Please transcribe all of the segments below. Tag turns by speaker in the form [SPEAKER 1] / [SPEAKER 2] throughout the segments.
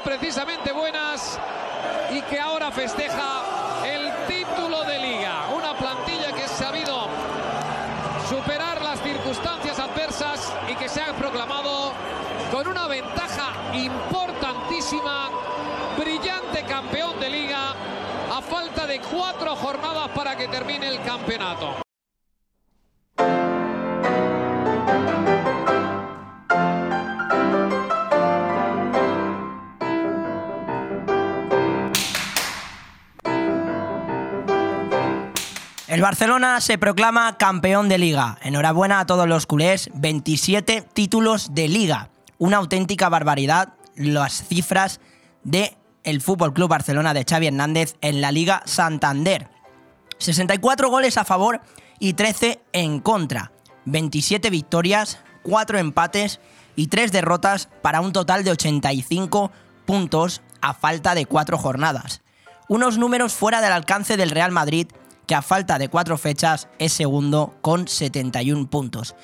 [SPEAKER 1] Precisamente buenas, y que ahora festeja el título de liga. Una plantilla que ha sabido superar las circunstancias adversas y que se ha proclamado con una ventaja importantísima, brillante campeón de liga a falta de cuatro jornadas para que termine el campeonato.
[SPEAKER 2] El Barcelona se proclama campeón de liga. Enhorabuena a todos los culés, 27 títulos de liga. Una auténtica barbaridad las cifras de el Fútbol Club Barcelona de Xavi Hernández en la Liga Santander. 64 goles a favor y 13 en contra. 27 victorias, 4 empates y 3 derrotas para un total de 85 puntos a falta de 4 jornadas. Unos números fuera del alcance del Real Madrid que a falta de 4 fechas es segundo con 71 puntos.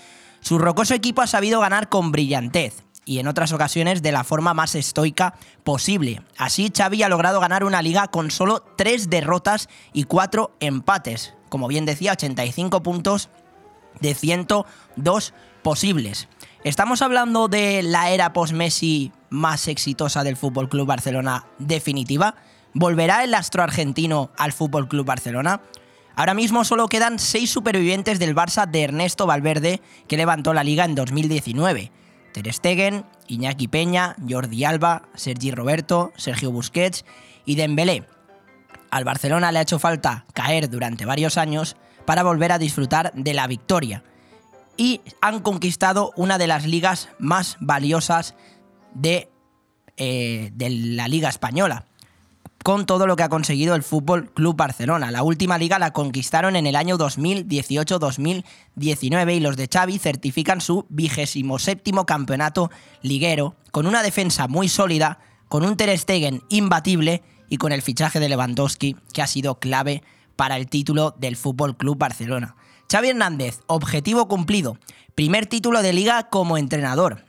[SPEAKER 2] Su rocoso equipo ha sabido ganar con brillantez y en otras ocasiones de la forma más estoica posible. Así Xavi ha logrado ganar una liga con solo 3 derrotas y 4 empates. Como bien decía, 85 puntos de 102 posibles. ¿Estamos hablando de la era post-Messi más exitosa del Fútbol Club Barcelona definitiva? ¿Volverá el astro argentino al Fútbol Club Barcelona? Ahora mismo solo quedan 6 supervivientes del Barça de Ernesto Valverde, que levantó la liga en 2019. Ter Stegen, Iñaki Peña, Jordi Alba, Sergi Roberto, Sergio Busquets y Dembélé. Al Barcelona le ha hecho falta caer durante varios años para volver a disfrutar de la victoria. Y han conquistado una de las ligas más valiosas de, eh, de la Liga Española, con todo lo que ha conseguido el Fútbol Club Barcelona. La última liga la conquistaron en el año 2018-2019 y los de Xavi certifican su vigésimo séptimo campeonato liguero, con una defensa muy sólida, con un Ter Stegen imbatible y con el fichaje de Lewandowski, que ha sido clave para el título del Fútbol Club Barcelona. Xavi Hernández, objetivo cumplido. Primer título de liga como entrenador.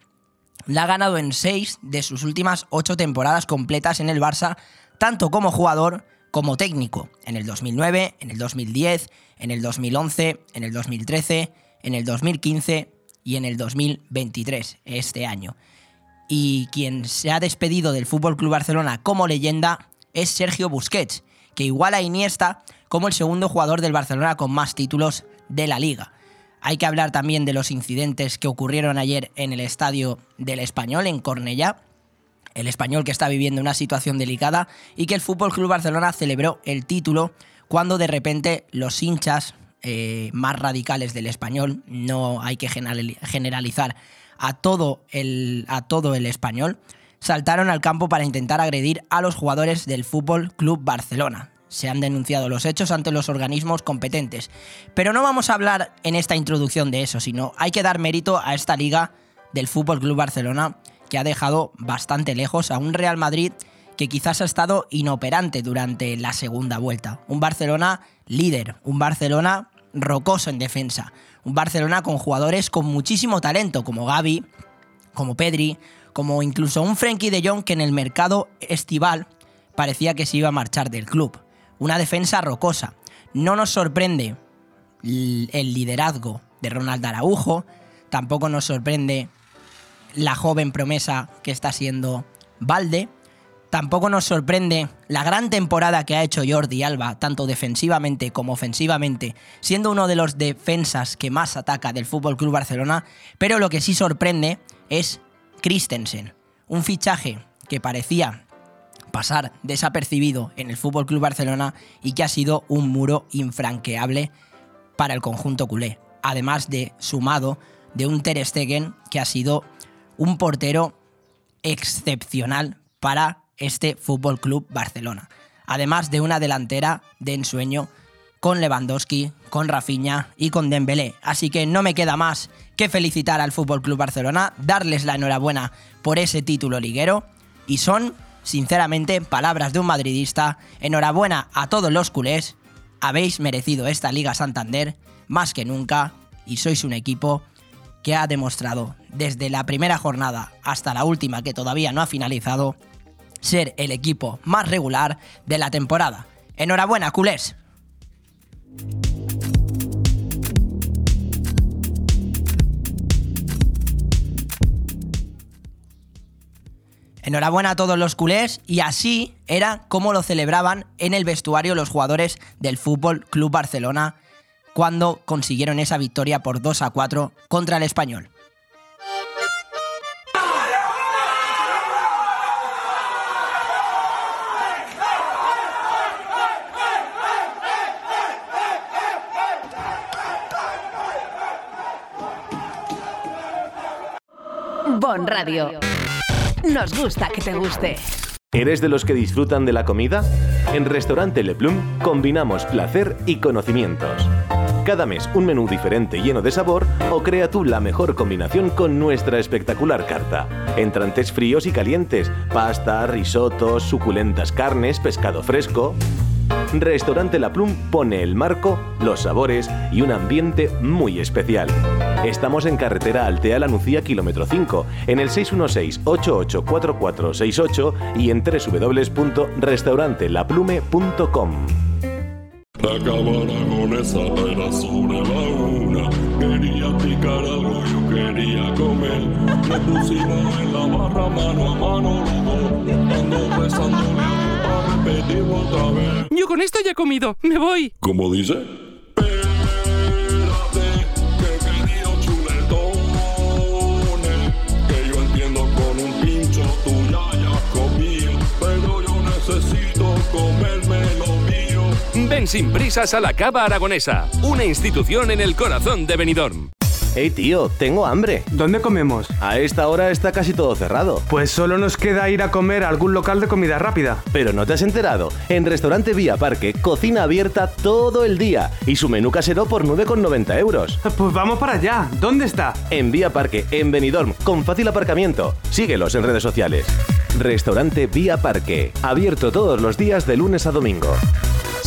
[SPEAKER 2] La ha ganado en seis de sus últimas ocho temporadas completas en el Barça, tanto como jugador como técnico. En el 2009, en el 2010, en el 2011, en el 2013, en el 2015 y en el 2023, este año. Y quien se ha despedido del Fútbol Club Barcelona como leyenda es Sergio Busquets, que iguala a Iniesta como el segundo jugador del Barcelona con más títulos de la liga. Hay que hablar también de los incidentes que ocurrieron ayer en el estadio del Español, en Cornellá. El español que está viviendo una situación delicada y que el Fútbol Club Barcelona celebró el título cuando de repente los hinchas eh, más radicales del español, no hay que generalizar a todo, el, a todo el español, saltaron al campo para intentar agredir a los jugadores del Fútbol Club Barcelona se han denunciado los hechos ante los organismos competentes. Pero no vamos a hablar en esta introducción de eso, sino hay que dar mérito a esta liga del Fútbol Club Barcelona que ha dejado bastante lejos a un Real Madrid que quizás ha estado inoperante durante la segunda vuelta. Un Barcelona líder, un Barcelona rocoso en defensa, un Barcelona con jugadores con muchísimo talento como Gaby, como Pedri, como incluso un Frenkie de Jong que en el mercado estival parecía que se iba a marchar del club una defensa rocosa. No nos sorprende el liderazgo de Ronald Araujo, tampoco nos sorprende la joven promesa que está siendo Valde, tampoco nos sorprende la gran temporada que ha hecho Jordi Alba, tanto defensivamente como ofensivamente, siendo uno de los defensas que más ataca del FC Club Barcelona, pero lo que sí sorprende es Christensen, un fichaje que parecía pasar desapercibido en el FC Barcelona y que ha sido un muro infranqueable para el conjunto culé. además de sumado de un Ter Stegen que ha sido un portero excepcional para este Fútbol Club Barcelona. Además de una delantera de ensueño con Lewandowski, con Rafinha y con Dembélé. Así que no me queda más que felicitar al Fútbol Club Barcelona, darles la enhorabuena por ese título liguero y son, sinceramente, palabras de un madridista. Enhorabuena a todos los culés, habéis merecido esta Liga Santander más que nunca y sois un equipo que ha demostrado desde la primera jornada hasta la última que todavía no ha finalizado ser el equipo más regular de la temporada. Enhorabuena, culés. Enhorabuena a todos los culés y así era como lo celebraban en el vestuario los jugadores del Fútbol Club Barcelona cuando consiguieron esa victoria por 2 a 4 contra el Español.
[SPEAKER 3] Bon Radio. Nos gusta que te guste.
[SPEAKER 4] ¿Eres de los que disfrutan de la comida? En Restaurante Le Plum combinamos placer y conocimientos. Cada mes un menú diferente lleno de sabor o crea tú la mejor combinación con nuestra espectacular carta. Entrantes fríos y calientes, pasta, risotos, suculentas carnes, pescado fresco. Restaurante La Plum pone el marco, los sabores y un ambiente muy especial. Estamos en carretera Altea La Nucía, kilómetro 5, en el 616-884468 y en www.restaurantelaplume.com.
[SPEAKER 5] La cámara con esa era sobre la una. Quería picar algo, yo quería comer. Me pusimos en la barra mano a mano los dos. Ando besándole a repetirlo otra vez.
[SPEAKER 6] Yo con esto ya he comido. Me voy.
[SPEAKER 5] ¿Cómo dice? Espérate,
[SPEAKER 7] Ven sin prisas a la Cava Aragonesa, una institución en el corazón de Benidorm.
[SPEAKER 4] Hey tío, tengo hambre.
[SPEAKER 8] ¿Dónde comemos?
[SPEAKER 4] A esta hora está casi todo cerrado.
[SPEAKER 8] Pues solo nos queda ir a comer a algún local de comida rápida.
[SPEAKER 4] Pero no te has enterado. En Restaurante Vía Parque, cocina abierta todo el día y su menú casero por 9,90 euros.
[SPEAKER 8] Pues vamos para allá. ¿Dónde está?
[SPEAKER 4] En Vía Parque, en Benidorm, con fácil aparcamiento. Síguelos en redes sociales. Restaurante Vía Parque, abierto todos los días de lunes a domingo.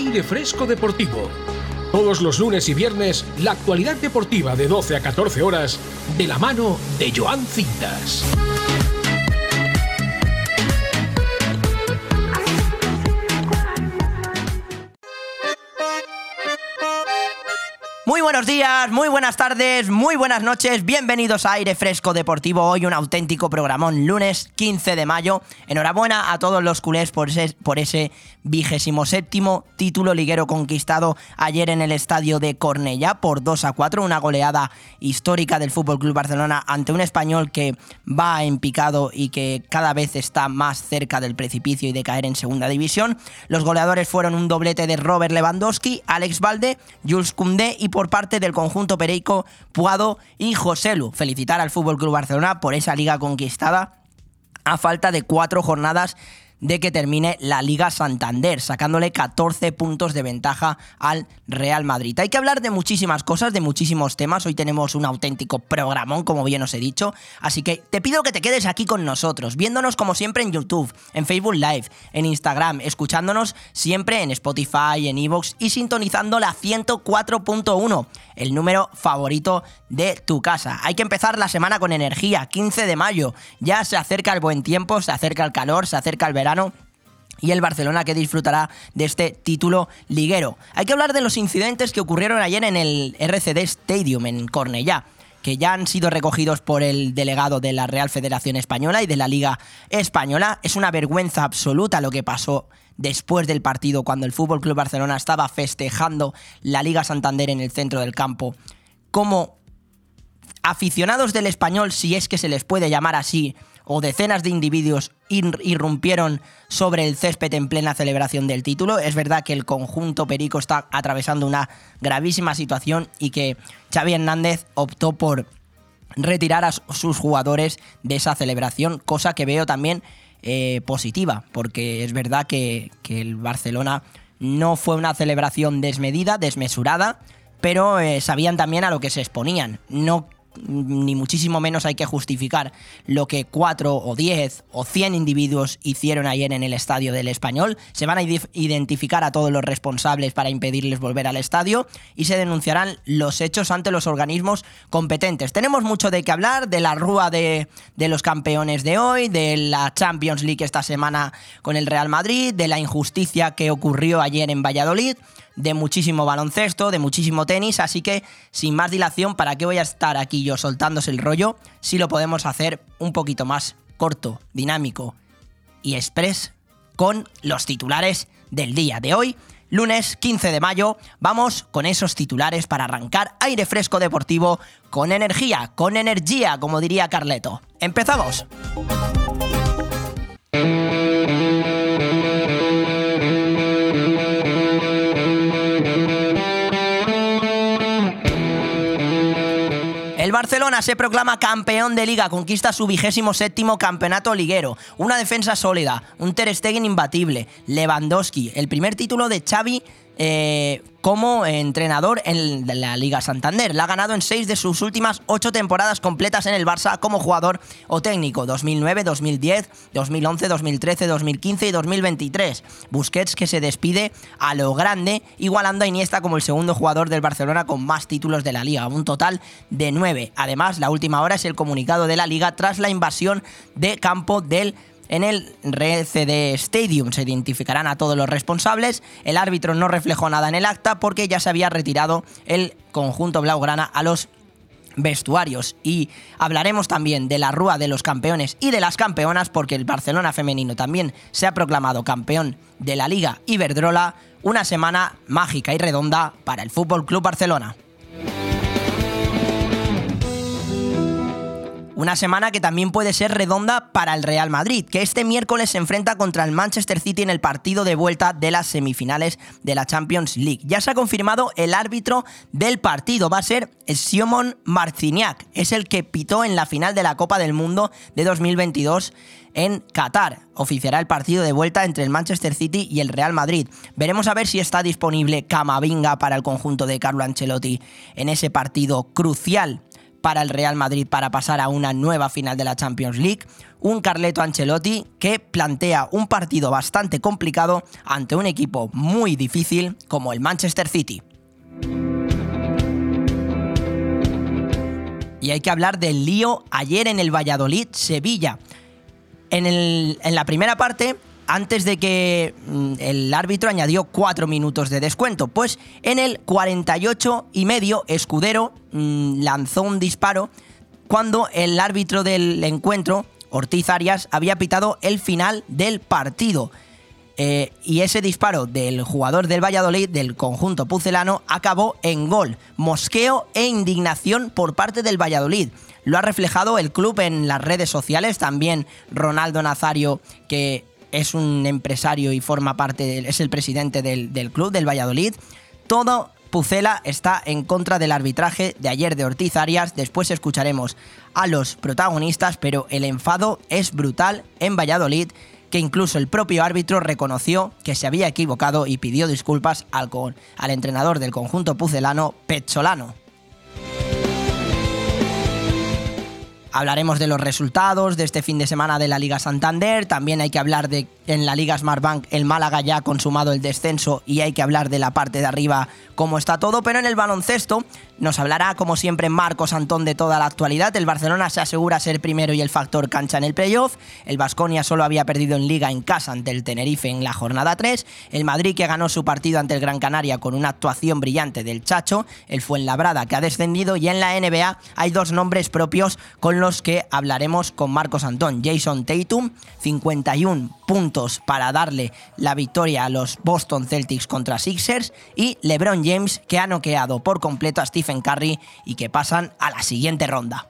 [SPEAKER 9] Aire Fresco Deportivo. Todos los lunes y viernes, la actualidad deportiva de 12 a 14 horas, de la mano de Joan Cintas.
[SPEAKER 2] Muy buenos días, muy buenas tardes, muy buenas noches, bienvenidos a Aire Fresco Deportivo, hoy un auténtico programón, lunes 15 de mayo. Enhorabuena a todos los culés por ese, por ese vigésimo séptimo título liguero conquistado ayer en el estadio de Cornellá por 2 a 4, una goleada histórica del Fútbol Club Barcelona ante un español que va en picado y que cada vez está más cerca del precipicio y de caer en segunda división. Los goleadores fueron un doblete de Robert Lewandowski, Alex Valde, Jules Koundé y por parte del conjunto Pereico, Puado y Joselu. Felicitar al Fútbol Club Barcelona por esa liga conquistada a falta de cuatro jornadas de que termine la Liga Santander, sacándole 14 puntos de ventaja al Real Madrid. Hay que hablar de muchísimas cosas, de muchísimos temas. Hoy tenemos un auténtico programón, como bien os he dicho. Así que te pido que te quedes aquí con nosotros, viéndonos como siempre en YouTube, en Facebook Live, en Instagram, escuchándonos siempre en Spotify, en Evox y sintonizando la 104.1, el número favorito de tu casa. Hay que empezar la semana con energía, 15 de mayo. Ya se acerca el buen tiempo, se acerca el calor, se acerca el verano y el Barcelona que disfrutará de este título liguero. Hay que hablar de los incidentes que ocurrieron ayer en el RCD Stadium en Cornellá que ya han sido recogidos por el delegado de la Real Federación Española y de la Liga Española. Es una vergüenza absoluta lo que pasó después del partido cuando el Fútbol Club Barcelona estaba festejando la Liga Santander en el centro del campo. Como aficionados del español, si es que se les puede llamar así, o decenas de individuos irrumpieron sobre el césped en plena celebración del título. Es verdad que el conjunto Perico está atravesando una gravísima situación y que Xavi Hernández optó por retirar a sus jugadores de esa celebración, cosa que veo también eh, positiva, porque es verdad que, el Barcelona no fue una celebración desmedida, desmesurada, pero eh, sabían también a lo que se exponían. No ni muchísimo menos hay que justificar lo que cuatro o diez o cien individuos hicieron ayer en el estadio del español. Se van a identificar a todos los responsables para impedirles volver al estadio y se denunciarán los hechos ante los organismos competentes. Tenemos mucho de qué hablar, de la rúa de, de los campeones de hoy, de la Champions League esta semana con el Real Madrid, de la injusticia que ocurrió ayer en Valladolid de muchísimo baloncesto, de muchísimo tenis, así que sin más dilación, ¿para qué voy a estar aquí yo soltándose el rollo si lo podemos hacer un poquito más corto, dinámico y express con los titulares del día de hoy? Lunes 15 de mayo, vamos con esos titulares para arrancar aire fresco deportivo con energía, con energía, como diría Carleto. ¡Empezamos! Barcelona se proclama campeón de liga, conquista su vigésimo séptimo campeonato liguero, una defensa sólida, un Ter Stegen imbatible, Lewandowski, el primer título de Xavi eh, como entrenador en la Liga Santander. La ha ganado en seis de sus últimas ocho temporadas completas en el Barça como jugador o técnico, 2009, 2010, 2011, 2013, 2015 y 2023. Busquets que se despide a lo grande, igualando a Iniesta como el segundo jugador del Barcelona con más títulos de la liga, un total de nueve. Además, la última hora es el comunicado de la liga tras la invasión de campo del en el RCD Stadium se identificarán a todos los responsables. El árbitro no reflejó nada en el acta porque ya se había retirado el conjunto blaugrana a los vestuarios y hablaremos también de la rúa de los campeones y de las campeonas porque el Barcelona femenino también se ha proclamado campeón de la Liga Iberdrola, una semana mágica y redonda para el Fútbol Club Barcelona. Una semana que también puede ser redonda para el Real Madrid, que este miércoles se enfrenta contra el Manchester City en el partido de vuelta de las semifinales de la Champions League. Ya se ha confirmado el árbitro del partido, va a ser Simon Marciniak, es el que pitó en la final de la Copa del Mundo de 2022 en Qatar. Oficiará el partido de vuelta entre el Manchester City y el Real Madrid. Veremos a ver si está disponible Camavinga para el conjunto de Carlo Ancelotti en ese partido crucial para el Real Madrid para pasar a una nueva final de la Champions League. Un Carleto Ancelotti que plantea un partido bastante complicado ante un equipo muy difícil como el Manchester City. Y hay que hablar del lío ayer en el Valladolid-Sevilla. En, en la primera parte, antes de que mm, el árbitro añadió cuatro minutos de descuento. Pues en el 48 y medio, Escudero mm, lanzó un disparo cuando el árbitro del encuentro, Ortiz Arias, había pitado el final del partido. Eh, y ese disparo del jugador del Valladolid, del conjunto pucelano, acabó en gol, mosqueo e indignación por parte del Valladolid. Lo ha reflejado el club en las redes sociales, también Ronaldo Nazario, que es un empresario y forma parte, es el presidente del, del club del Valladolid. Todo Pucela está en contra del arbitraje de ayer de Ortiz Arias. Después escucharemos a los protagonistas, pero el enfado es brutal en Valladolid, que incluso el propio árbitro reconoció que se había equivocado y pidió disculpas al, al entrenador del conjunto pucelano, Petzolano. Hablaremos de los resultados de este fin de semana de la Liga Santander. También hay que hablar de en la Liga Smartbank el Málaga ya ha consumado el descenso y hay que hablar de la parte de arriba cómo está todo. Pero en el baloncesto nos hablará como siempre Marcos Antón de toda la actualidad. El Barcelona se asegura ser primero y el factor cancha en el playoff. El Vasconia solo había perdido en Liga en casa ante el Tenerife en la jornada 3. El Madrid que ganó su partido ante el Gran Canaria con una actuación brillante del Chacho. El Fuenlabrada que ha descendido y en la NBA hay dos nombres propios con los que hablaremos con Marcos Antón. Jason Tatum, 51 puntos para darle la victoria a los Boston Celtics contra Sixers y LeBron James que ha noqueado por completo a Stephen Curry y que pasan a la siguiente ronda.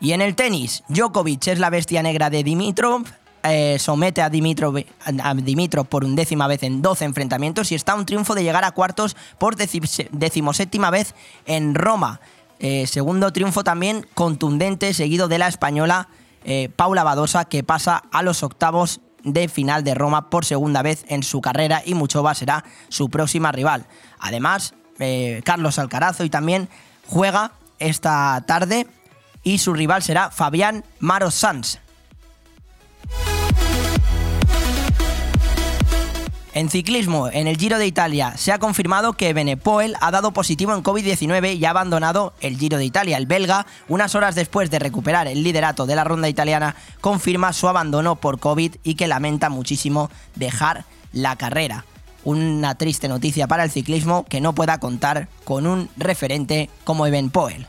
[SPEAKER 2] Y en el tenis, Djokovic es la bestia negra de Dimitrov, eh, somete a Dimitrov, a Dimitrov por undécima vez en 12 enfrentamientos y está a un triunfo de llegar a cuartos por decimoséptima vez en Roma. Eh, segundo triunfo también contundente, seguido de la española eh, Paula Badosa, que pasa a los octavos de final de Roma por segunda vez en su carrera y Muchova será su próxima rival. Además, Carlos Alcarazo y también juega esta tarde y su rival será Fabián Maros Sanz. En ciclismo, en el Giro de Italia, se ha confirmado que Benepoel ha dado positivo en COVID-19 y ha abandonado el Giro de Italia. El belga, unas horas después de recuperar el liderato de la ronda italiana, confirma su abandono por COVID y que lamenta muchísimo dejar la carrera. Una triste noticia para el ciclismo que no pueda contar con un referente como Evenpoel.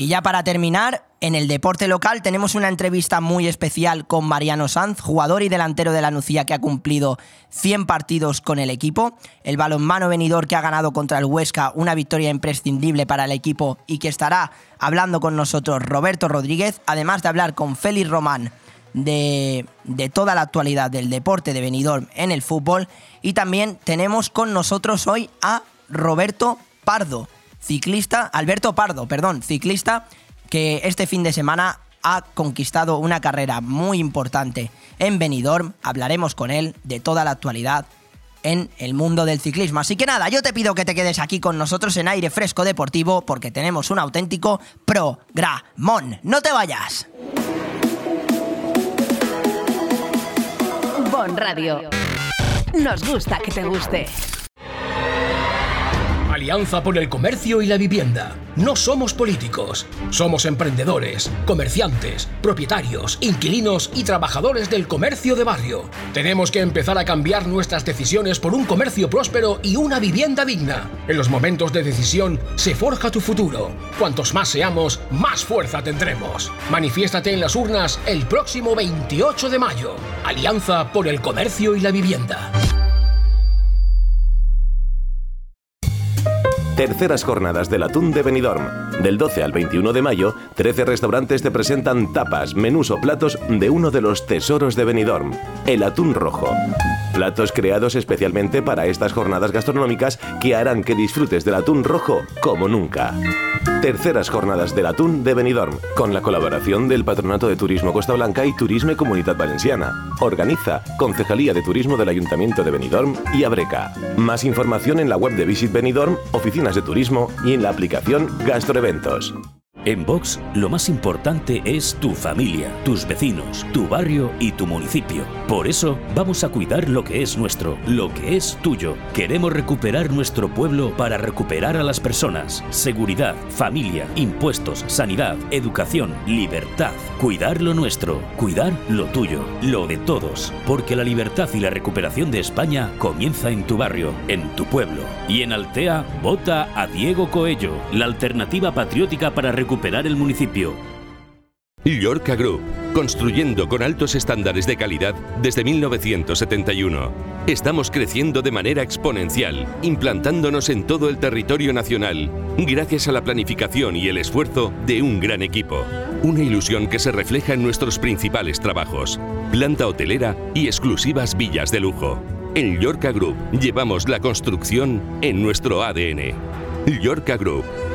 [SPEAKER 2] Y ya para terminar, en el deporte local tenemos una entrevista muy especial con Mariano Sanz, jugador y delantero de la Nucía que ha cumplido 100 partidos con el equipo, el balonmano venidor que ha ganado contra el Huesca, una victoria imprescindible para el equipo y que estará hablando con nosotros Roberto Rodríguez, además de hablar con Félix Román de, de toda la actualidad del deporte de Benidorm en el fútbol. Y también tenemos con nosotros hoy a Roberto Pardo ciclista, Alberto Pardo, perdón, ciclista que este fin de semana ha conquistado una carrera muy importante en Benidorm. Hablaremos con él de toda la actualidad en el mundo del ciclismo. Así que nada, yo te pido que te quedes aquí con nosotros en aire fresco deportivo porque tenemos un auténtico programón. No te vayas.
[SPEAKER 3] Bon Radio. Nos gusta que te guste.
[SPEAKER 9] Alianza por el Comercio y la Vivienda. No somos políticos, somos emprendedores, comerciantes, propietarios, inquilinos y trabajadores del comercio de barrio. Tenemos que empezar a cambiar nuestras decisiones por un comercio próspero y una vivienda digna. En los momentos de decisión se forja tu futuro. Cuantos más seamos, más fuerza tendremos. Manifiéstate en las urnas el próximo 28 de mayo. Alianza por el Comercio y la Vivienda.
[SPEAKER 4] Terceras jornadas del atún de Benidorm. Del 12 al 21 de mayo, 13 restaurantes te presentan tapas, menús o platos de uno de los tesoros de Benidorm, el atún rojo. Platos creados especialmente para estas jornadas gastronómicas que harán que disfrutes del atún rojo como nunca. Terceras jornadas del atún de Benidorm, con la colaboración del Patronato de Turismo Costa Blanca y Turisme Comunidad Valenciana. Organiza Concejalía de Turismo del Ayuntamiento de Benidorm y Abreca. Más información en la web de Visit Benidorm, de turismo y en la aplicación Gastroeventos.
[SPEAKER 10] En Vox, lo más importante es tu familia, tus vecinos, tu barrio y tu municipio. Por eso, vamos a cuidar lo que es nuestro, lo que es tuyo. Queremos recuperar nuestro pueblo para recuperar a las personas. Seguridad, familia, impuestos, sanidad, educación, libertad. Cuidar lo nuestro, cuidar lo tuyo, lo de todos. Porque la libertad y la recuperación de España comienza en tu barrio, en tu pueblo. Y en Altea, vota a Diego Coello, la alternativa patriótica para recuperar recuperar el municipio.
[SPEAKER 7] Llorca Group, construyendo con altos estándares de calidad desde 1971. Estamos creciendo de manera exponencial, implantándonos en todo el territorio nacional, gracias a la planificación y el esfuerzo de un gran equipo. Una ilusión que se refleja en nuestros principales trabajos, planta hotelera y exclusivas villas de lujo. En Llorca Group llevamos la construcción en nuestro ADN. Llorca Group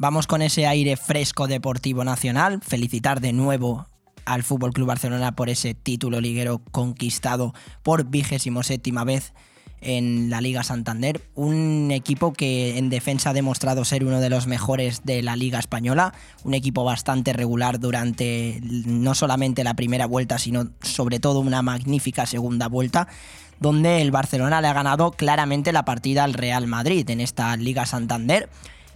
[SPEAKER 2] Vamos con ese aire fresco deportivo nacional. Felicitar de nuevo al Fútbol Club Barcelona por ese título liguero conquistado por vigésimo séptima vez en la Liga Santander, un equipo que en defensa ha demostrado ser uno de los mejores de la Liga Española, un equipo bastante regular durante no solamente la primera vuelta, sino sobre todo una magnífica segunda vuelta, donde el Barcelona le ha ganado claramente la partida al Real Madrid en esta Liga Santander.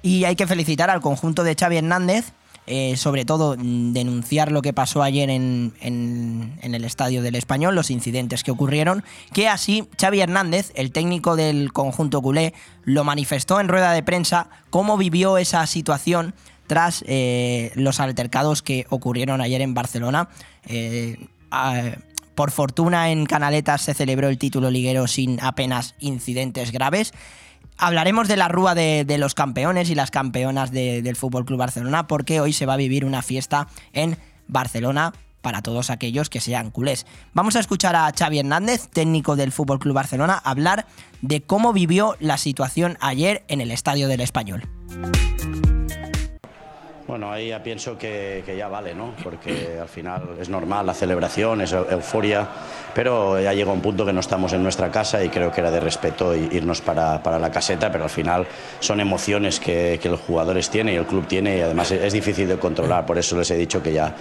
[SPEAKER 2] Y hay que felicitar al conjunto de Xavi Hernández, eh, sobre todo mm, denunciar lo que pasó ayer en, el estadio del Español, los incidentes que ocurrieron, que así Xavi Hernández, el técnico del conjunto culé, lo manifestó en rueda de prensa, cómo vivió esa situación tras eh, los altercados que ocurrieron ayer en Barcelona. Eh, por fortuna en Canaletas se celebró el título liguero sin apenas incidentes graves. Hablaremos de la rúa de, los campeones y las campeonas del Fútbol Club Barcelona, porque hoy se va a vivir una fiesta en Barcelona para todos aquellos que sean culés. Vamos a escuchar a Xavi Hernández, técnico del Fútbol Club Barcelona, hablar de cómo vivió la situación ayer en el Estadio del Español.
[SPEAKER 11] Bueno, ahí ya pienso que, ya vale, ¿no? Porque al final es normal la celebración, es euforia, pero ya llega un punto que no estamos en nuestra casa y creo que era de respeto irnos para, la caseta, pero al final son emociones que, los jugadores tienen y el club tiene y además es, difícil de controlar, por eso les he dicho que ya,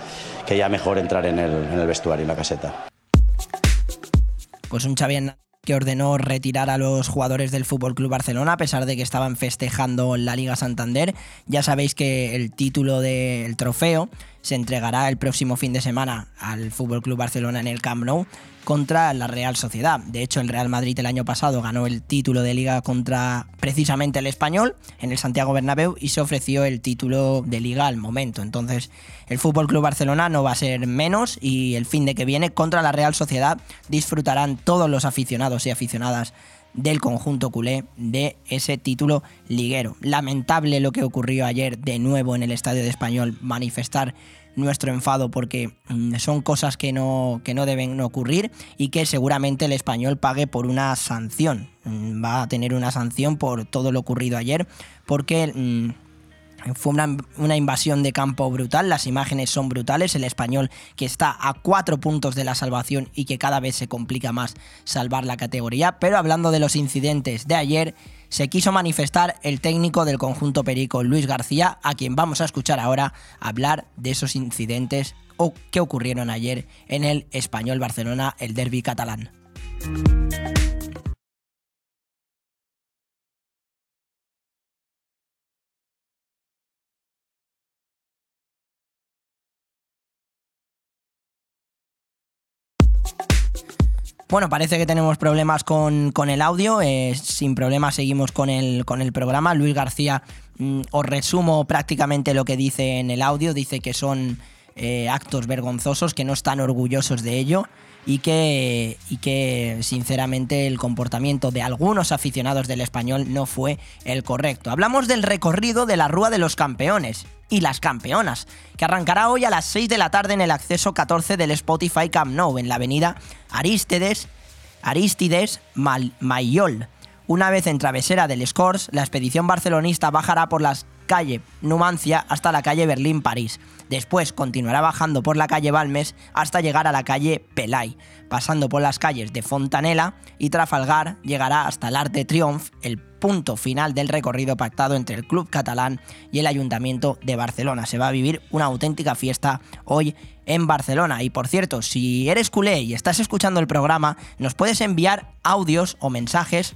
[SPEAKER 11] que ya mejor entrar en el, en el vestuario, en la caseta.
[SPEAKER 2] Pues un Xavi que ordenó retirar a los jugadores del Fútbol Club Barcelona a pesar de que estaban festejando la Liga Santander. Ya sabéis que el título del trofeo se entregará el próximo fin de semana al Club Barcelona en el Camp Nou contra la Real Sociedad. De hecho, el Real Madrid el año pasado ganó el título de liga contra precisamente el Español en el Santiago Bernabéu y se ofreció el título de liga al momento. Entonces, el Fútbol Club Barcelona no va a ser menos y el fin de que viene contra la Real Sociedad disfrutarán todos los aficionados y aficionadas del conjunto culé de ese título liguero. Lamentable lo que ocurrió ayer de nuevo en el Estadio de Español, manifestar nuestro enfado porque mm, son cosas que no, que no deben ocurrir y que seguramente el español pague por una sanción. Mm, va a tener una sanción por todo lo ocurrido ayer porque... Fue una, una, invasión de campo brutal, las imágenes son brutales, el español que está a cuatro puntos de la salvación y que cada vez se complica más salvar la categoría, pero hablando de los incidentes de ayer, se quiso manifestar el técnico del conjunto Perico, Luis García, a quien vamos a escuchar ahora hablar de esos incidentes o que ocurrieron ayer en el Español Barcelona, el derby catalán. Bueno, parece que tenemos problemas con, el audio. Eh, sin problemas seguimos con el, con el programa. Luis García, mm, os resumo prácticamente lo que dice en el audio. Dice que son eh, actos vergonzosos, que no están orgullosos de ello y que, y que sinceramente el comportamiento de algunos aficionados del español no fue el correcto. Hablamos del recorrido de la Rúa de los Campeones y las campeonas, que arrancará hoy a las 6 de la tarde en el acceso 14 del Spotify Camp Nou, en la avenida Aristides, Aristides Mayol. Una vez en travesera del Scores, la expedición barcelonista bajará por las calle Numancia hasta la calle Berlín-París. Después continuará bajando por la calle Balmes hasta llegar a la calle Pelay. Pasando por las calles de Fontanela y Trafalgar, llegará hasta el Arte Triomf, el punto final del recorrido pactado entre el Club Catalán y el Ayuntamiento de Barcelona. Se va a vivir una auténtica fiesta hoy en Barcelona. Y por cierto, si eres culé y estás escuchando el programa, nos puedes enviar audios o mensajes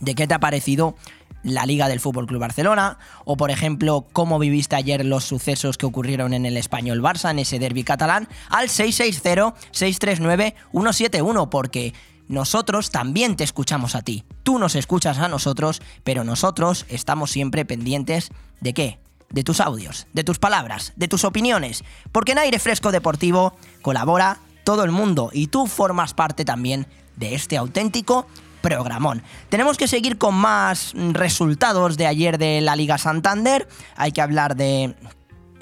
[SPEAKER 2] de qué te ha parecido la Liga del Fútbol Club Barcelona, o por ejemplo, cómo viviste ayer los sucesos que ocurrieron en el Español Barça, en ese derby catalán, al 660-639-171, porque nosotros también te escuchamos a ti. Tú nos escuchas a nosotros, pero nosotros estamos siempre pendientes de qué? De tus audios, de tus palabras, de tus opiniones, porque en Aire Fresco Deportivo colabora todo el mundo y tú formas parte también de este auténtico programón. Tenemos que seguir con más resultados de ayer de la Liga Santander. Hay que hablar de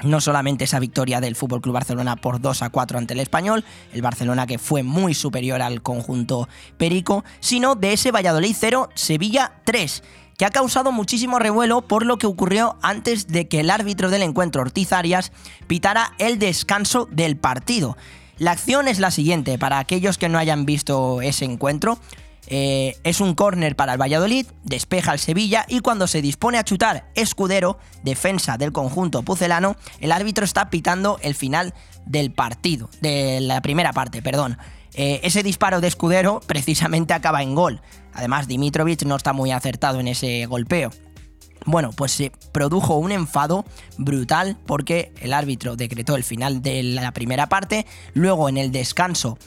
[SPEAKER 2] no solamente esa victoria del Fútbol Club Barcelona por 2 a 4 ante el Español, el Barcelona que fue muy superior al conjunto Perico, sino de ese Valladolid 0 Sevilla 3 que ha causado muchísimo revuelo por lo que ocurrió antes de que el árbitro del encuentro, Ortiz Arias, pitara el descanso del partido. La acción es la siguiente, para aquellos que no hayan visto ese encuentro, eh, es un córner para el Valladolid, despeja el Sevilla y cuando se dispone a chutar Escudero, defensa del conjunto pucelano, el árbitro está pitando el final del partido, de la primera parte, perdón. Eh, ese disparo de Escudero precisamente acaba en gol. Además, Dimitrovic no está muy acertado en ese golpeo. Bueno, pues se produjo un enfado brutal porque el árbitro decretó el final de la primera parte, luego en el descanso,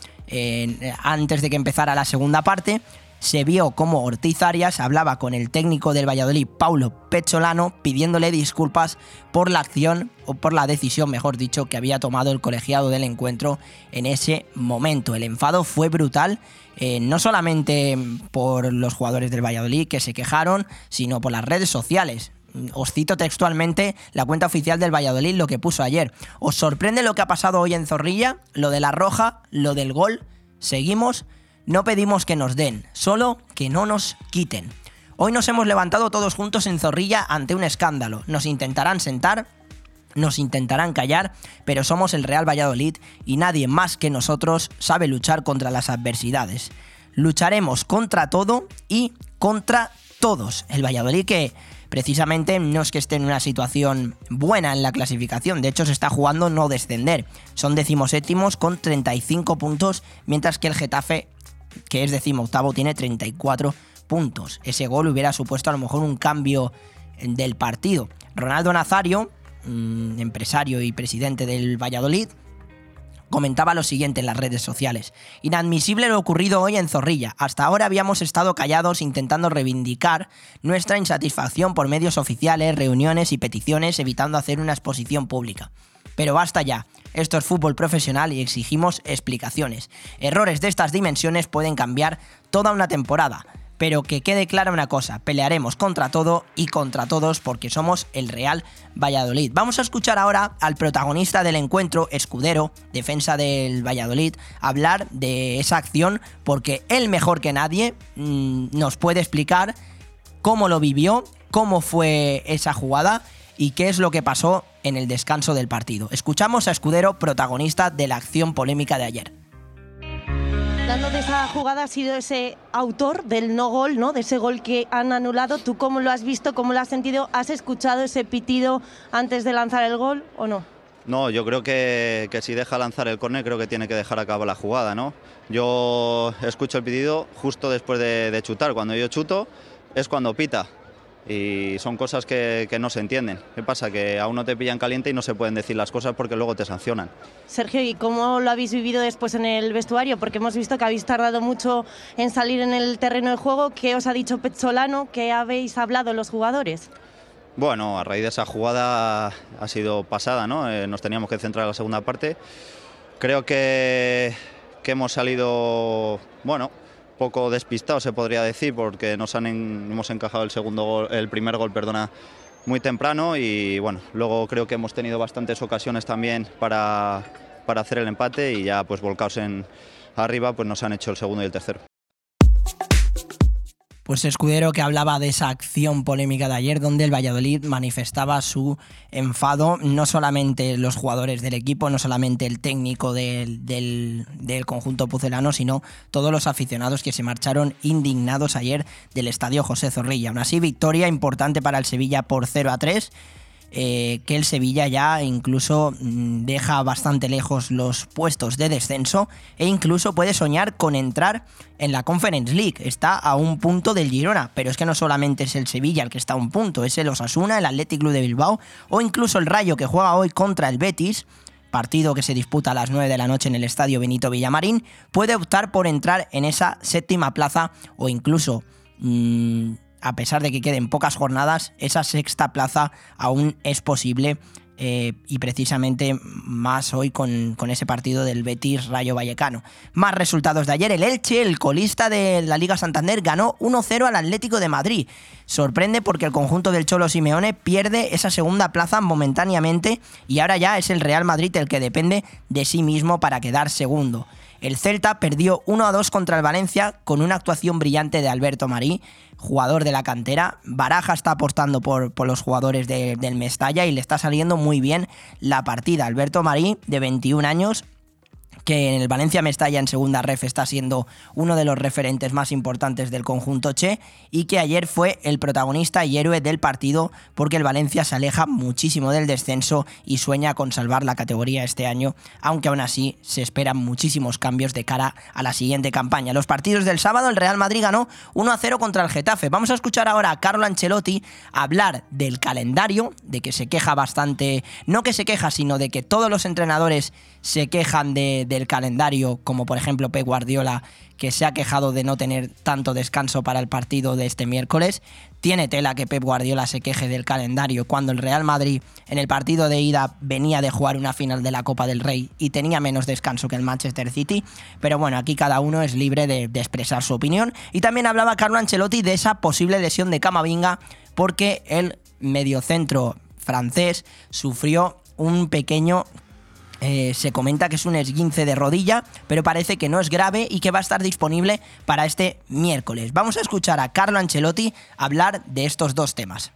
[SPEAKER 2] antes de que empezara la segunda parte, se vio como Ortiz Arias hablaba con el técnico del Valladolid, Paulo Pecholano, pidiéndole disculpas por la acción o por la decisión, mejor dicho, que había tomado el colegiado del encuentro en ese momento. El enfado fue brutal, eh, no solamente por los jugadores del Valladolid que se quejaron, sino por las redes sociales. Os cito textualmente la cuenta oficial del Valladolid, lo que puso ayer. ¿Os sorprende lo que ha pasado hoy en Zorrilla? Lo de la roja, lo del gol. Seguimos no pedimos que nos den, solo que no nos quiten. Hoy nos hemos levantado todos juntos en Zorrilla ante un escándalo. Nos intentarán sentar, nos intentarán callar, pero somos el Real Valladolid y nadie más que nosotros sabe luchar contra las adversidades. Lucharemos contra todo y contra todos. El Valladolid que precisamente no es que esté en una situación buena en la clasificación, de hecho se está jugando no descender. Son decimoséptimos con 35 puntos, mientras que el Getafe que es decimoctavo, tiene 34 puntos. Ese gol hubiera supuesto a lo mejor un cambio del partido. Ronaldo Nazario, mm, empresario y presidente del Valladolid, comentaba lo siguiente en las redes sociales. Inadmisible lo ocurrido hoy en Zorrilla. Hasta ahora habíamos estado callados intentando reivindicar nuestra insatisfacción por medios oficiales, reuniones y peticiones, evitando hacer una exposición pública. Pero basta ya. Esto es fútbol profesional y exigimos explicaciones. Errores de estas dimensiones pueden cambiar toda una temporada. Pero que quede clara una cosa, pelearemos contra todo y contra todos porque somos el Real Valladolid. Vamos a escuchar ahora al protagonista del encuentro, Escudero, defensa del Valladolid, hablar de esa acción porque él mejor que nadie mm, nos puede explicar cómo lo vivió, cómo fue esa jugada y qué es lo que pasó en el descanso del partido. Escuchamos a Escudero, protagonista de la acción polémica de ayer.
[SPEAKER 12] Dando de esa jugada ha sido ese autor del no gol, ¿no? De ese gol que han anulado. ¿Tú cómo lo has visto? ¿Cómo lo has sentido? ¿Has escuchado ese pitido antes de lanzar el gol o no?
[SPEAKER 13] No, yo creo que, si deja lanzar el córner, creo que tiene que dejar acabar la jugada, ¿no? Yo escucho el pitido justo después de, de chutar. Cuando yo chuto es cuando pita y son cosas que, no se entienden. ¿Qué pasa? Que aún no te pillan caliente y no se pueden decir las cosas porque luego te sancionan.
[SPEAKER 12] Sergio, ¿y cómo lo habéis vivido después en el vestuario? Porque hemos visto que habéis tardado mucho en salir en el terreno de juego. ¿Qué os ha dicho Pezzolano? ¿Qué habéis hablado los jugadores?
[SPEAKER 13] Bueno, a raíz de esa jugada ha sido pasada, ¿no? Eh, nos teníamos que centrar en la segunda parte. Creo que, que hemos salido, bueno, poco despistado se podría decir porque nos han hemos encajado el segundo el primer gol, perdona, muy temprano y bueno, luego creo que hemos tenido bastantes ocasiones también para, para hacer el empate y ya pues volcados en arriba pues nos han hecho el segundo y el tercero.
[SPEAKER 2] Pues Escudero que hablaba de esa acción polémica de ayer donde el Valladolid manifestaba su enfado, no solamente los jugadores del equipo, no solamente el técnico del, del, conjunto pucelano, sino todos los aficionados que se marcharon indignados ayer del estadio José Zorrilla. Aún así, victoria importante para el Sevilla por 0 a 3 eh, que el Sevilla ya incluso mm, deja bastante lejos los puestos de descenso e incluso puede soñar con entrar en la Conference League. Está a un punto del Girona, pero es que no solamente es el Sevilla el que está a un punto, es el Osasuna, el Athletic Club de Bilbao o incluso el Rayo que juega hoy contra el Betis partido que se disputa a las 9 de la noche en el estadio Benito Villamarín, puede optar por entrar en esa séptima plaza o incluso mm, a pesar de que queden pocas jornadas, esa sexta plaza aún es posible eh, y precisamente más hoy con, con, ese partido del Betis Rayo Vallecano. Más resultados de ayer, el Elche, el colista de la Liga Santander, ganó 1-0 al Atlético de Madrid. Sorprende porque el conjunto del Cholo Simeone pierde esa segunda plaza momentáneamente y ahora ya es el Real Madrid el que depende de sí mismo para quedar segundo. El Celta perdió 1 2 contra el Valencia con una actuación brillante de Alberto Marí, jugador de la cantera. Baraja está apostando por, por los jugadores del Mestalla y le está saliendo muy bien la partida. Alberto Marí, de 21 años, que en el Valencia Mestalla en segunda ref está siendo uno de los referentes más importantes del conjunto Che y que ayer fue el protagonista y héroe del partido porque el Valencia se aleja muchísimo del descenso y sueña con salvar la categoría este año, aunque aún así se esperan muchísimos cambios de cara a la siguiente campaña. Los partidos del sábado el Real Madrid ganó 1 a 0 contra el Getafe. Vamos a escuchar ahora a Carlo Ancelotti hablar del calendario, de que se queja bastante, no que se queja, sino de que todos los entrenadores se quejan de, del calendario, como por ejemplo Pep Guardiola, que se ha quejado de no tener tanto descanso para el partido de este miércoles. Tiene tela que Pep Guardiola se queje del calendario cuando el Real Madrid en el partido de ida venía de jugar una final de la Copa del Rey y tenía menos descanso que el Manchester City. Pero bueno, aquí cada uno es libre de, expresar su opinión. Y también hablaba Carlo Ancelotti de esa posible lesión de Camavinga porque el mediocentro francés sufrió un pequeño eh, se comenta que es un esguince de rodilla, pero parece que no es grave y que va a estar disponible para este miércoles. Vamos a escuchar a Carlo Ancelotti hablar de estos dos temas.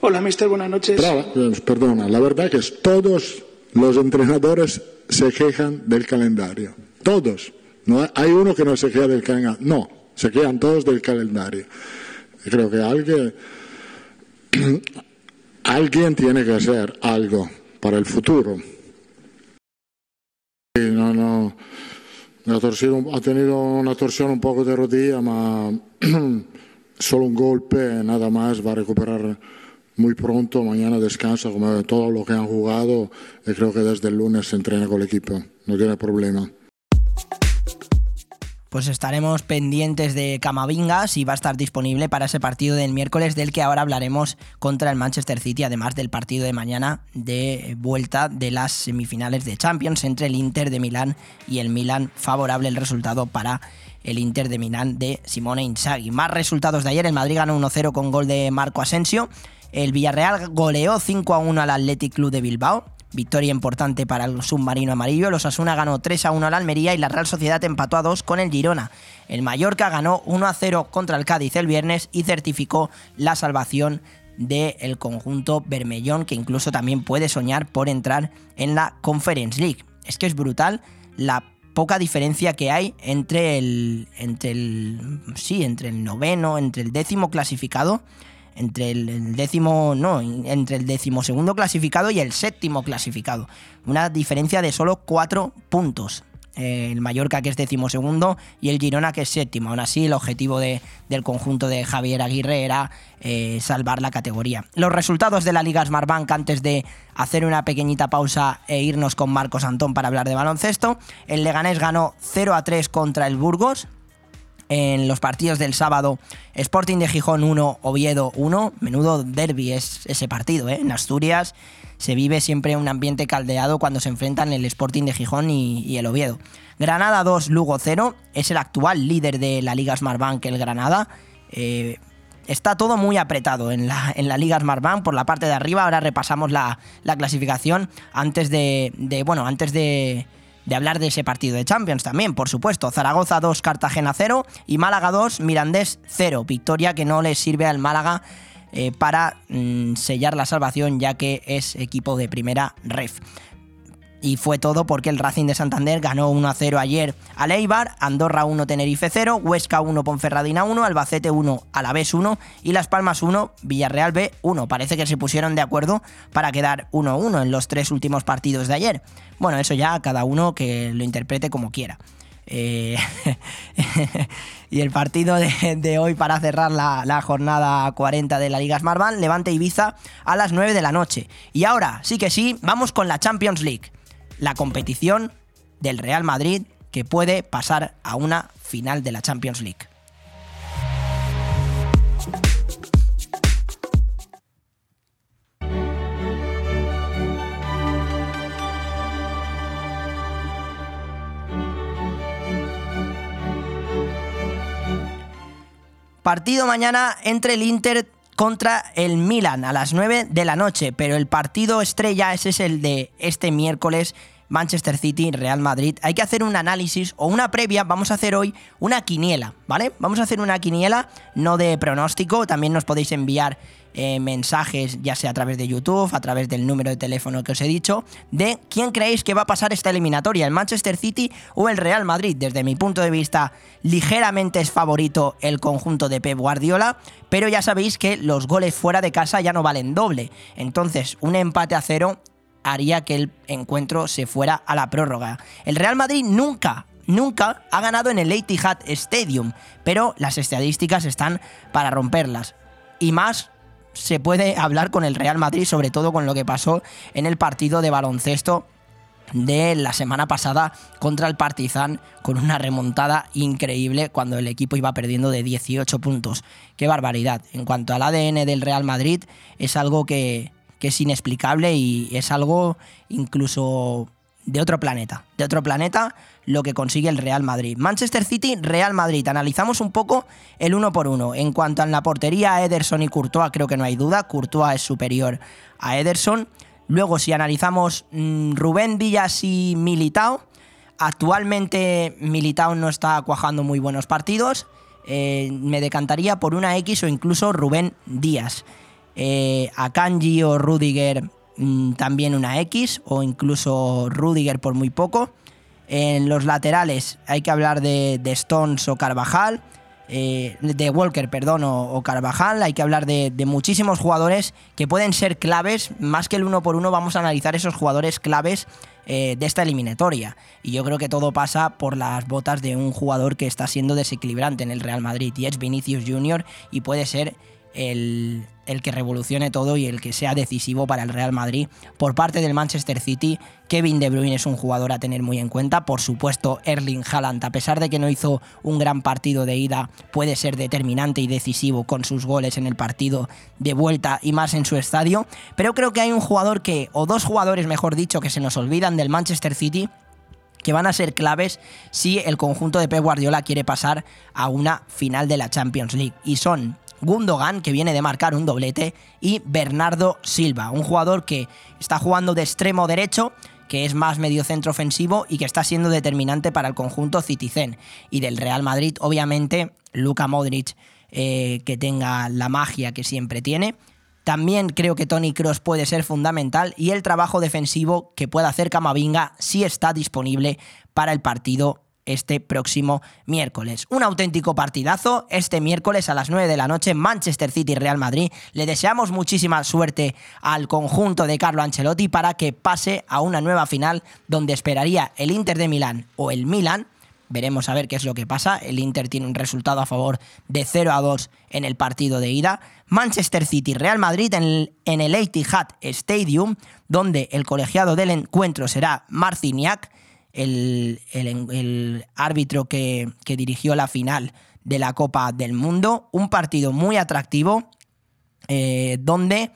[SPEAKER 14] Hola, mister, buenas noches.
[SPEAKER 15] Pues, perdona, la verdad que es todos los entrenadores se quejan del calendario. Todos. No hay uno que no se queja del calendario. No, se quejan todos del calendario. Creo que alguien alguien tiene que hacer algo para el futuro. No, no, ha, tenido una torsión un poco de rodilla, pero solo un golpe, nada más, va a recuperar muy pronto, mañana descansa como todo lo que han jugado y creo que desde el lunes se entrena con el equipo, no tiene problema
[SPEAKER 2] pues estaremos pendientes de Camavinga si va a estar disponible para ese partido del miércoles del que ahora hablaremos contra el Manchester City, además del partido de mañana de vuelta de las semifinales de Champions entre el Inter de Milán y el Milán, favorable el resultado para el Inter de Milán de Simone Inzaghi. Más resultados de ayer, el Madrid ganó 1-0 con gol de Marco Asensio, el Villarreal goleó 5-1 al Athletic Club de Bilbao, Victoria importante para el submarino amarillo. Los Asuna ganó 3 a 1 al Almería y la Real Sociedad empató a 2 con el Girona. El Mallorca ganó 1 a 0 contra el Cádiz el viernes y certificó la salvación del conjunto Bermellón, que incluso también puede soñar por entrar en la Conference League. Es que es brutal la poca diferencia que hay entre el, entre el, sí, entre el noveno, entre el décimo clasificado entre el, décimo, no, entre el decimosegundo clasificado y el séptimo clasificado. Una diferencia de solo cuatro puntos. el Mallorca que es decimosegundo y el Girona que es séptimo. Aún así, el objetivo de, del conjunto de Javier Aguirre era eh, salvar la categoría. Los resultados de la Liga Smartbank antes de hacer una pequeñita pausa e irnos con Marcos Antón para hablar de baloncesto. El Leganés ganó 0 a 3 contra el Burgos en los partidos del sábado. Sporting de Gijón 1, Oviedo 1. Menudo derby es ese partido, ¿eh? En Asturias se vive siempre un ambiente caldeado cuando se enfrentan el Sporting de Gijón y, el Oviedo. Granada 2, Lugo 0. Es el actual líder de la Liga Smartbank, el Granada. Eh, está todo muy apretado en la, en la Liga Smartbank por la parte de arriba. Ahora repasamos la, clasificación antes de bueno, antes de de hablar de ese partido de Champions también, por supuesto. Zaragoza 2, Cartagena 0 y Málaga 2, Mirandés 0. Victoria que no le sirve al Málaga eh, para mm, sellar la salvación ya que es equipo de primera ref. Y fue todo porque el Racing de Santander ganó 1 a 0 ayer a Eibar, Andorra 1, Tenerife 0, Huesca 1, Ponferradina 1, Albacete 1, Alavés 1 y Las Palmas 1, Villarreal B 1. Parece que se pusieron de acuerdo para quedar 1-1 en los tres últimos partidos de ayer. Bueno, eso ya cada uno que lo interprete como quiera. Eh, y el partido de, hoy para cerrar la, jornada 40 de la Liga Smartbank, Levante Ibiza a las 9 de la noche. Y ahora, sí que sí, vamos con la Champions League la competición del Real Madrid que puede pasar a una final de la Champions League. Partido mañana entre el Inter contra el Milan a las 9 de la noche, pero el partido estrella ese es el de este miércoles Manchester City, Real Madrid. Hay que hacer un análisis o una previa, vamos a hacer hoy una quiniela, ¿vale? Vamos a hacer una quiniela, no de pronóstico, también nos podéis enviar eh, mensajes, ya sea a través de YouTube, a través del número de teléfono que os he dicho, de quién creéis que va a pasar esta eliminatoria, el Manchester City o el Real Madrid. Desde mi punto de vista, ligeramente es favorito el conjunto de Pep Guardiola, pero ya sabéis que los goles fuera de casa ya no valen doble. Entonces, un empate a cero haría que el encuentro se fuera a la prórroga. El Real Madrid nunca, nunca ha ganado en el Etihad Stadium, pero las estadísticas están para romperlas. Y más se puede hablar con el Real Madrid, sobre todo con lo que pasó en el partido de baloncesto de la semana pasada contra el Partizan con una remontada increíble cuando el equipo iba perdiendo de 18 puntos. Qué barbaridad. En cuanto al ADN del Real Madrid, es algo que, que es inexplicable y es algo incluso de otro planeta. De otro planeta lo que consigue el Real Madrid. Manchester City, Real Madrid. Analizamos un poco el uno por uno. En cuanto a la portería, Ederson y Courtois, creo que no hay duda. Courtois es superior a Ederson. Luego, si analizamos mmm, Rubén Díaz y Militao, actualmente Militao no está cuajando muy buenos partidos. Eh, me decantaría por una X o incluso Rubén Díaz eh, a Kanji o Rudiger mmm, también una X o incluso Rudiger por muy poco. En los laterales hay que hablar de, Stones o Carvajal, eh, de Walker, perdón, o, Carvajal. Hay que hablar de, muchísimos jugadores que pueden ser claves. Más que el uno por uno, vamos a analizar esos jugadores claves eh, de esta eliminatoria. Y yo creo que todo pasa por las botas de un jugador que está siendo desequilibrante en el Real Madrid y es Vinicius Junior y puede ser el, que revolucione todo y el que sea decisivo para el Real Madrid. Por parte del Manchester City, Kevin De Bruyne es un jugador a tener muy en cuenta. Por supuesto, Erling Haaland, a pesar de que no hizo un gran partido de ida, puede ser determinante y decisivo con sus goles en el partido de vuelta y más en su estadio. Pero creo que hay un jugador que, o dos jugadores mejor dicho, que se nos olvidan del Manchester City que van a ser claves si el conjunto de Pep Guardiola quiere pasar a una final de la Champions League. Y son Gundogan, que viene de marcar un doblete, y Bernardo Silva, un jugador que está jugando de extremo derecho, que es más medio centro ofensivo y que está siendo determinante para el conjunto Citizen. Y del Real Madrid, obviamente, Luka Modric, eh, que tenga la magia que siempre tiene. También creo que Tony Cross puede ser fundamental y el trabajo defensivo que pueda hacer Camavinga sí está disponible para el partido este próximo miércoles. Un auténtico partidazo este miércoles a las 9 de la noche Manchester City Real Madrid. Le deseamos muchísima suerte al conjunto de Carlo Ancelotti para que pase a una nueva final donde esperaría el Inter de Milán o el Milan. Veremos a ver qué es lo que pasa. El Inter tiene un resultado a favor de 0 a 2 en el partido de ida. Manchester City Real Madrid en el, en el Etihad Stadium, donde el colegiado del encuentro será Marciniak el, el, árbitro que, que, dirigió la final de la Copa del Mundo. Un partido muy atractivo eh, donde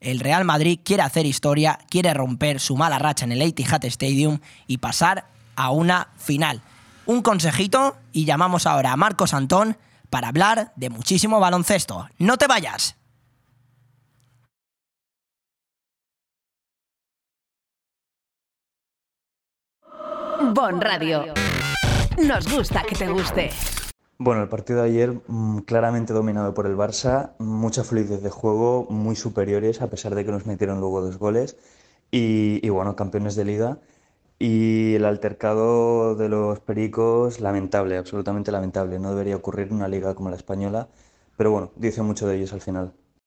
[SPEAKER 2] el Real Madrid quiere hacer historia, quiere romper su mala racha en el Etihad Stadium y pasar a una final. Un consejito y llamamos ahora a Marcos Antón para hablar de muchísimo baloncesto. No te vayas.
[SPEAKER 3] Bon Radio. Nos gusta que te guste.
[SPEAKER 16] Bueno, el partido de ayer mmm, claramente dominado por el Barça, mucha fluidez de juego, muy superiores a pesar de que nos metieron luego dos goles y, y bueno, campeones de liga. Y el altercado de los Pericos, lamentable, absolutamente lamentable. No debería ocurrir en una liga como la española, pero bueno, dice mucho de ellos al final.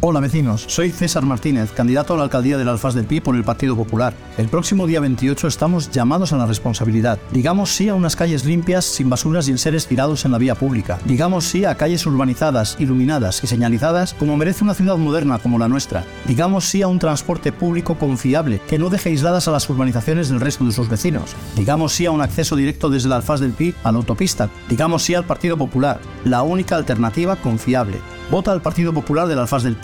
[SPEAKER 17] Hola vecinos, soy César Martínez, candidato a la alcaldía del Alfaz del Pi por el Partido Popular. El próximo día 28 estamos llamados a la responsabilidad. Digamos sí a unas calles limpias, sin basuras y enseres tirados en la vía pública. Digamos sí a calles urbanizadas, iluminadas y señalizadas como merece una ciudad moderna como la nuestra. Digamos sí a un transporte público confiable que no deje aisladas a las urbanizaciones del resto de sus vecinos. Digamos sí a un acceso directo desde el Alfaz del Pi a la autopista. Digamos sí al Partido Popular, la única alternativa confiable. Vota al Partido Popular del Alfaz del Pi.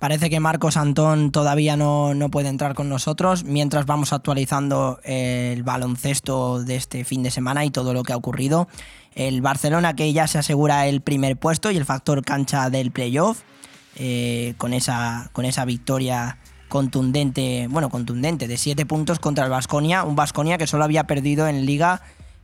[SPEAKER 2] Parece que Marcos Antón todavía no, no, puede entrar con nosotros, mientras vamos actualizando el baloncesto de este fin de semana y todo lo que ha ocurrido. El Barcelona que ya se asegura el primer puesto y el factor cancha del playoff, eh, con, esa, con esa victoria contundente, bueno, contundente, de 7 puntos contra el Vasconia, un Vasconia que solo había perdido en liga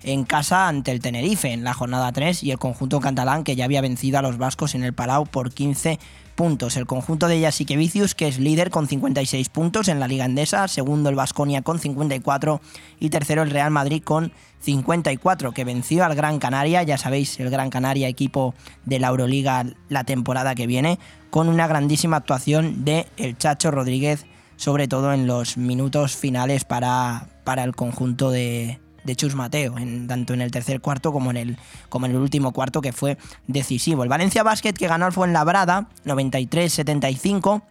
[SPEAKER 2] en casa ante el Tenerife en la jornada 3 y el conjunto catalán que ya había vencido a los vascos en el Palau por 15 puntos. El conjunto de Vicius, que es líder con 56 puntos en la Liga Endesa, segundo el Vasconia con 54 y tercero el Real Madrid con 54, que venció al Gran Canaria, ya sabéis, el Gran Canaria, equipo de la Euroliga la temporada que viene, con una grandísima actuación de el Chacho Rodríguez, sobre todo en los minutos finales para, para el conjunto de, de Chus Mateo, tanto en el tercer cuarto como en el, como en el último cuarto que fue decisivo. El Valencia Basket que ganó al Fuenlabrada 93-75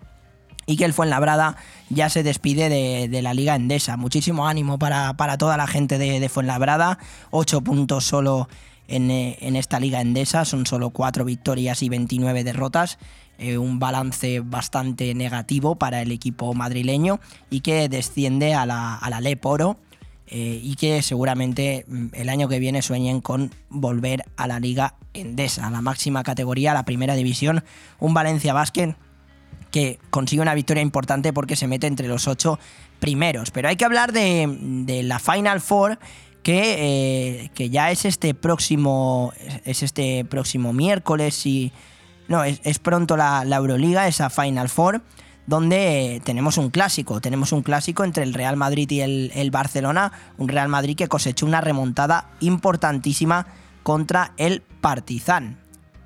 [SPEAKER 2] y que el Fuenlabrada ya se despide de, la Liga Endesa. Muchísimo ánimo para, toda la gente de, de Fuenlabrada, 8 puntos solo en, en, esta Liga Endesa, son solo 4 victorias y 29 derrotas. Eh, un balance bastante negativo para el equipo madrileño y que desciende a la, a la Leporo eh, y que seguramente mm, el año que viene sueñen con volver a la Liga Endesa, a la máxima categoría, a la primera división. Un Valencia Basket que consigue una victoria importante porque se mete entre los ocho primeros. Pero hay que hablar de, la Final Four. Que, eh, que, ya es este próximo es este próximo miércoles y no es, pronto la, la Euroliga esa Final Four donde tenemos un clásico, tenemos un clásico entre el Real Madrid y el, Barcelona, un Real Madrid que cosechó una remontada importantísima contra el Partizan.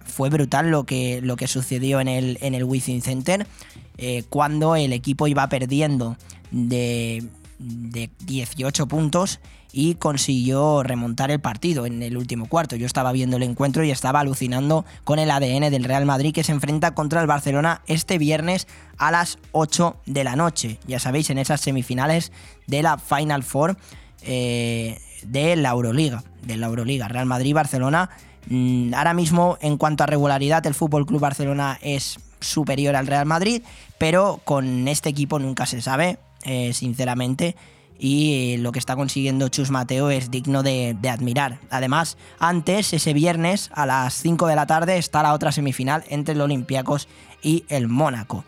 [SPEAKER 2] Fue brutal lo que, lo que sucedió en el, en el Wizzing Center eh, cuando el equipo iba perdiendo de, de 18 puntos y consiguió remontar el partido en el último cuarto. Yo estaba viendo el encuentro y estaba alucinando con el ADN del Real Madrid que se enfrenta contra el Barcelona este viernes a las 8 de la noche. Ya sabéis, en esas semifinales de la Final Four eh, de la Euroliga. De la Euroliga. Real Madrid-Barcelona. Mm, ahora mismo, en cuanto a regularidad, el Fútbol Club Barcelona es superior al Real Madrid, pero con este equipo nunca se sabe, eh, sinceramente y lo que está consiguiendo Chus Mateo es digno de, admirar. Además, antes, ese viernes a las 5 de la tarde, está la otra semifinal entre el Olympiacos y el Mónaco.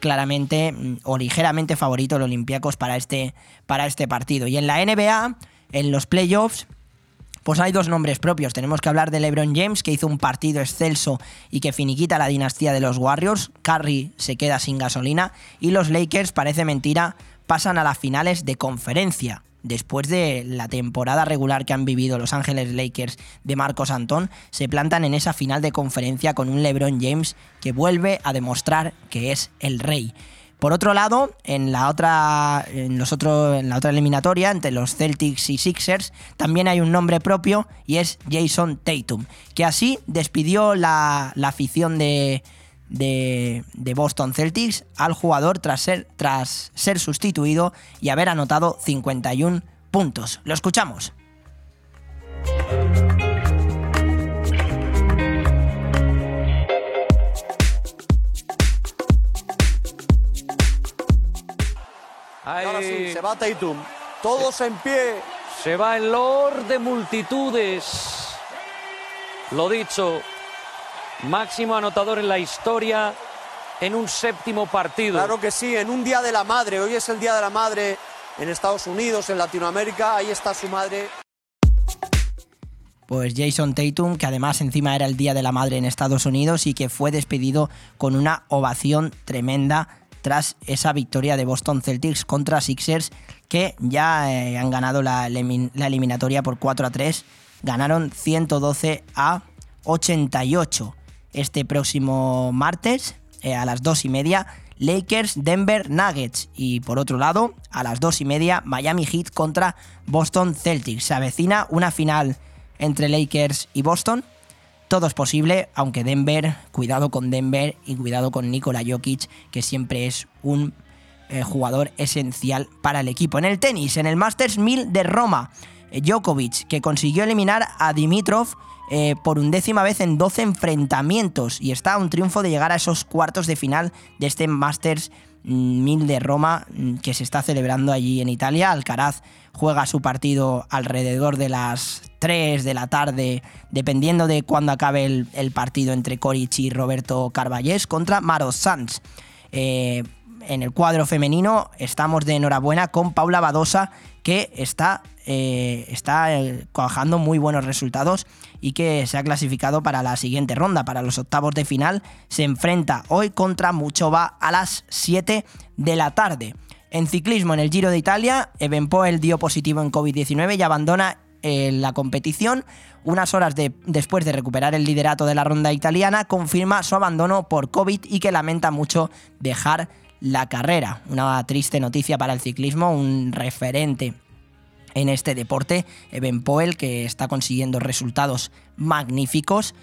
[SPEAKER 2] Claramente mm, o ligeramente favorito el Olympiacos para este, para este partido. Y en la NBA, en los playoffs, pues hay dos nombres propios. Tenemos que hablar de LeBron James, que hizo un partido excelso y que finiquita la dinastía de los Warriors. Curry se queda sin gasolina. Y los Lakers, parece mentira, pasan a las finales de conferencia. después de la temporada regular que han vivido Los Ángeles Lakers de Marcos Antón, se plantan en esa final de conferencia con un LeBron James que vuelve a demostrar que es el rey. Por otro lado, en la otra, en los otro, en la otra eliminatoria, entre los Celtics y Sixers, también hay un nombre propio y es Jason Tatum, que así despidió la, la afición de, de, de, Boston Celtics al jugador tras ser, tras ser sustituido y haber anotado 51 puntos. Lo escuchamos.
[SPEAKER 18] Ahí. Ahora sí, se va Tatum. Todos en pie. Se va el Lord de multitudes. Lo dicho, máximo anotador en la historia en un séptimo partido.
[SPEAKER 19] Claro que sí, en un día de la madre. Hoy es el día de la madre en Estados Unidos, en Latinoamérica. Ahí está su madre.
[SPEAKER 2] Pues Jason Tatum, que además encima era el Día de la Madre en Estados Unidos y que fue despedido con una ovación tremenda tras esa victoria de Boston Celtics contra Sixers, que ya eh, han ganado la, eliminatoria por 4 a 3. Ganaron 112 a 88. Este próximo martes, eh, a las 2 y media, Lakers, Denver Nuggets. Y por otro lado, a las 2 y media, Miami Heat contra Boston Celtics. Se avecina una final entre Lakers y Boston todo es posible, aunque Denver, cuidado con Denver y cuidado con Nikola Jokic, que siempre es un eh, jugador esencial para el equipo. En el tenis, en el Masters 1000 de Roma, eh, Djokovic, que consiguió eliminar a Dimitrov eh, por undécima vez en 12 enfrentamientos y está a un triunfo de llegar a esos cuartos de final de este Masters 1000 de Roma mm, que se está celebrando allí en Italia. Alcaraz juega su partido alrededor de las 3 de la tarde, dependiendo de cuándo acabe el, partido entre Coric y Roberto Carballés contra Maros Sanz. Eh, en el cuadro femenino estamos de enhorabuena con Paula Badosa, que está, eh, está eh, cojando muy buenos resultados y que se ha clasificado para la siguiente ronda, para los octavos de final. Se enfrenta hoy contra Muchova a las 7 de la tarde. En ciclismo, en el Giro de Italia, Evenpoel dio positivo en COVID-19 y abandona eh, la competición. Unas horas después de recuperar el liderato de la ronda italiana, confirma su abandono por COVID y que lamenta mucho dejar la carrera. Una triste noticia para el ciclismo, un referente en este deporte, Evenpoel, que está consiguiendo resultados magníficos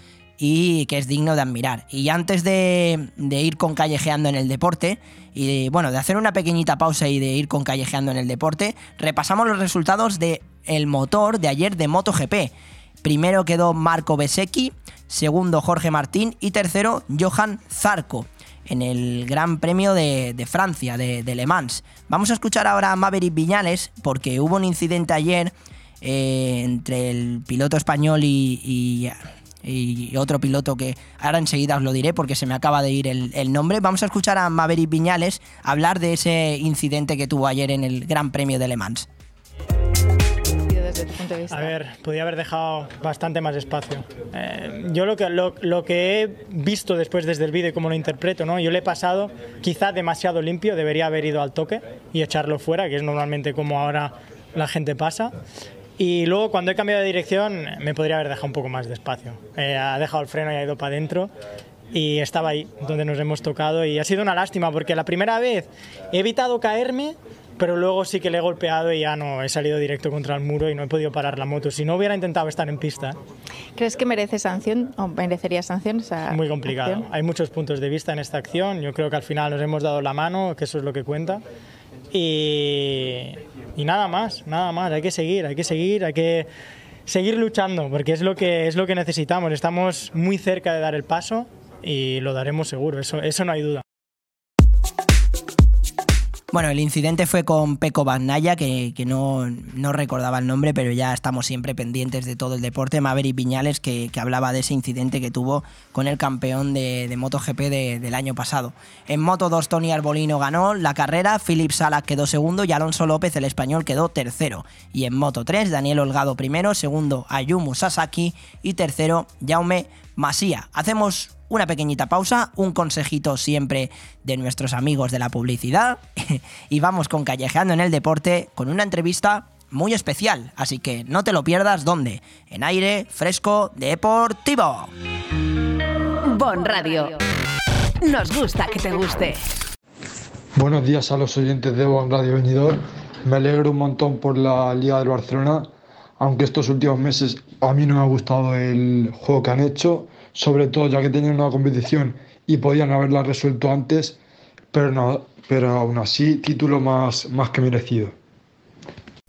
[SPEAKER 2] y que es digno de admirar. Y antes de, ir con callejeando en el deporte, y bueno, de hacer una pequeñita pausa y de ir con callejeando en el deporte, repasamos los resultados de el motor de ayer de MotoGP. Primero quedó Marco Besecchi, segundo Jorge Martín y tercero Johan Zarco en el Gran Premio de, Francia, de, Le Mans. Vamos a escuchar ahora a Maverick Viñales porque hubo un incidente ayer eh, entre el piloto español y otro piloto que ahora enseguida os lo diré porque se me acaba de ir el, nombre. Vamos a escuchar a Maverick Viñales hablar de ese incidente que tuvo ayer en el Gran Premio de Le Mans.
[SPEAKER 20] A ver, podía haber dejado bastante más espacio. Eh, yo lo que, lo, lo, que he visto después desde el vídeo y cómo lo interpreto, ¿no? yo le he pasado quizá demasiado limpio, debería haber ido al toque y echarlo fuera, que es normalmente como ahora la gente pasa. Y luego cuando he cambiado de dirección me podría haber dejado un poco más de espacio. Eh, ha dejado el freno y ha ido para adentro y estaba ahí donde nos hemos tocado y ha sido una lástima porque la primera vez he evitado caerme pero luego sí que le he golpeado y ya no he salido directo contra el muro y no he podido parar la moto. Si no hubiera intentado estar en pista.
[SPEAKER 21] ¿Crees que merece sanción o merecería sanción?
[SPEAKER 20] Muy complicado. Hay muchos puntos de vista en esta acción. Yo creo que al final nos hemos dado la mano, que eso es lo que cuenta. Y, y nada más, nada más. Hay que seguir, hay que seguir, hay que seguir luchando porque es lo que es lo que necesitamos. Estamos muy cerca de dar el paso y lo daremos seguro. Eso, eso no hay duda.
[SPEAKER 2] Bueno, el incidente fue con Peco Bagnaya, que, no, recordaba el nombre, pero ya estamos siempre pendientes de todo el deporte. Maverick Viñales, que, hablaba de ese incidente que tuvo con el campeón de, de MotoGP del año pasado. En Moto 2, Tony Arbolino ganó la carrera, Philip Salas quedó segundo y Alonso López, el español, quedó tercero. Y en Moto 3, Daniel Holgado primero, segundo Ayumu Sasaki y tercero Jaume Masía. Hacemos una pequeñita pausa, un consejito siempre de nuestros amigos de la publicidad y vamos con Callejeando en el Deporte con una entrevista muy especial, así que no te lo pierdas donde, en aire fresco deportivo.
[SPEAKER 3] Bon Radio. Nos gusta que te guste.
[SPEAKER 22] Buenos días a los oyentes de Bon Radio Venidor. Me alegro un montón por la Liga del Barcelona, aunque estos últimos meses a mí no me ha gustado el juego que han hecho, sobre todo ya que tenían una competición y podían haberla resuelto antes, pero, no, pero aún así título más, más que merecido.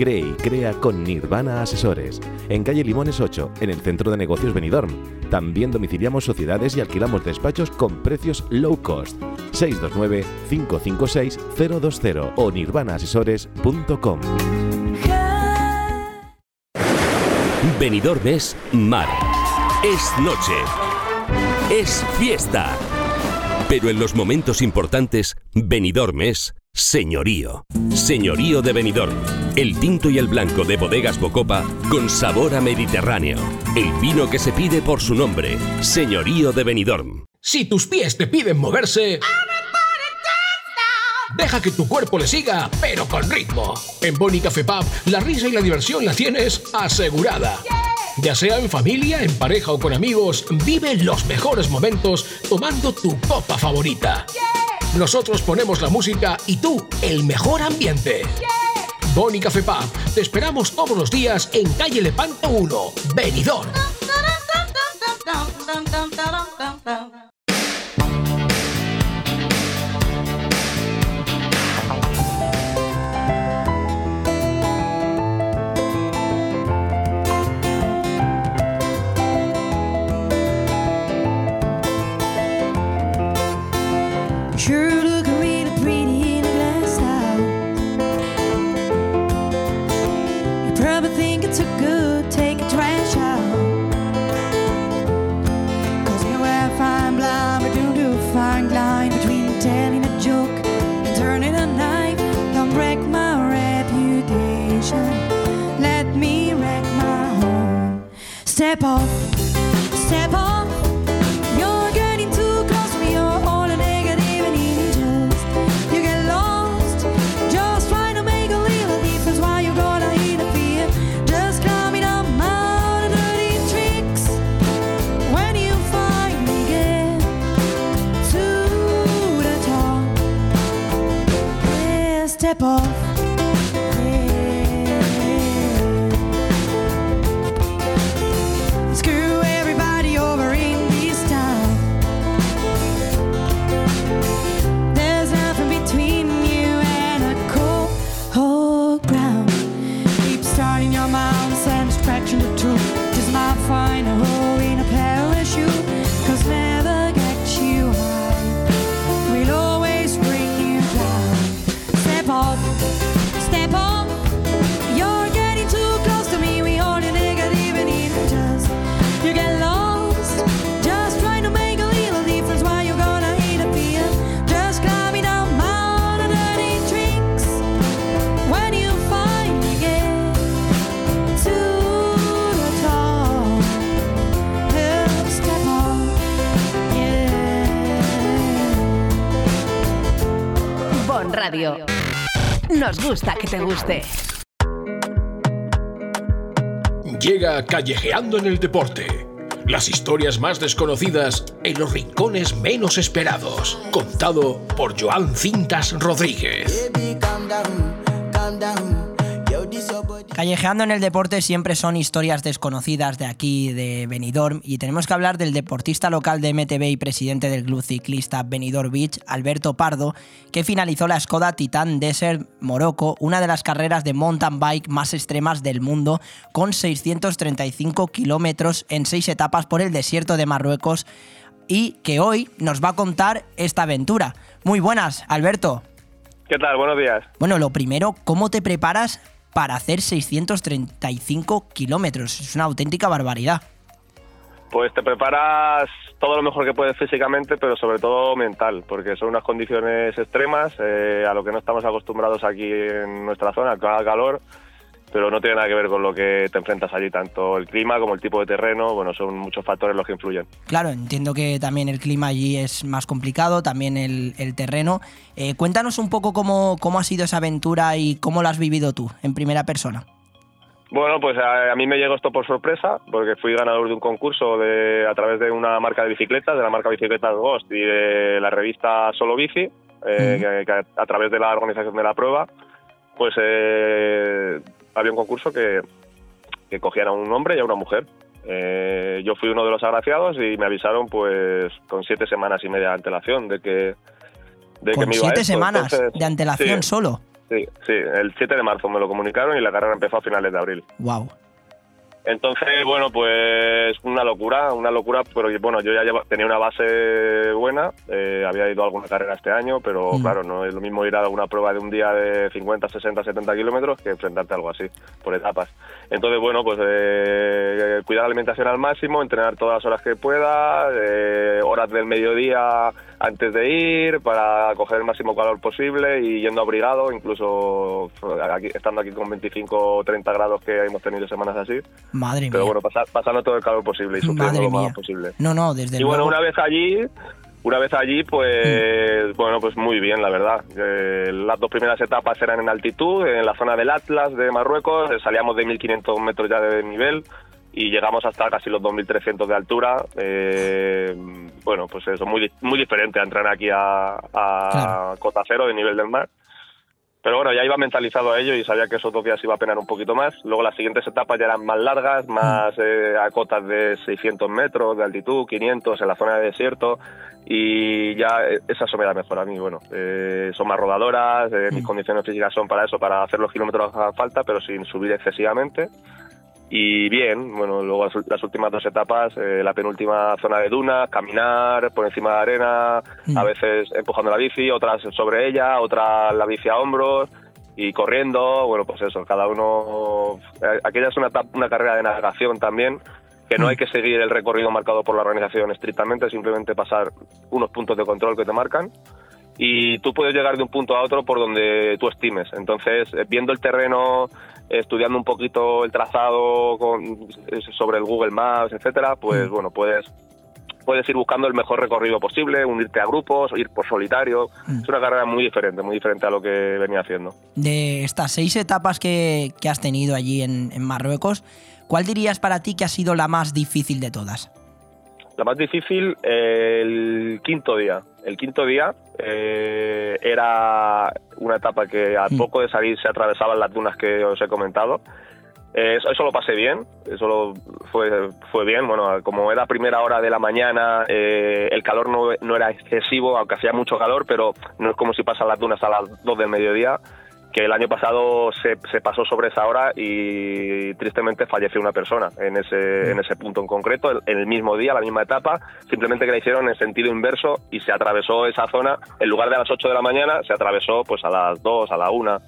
[SPEAKER 4] Cree y crea con Nirvana Asesores. En calle Limones 8, en el centro de negocios Benidorm. También domiciliamos sociedades y alquilamos despachos con precios low cost. 629-556-020 o nirvanaasesores.com.
[SPEAKER 7] Benidorm es mar. Es noche. Es fiesta. Pero en los momentos importantes, Benidorm es señorío. Señorío de Benidorm. El tinto y el blanco de bodegas Bocopa con sabor a Mediterráneo. El vino que se pide por su nombre. Señorío de Benidorm.
[SPEAKER 9] Si tus pies te piden moverse... Deja que tu cuerpo le siga, pero con ritmo. En Boni Café Pub, la risa y la diversión la tienes asegurada. Ya sea en familia, en pareja o con amigos, vive los mejores momentos tomando tu copa favorita. Nosotros ponemos la música y tú el mejor ambiente. Boni Café Pub, te esperamos todos los días en calle Lepanto 1, Benidorm.
[SPEAKER 23] Step off, step off. You're getting too close to me. You're all a negative and. You get lost, just to make a little difference while you're gonna interfere. Just climbing up dirty tricks. When you finally get to the top, step off.
[SPEAKER 3] Gusta que te guste.
[SPEAKER 9] Llega callejeando en el deporte. Las historias más desconocidas en los rincones menos esperados. Contado por Joan Cintas Rodríguez.
[SPEAKER 2] Callejeando en el deporte siempre son historias desconocidas de aquí, de Benidorm, y tenemos que hablar del deportista local de MTB y presidente del club ciclista Benidorm Beach, Alberto Pardo, que finalizó la Skoda Titan Desert Morocco, una de las carreras de mountain bike más extremas del mundo, con 635 kilómetros en seis etapas por el desierto de Marruecos, y que hoy nos va a contar esta aventura. Muy buenas, Alberto.
[SPEAKER 24] ¿Qué tal? Buenos días.
[SPEAKER 2] Bueno, lo primero, ¿cómo te preparas para hacer 635 kilómetros? Es una auténtica barbaridad.
[SPEAKER 24] Pues te preparas todo lo mejor que puedes físicamente, pero sobre todo mental, porque son unas condiciones extremas eh, a lo que no estamos acostumbrados aquí en nuestra zona, haga calor, pero no tiene nada que ver con lo que te enfrentas allí, tanto el clima como el tipo de terreno, bueno, son muchos factores los que influyen.
[SPEAKER 2] Claro, entiendo que también el clima allí es más complicado, también el, el terreno. Eh, cuéntanos un poco cómo, cómo ha sido esa aventura y cómo lo has vivido tú en primera persona.
[SPEAKER 24] Bueno, pues a, a mí me llegó esto por sorpresa, porque fui ganador de un concurso de, a través de una marca de bicicletas, de la marca Bicicletas Ghost y de la revista Solo Bici, eh, que- que a, a través de la organización de la prueba, pues eh, había un concurso que, que cogían a un hombre y a una mujer. Eh, yo fui uno de los agraciados y me avisaron pues con siete semanas y media de antelación de que, de que
[SPEAKER 2] Con
[SPEAKER 24] me iba a
[SPEAKER 2] siete
[SPEAKER 24] esto.
[SPEAKER 2] semanas
[SPEAKER 24] Entonces,
[SPEAKER 2] de antelación
[SPEAKER 24] sí,
[SPEAKER 2] solo.
[SPEAKER 24] Sí, sí, el 7 de marzo me lo comunicaron y la carrera empezó a finales de abril.
[SPEAKER 2] Wow.
[SPEAKER 24] Entonces, bueno, pues una locura, una locura, pero bueno, yo ya lleva- tenía una base buena, eh, había ido a alguna carrera este año, pero
[SPEAKER 25] Mm.
[SPEAKER 24] claro, no es lo mismo ir a alguna prueba de un día de 50, 60, 70 kilómetros que enfrentarte a algo así, por etapas. Entonces, bueno, pues eh, cuidar la alimentación al máximo, entrenar todas las horas que pueda, eh, horas del mediodía antes de ir para coger el máximo calor posible y yendo abrigado, incluso aquí, estando aquí con 25 o 30 grados que hemos tenido semanas así.
[SPEAKER 2] Madre
[SPEAKER 24] Pero
[SPEAKER 2] mía.
[SPEAKER 24] bueno, pasar, pasando todo el calor posible y sufriendo lo más posible.
[SPEAKER 2] No, no, desde
[SPEAKER 24] y bueno,
[SPEAKER 2] luego.
[SPEAKER 24] una vez allí, una vez allí,
[SPEAKER 2] Mm.
[SPEAKER 24] pues bueno, pues muy bien, la verdad. Eh, las dos primeras etapas eran en altitud, en la zona del Atlas de Marruecos, eh, salíamos de 1500 metros ya de nivel y llegamos hasta casi los 2300 de altura. Eh, bueno, pues eso, muy, muy diferente a entrar aquí a, a cota cero de nivel del mar. Pero bueno, ya iba mentalizado a ello y sabía que esos dos días iba a penar un poquito más. Luego las siguientes etapas ya eran más largas, más eh, a cotas de 600 metros de altitud, 500 en la zona de desierto. Y ya eh, esa eso me da mejor a mí. Bueno, eh, son más rodadoras, eh, mis condiciones físicas son para eso, para hacer los kilómetros que haga falta, pero sin subir excesivamente. Y bien, bueno, luego las, últimas dos etapas, eh, la penúltima zona de dunas, caminar por encima de arena, a veces empujando la bici, otras sobre ella, otras la bici a hombros y corriendo, bueno, pues eso, cada uno... eh, Aquella es una, una carrera de navegación también, que no hay que seguir el recorrido marcado por la organización estrictamente, simplemente pasar unos puntos de control que te marcan y tú puedes llegar de un punto a otro por donde tú estimes. Entonces, eh, viendo el terreno, estudiando un poquito el trazado con- sobre el Google Maps, etcétera, pues bueno, puedes puedes ir buscando el mejor recorrido posible, unirte a grupos, ir por solitario. Es una carrera muy diferente, muy diferente a lo que venía haciendo.
[SPEAKER 2] De estas seis etapas que, que has tenido allí en, en Marruecos, ¿cuál dirías para ti que ha sido la más difícil de todas?
[SPEAKER 24] La más difícil, eh, el quinto día. El quinto día eh, era una etapa que al poco de salir se atravesaban las dunas que os he comentado. Eh, eso, eso lo pasé bien, eso lo- fue, fue bien. Bueno, como era primera hora de la mañana, eh, el calor no, no era excesivo, aunque hacía mucho calor, pero no es como si pasan las dunas a las 2 del mediodía, que el año pasado se, se pasó sobre esa hora y tristemente falleció una persona en ese, en ese punto en concreto, en el mismo día, la misma etapa, simplemente que la hicieron en sentido inverso y se atravesó esa zona, en lugar de a las 8 de la mañana, se atravesó pues a las 2, a la 1.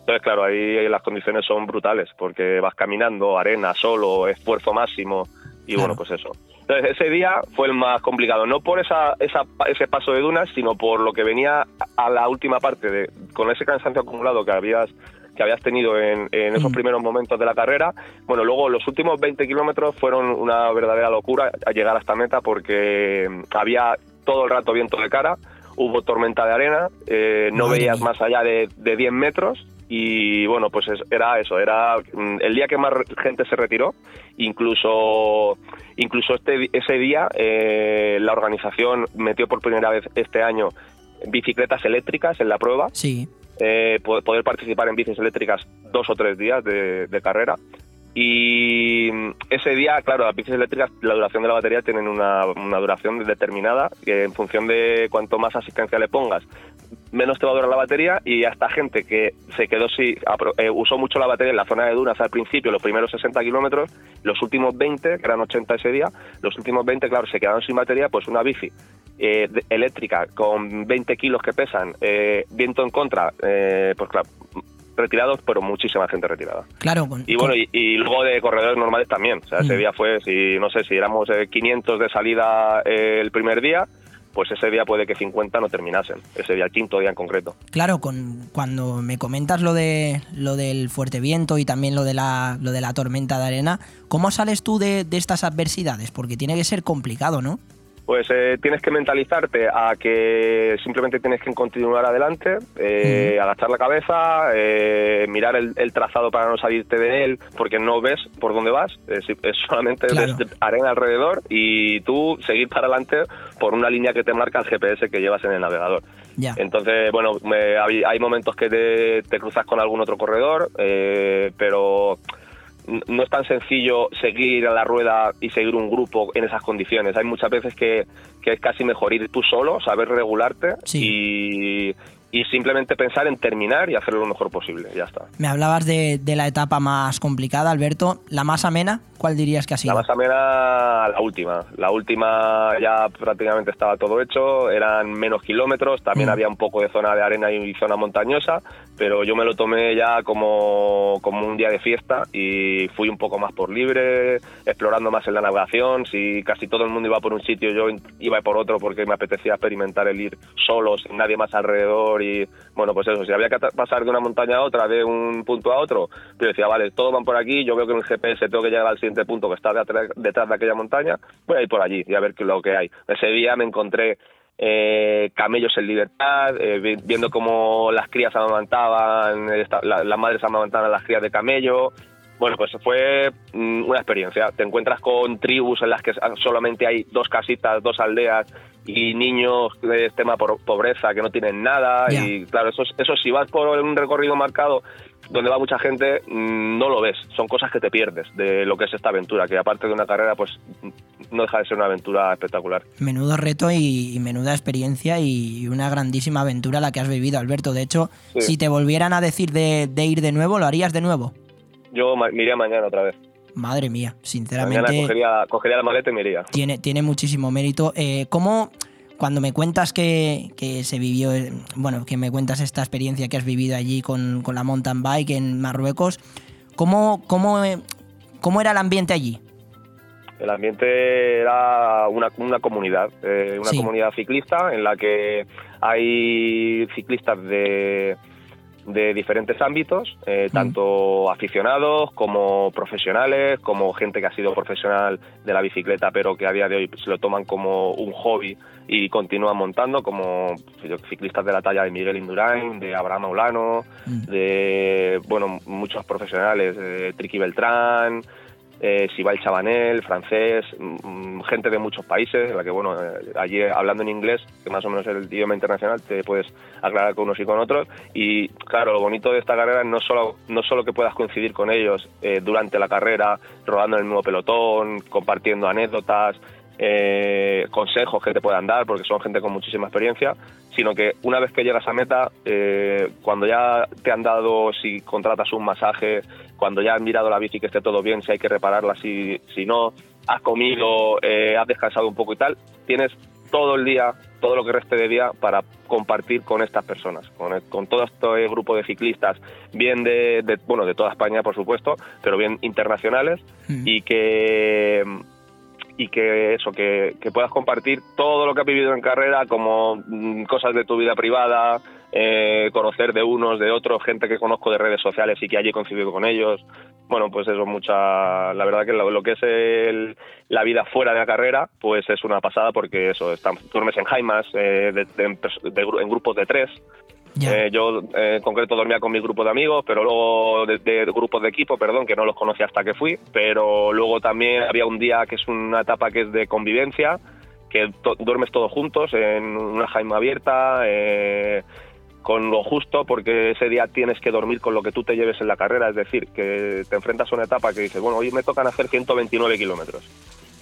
[SPEAKER 24] Entonces, claro, ahí las condiciones son brutales, porque vas caminando, arena, solo, esfuerzo máximo, y bueno, pues eso. Entonces, ese día fue el más complicado, no por esa, esa, ese paso de dunas, sino por lo que venía a la última parte, de, con ese cansancio acumulado que habías que habías tenido en, en esos primeros momentos de la carrera. Bueno, luego los últimos 20 kilómetros fueron una verdadera locura a llegar a esta meta porque mm, había todo el rato viento de cara, hubo tormenta de arena, eh, no veías más allá de, de 10 metros y bueno, pues es- era eso, era mm, el día que más gente se retiró, incluso incluso este ese día eh, la organización metió por primera vez este año bicicletas eléctricas en la prueba.
[SPEAKER 2] Sí.
[SPEAKER 24] eh, po- poder participar en bicis eléctricas dos o tres días de, de carrera. Y ese día, claro, las bicis eléctricas, la duración de la batería tienen una, duración determinada, que en función de cuanto más asistencia le pongas, menos te va a durar la batería y hasta gente que se quedó si eh, usó mucho la batería en la zona de dunas al principio, los primeros 60 kilómetros, los últimos 20, que eran 80 ese día, los últimos 20, claro, se quedaron sin batería, pues una bici eh, eléctrica con 20 kilos que pesan, eh, viento en contra, eh, pues claro, retirados, pero muchísima gente retirada.
[SPEAKER 2] Claro, con-
[SPEAKER 24] Y bueno, y, y luego de corredores normales también. O sea, ese
[SPEAKER 2] Mm.
[SPEAKER 24] día fue, si no sé, si éramos eh, 500 de salida eh, el primer día, pues ese día puede que 50 no terminasen. Ese día, el quinto día en concreto.
[SPEAKER 2] Claro, con, cuando me comentas lo de lo del fuerte viento y también lo de la, lo de la tormenta de arena, ¿cómo sales tú de, de estas adversidades? Porque tiene que ser complicado, ¿no?
[SPEAKER 24] Pues eh, tienes que mentalizarte a que simplemente tienes que continuar adelante, eh, agachar la cabeza, eh, mirar el, el trazado para no salirte de él, porque no ves por dónde vas, es, es solamente
[SPEAKER 2] Claro.
[SPEAKER 24] ves arena alrededor y tú seguir para adelante por una línea que te marca el GPS que llevas en el navegador.
[SPEAKER 2] Ya.
[SPEAKER 24] Entonces, bueno, me- hay, hay momentos que te, te cruzas con algún otro corredor, eh, pero no es tan sencillo seguir a la rueda y seguir un grupo en esas condiciones. Hay muchas veces que, que es casi mejor ir tú solo, saber regularte y, y simplemente pensar en terminar y hacerlo lo mejor posible. Ya está.
[SPEAKER 2] Me hablabas de, de la etapa más complicada, Alberto. ¿La más amena? ¿Cuál dirías que ha sido?
[SPEAKER 24] La más amena, la última. La última ya prácticamente estaba todo hecho, eran menos kilómetros, también
[SPEAKER 2] Mm.
[SPEAKER 24] había un poco de zona de arena y zona montañosa, pero yo me lo tomé ya como, como un día de fiesta y fui un poco más por libre, explorando más en la navegación. Si casi todo el mundo iba por un sitio, yo iba por otro porque me apetecía experimentar el ir solo, sin nadie más alrededor y bueno, pues eso, si había que pasar de una montaña a otra, de un punto a otro, yo decía, vale, todos van por aquí, yo veo que en el GPS tengo que llegar al siguiente punto que está detrás, detrás de aquella montaña, voy a ir por allí y a ver qué lo que hay. Ese día me encontré eh, camellos en libertad, eh, vi- viendo cómo las crías amamantaban, la- las madres amamantaban a las crías de camello. Bueno, pues fue mm, una experiencia. Te encuentras con tribus en las que solamente hay dos casitas, dos aldeas y niños de extrema por- pobreza que no tienen nada. Y claro, eso, es- eso si vas por un recorrido marcado donde va mucha gente, mm, no lo ves. Son cosas que te pierdes de lo que es esta aventura, que aparte de una carrera, pues mm, no deja de ser una aventura espectacular.
[SPEAKER 2] Menudo reto y, y menuda experiencia y una grandísima aventura la que has vivido, Alberto. De hecho,
[SPEAKER 24] Sí.
[SPEAKER 2] si te volvieran a decir de, de ir de nuevo, ¿lo harías de nuevo?
[SPEAKER 24] Yo me iría mañana otra vez.
[SPEAKER 2] Madre mía,
[SPEAKER 24] Mañana
[SPEAKER 2] sinceramente
[SPEAKER 24] cogería, cogería la maleta y me iría.
[SPEAKER 2] tiene, tiene muchísimo mérito. Eh, ¿Cómo, cuando me cuentas que, que se vivió, eh, bueno, que me cuentas esta experiencia que has vivido allí con, con la mountain bike en Marruecos, ¿cómo, cómo, eh, cómo era el ambiente allí?
[SPEAKER 24] El ambiente era una, una comunidad, eh, una
[SPEAKER 2] Sí.
[SPEAKER 24] comunidad ciclista en la que hay ciclistas de, de diferentes ámbitos, eh, tanto aficionados como profesionales, como gente que ha sido profesional de la bicicleta pero que a día de hoy se lo toman como un hobby y continúan montando, como ciclistas de la talla de Miguel Indurain, de Abraham Maulano, de bueno muchos profesionales, eh, Triqui Beltrán, eh, Sival Chabanel, francés, mm, gente de muchos países, en la que, bueno, eh, allí hablando en inglés, que más o menos es el idioma internacional, te puedes aclarar con unos y con otros. Y claro, lo bonito de esta carrera es no solo, no solo que puedas coincidir con ellos eh, durante la carrera, rodando en el mismo pelotón, compartiendo anécdotas, eh, consejos que te puedan dar, porque son gente con muchísima experiencia, sino que una vez que llegas a meta, eh, cuando ya te han dado, si contratas un masaje, cuando ya han mirado la bici que esté todo bien, si hay que repararla, si, si no, has comido, eh, has descansado un poco y tal, tienes todo el día, todo lo que reste de día para compartir con estas personas, con, el- con todo este grupo de ciclistas, bien de, de- bueno, de toda España, por supuesto, pero bien internacionales, y que y que eso, que, que puedas compartir todo lo que has vivido en carrera, como mm, cosas de tu vida privada, eh, conocer de unos, de otros, gente que conozco de redes sociales y que allí he coincidido con ellos. Bueno, pues eso, mucha. La verdad que lo, lo que es el- la vida fuera de la carrera, pues es una pasada porque eso, están, duermes en jaimas, eh, de- de- en de grupos de tres. Eh, yo eh, en concreto dormía con mi grupo de amigos, pero luego de, de grupos de equipo, perdón, que no los conocía hasta que fui, pero luego también había un día que es una etapa que es de convivencia, que to- duermes todos juntos en una jaima abierta, eh, con lo justo porque ese día tienes que dormir con lo que tú te lleves en la carrera, es decir, que te enfrentas a una etapa que dices, bueno, hoy me tocan hacer 129 kilómetros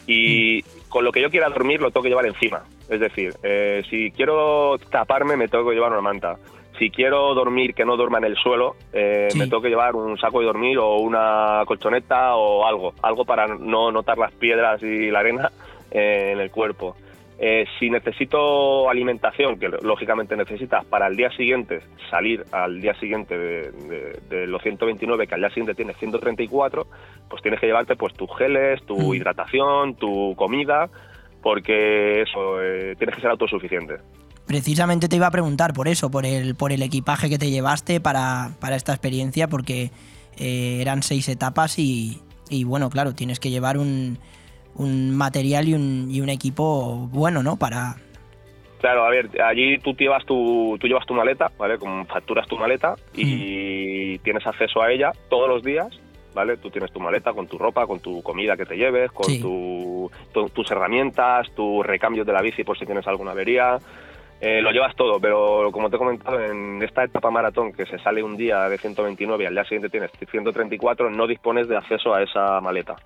[SPEAKER 24] y con lo que yo quiera dormir lo tengo que llevar encima, es decir, eh, si quiero taparme me tengo que llevar una manta, si quiero dormir que no duerma en el suelo, eh, me tengo que llevar un saco de dormir o una colchoneta o algo, algo para no notar las piedras y la arena eh, en el cuerpo. Eh, si necesito alimentación, que lógicamente necesitas para el día siguiente, salir al día siguiente de, de- de los 129, que al día siguiente tienes 134, pues tienes que llevarte pues tus geles, tu hidratación, tu comida, porque eso, eh, tienes que ser autosuficiente.
[SPEAKER 2] Precisamente te iba a preguntar por eso, por el, por el equipaje que te llevaste para, para esta experiencia, porque eh, eran seis etapas y, y, bueno, claro, tienes que llevar un, un material y un, y un equipo bueno, ¿no? Para...
[SPEAKER 24] Claro, a ver, allí tú llevas tu, tú llevas tu maleta, ¿vale? Con, facturas tu maleta y tienes acceso a ella todos los días, ¿vale? Tú tienes tu maleta con tu ropa, con tu comida que te lleves, con
[SPEAKER 2] Sí.
[SPEAKER 24] tu- tu- tus herramientas, tus recambios de la bici por si tienes alguna avería. Eh, lo llevas todo, pero como te he comentado, en esta etapa maratón que se sale un día de 129 y al día siguiente tienes 134, no dispones de acceso a esa maleta.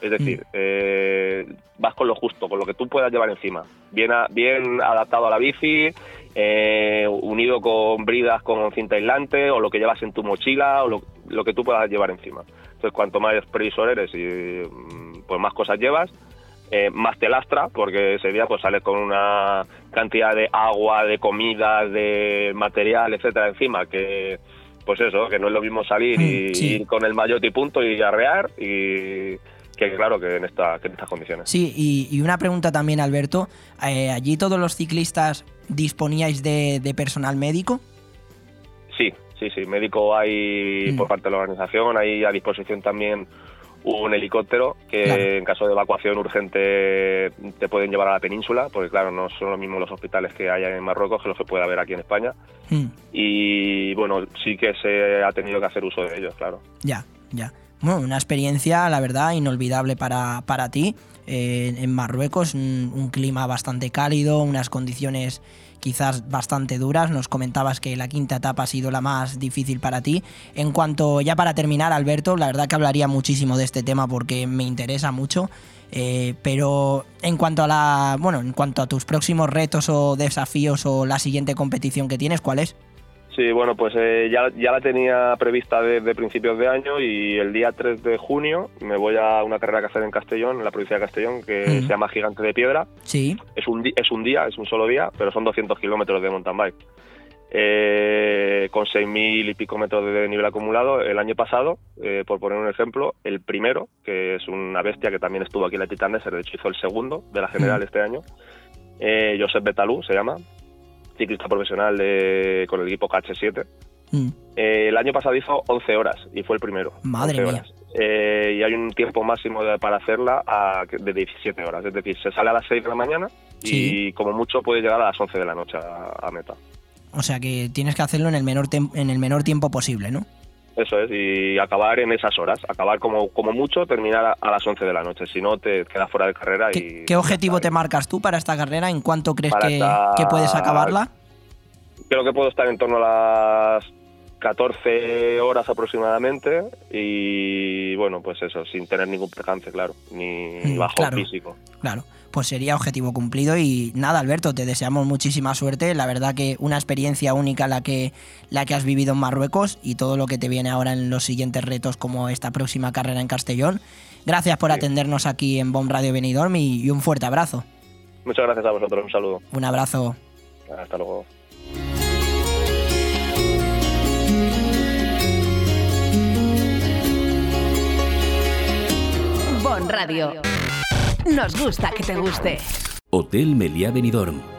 [SPEAKER 24] Es decir, eh, vas con lo justo, con lo que tú puedas llevar encima. Bien, a- bien adaptado a la bici, eh, unido con bridas con cinta aislante, o lo que llevas en tu mochila, o lo, lo que tú puedas llevar encima. Entonces, cuanto más previsor eres y mm, pues más cosas llevas, eh, más te lastra, porque ese día pues sales con una cantidad de agua, de comida, de material, etcétera, encima, que pues eso, que no es lo mismo salir y
[SPEAKER 2] Mm, sí.
[SPEAKER 24] ir con el maillot y punto y arrear y que claro que en esta que en estas condiciones.
[SPEAKER 2] Sí, y, y una pregunta también, Alberto. eh, ¿Allí todos los ciclistas disponíais de, de personal médico?
[SPEAKER 24] Sí, sí, sí, médico hay
[SPEAKER 2] Mm.
[SPEAKER 24] por parte de la organización, hay a disposición también un helicóptero que
[SPEAKER 2] Claro.
[SPEAKER 24] en caso de evacuación urgente te pueden llevar a la península, porque claro, no son los mismos los hospitales que hay en Marruecos que los que puede haber aquí en España.
[SPEAKER 2] Mm,
[SPEAKER 24] Y bueno, sí que se ha tenido que hacer uso de ellos, claro.
[SPEAKER 2] ya, ya. Bueno, una experiencia, la verdad, inolvidable para, para ti. Eh, en Marruecos, un, un clima bastante cálido, unas condiciones quizás bastante duras. Nos comentabas que la quinta etapa ha sido la más difícil para ti. En cuanto, ya para terminar, Alberto, la verdad que hablaría muchísimo de este tema porque me interesa mucho. Eh, pero en cuanto a la. Bueno, en cuanto a tus próximos retos o desafíos o la siguiente competición que tienes, ¿cuál es?
[SPEAKER 24] Sí, bueno, pues eh, ya, ya la tenía prevista desde principios de año y el día 3 de junio me voy a una carrera que hacer en Castellón, en la provincia de Castellón, que se llama Gigante de Piedra.
[SPEAKER 2] Sí.
[SPEAKER 24] Es un, es un día, es un solo día, pero son 200 kilómetros de mountain bike. Eh, con 6.000 y pico metros de nivel acumulado. El año pasado, eh, por poner un ejemplo, el primero, que es una bestia que también estuvo aquí en la Titan Desert, de hecho hizo el segundo de la general este año, eh, Josep Betalú se llama, ciclista profesional de- con el equipo KH7.
[SPEAKER 2] Mm.
[SPEAKER 24] Eh, el año pasado hizo 11 horas y fue el primero.
[SPEAKER 2] Madre
[SPEAKER 24] 11
[SPEAKER 2] mía.
[SPEAKER 24] Eh, y hay un tiempo máximo de- para hacerla a- de 17 horas. Es decir, se sale a las 6 de la mañana y como mucho puede llegar a las 11 de la noche a, a meta.
[SPEAKER 2] O sea que tienes que hacerlo en el menor, en el menor tiempo posible, ¿no?
[SPEAKER 24] Eso es, y acabar en esas horas. Acabar como, como mucho, terminar a, a las 11 de la noche. Si no, te quedas fuera de carrera y
[SPEAKER 2] ¿Qué objetivo te marcas tú para esta carrera? ¿En cuánto crees que,
[SPEAKER 24] esta-
[SPEAKER 2] que puedes acabarla?
[SPEAKER 24] creo que puedo estar en torno a las 14 horas aproximadamente y bueno, pues eso, sin tener ningún percance, claro, ni
[SPEAKER 2] Mm,
[SPEAKER 24] bajo
[SPEAKER 2] claro.
[SPEAKER 24] físico.
[SPEAKER 2] Claro, pues sería objetivo cumplido y nada, Alberto, te deseamos muchísima suerte. La verdad que una experiencia única la que, la que has vivido en Marruecos y todo lo que te viene ahora en los siguientes retos como esta próxima carrera en Castellón. Gracias por atendernos aquí en Bomb Radio Benidorm y, y un fuerte abrazo.
[SPEAKER 24] Muchas gracias a vosotros, un saludo.
[SPEAKER 2] Un abrazo.
[SPEAKER 24] Hasta luego.
[SPEAKER 3] Bon Radio. Nos gusta que te guste.
[SPEAKER 26] Hotel Meliá Benidorm,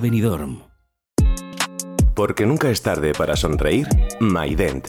[SPEAKER 26] Benidorm.
[SPEAKER 4] Porque nunca es tarde para sonreír, MyDent,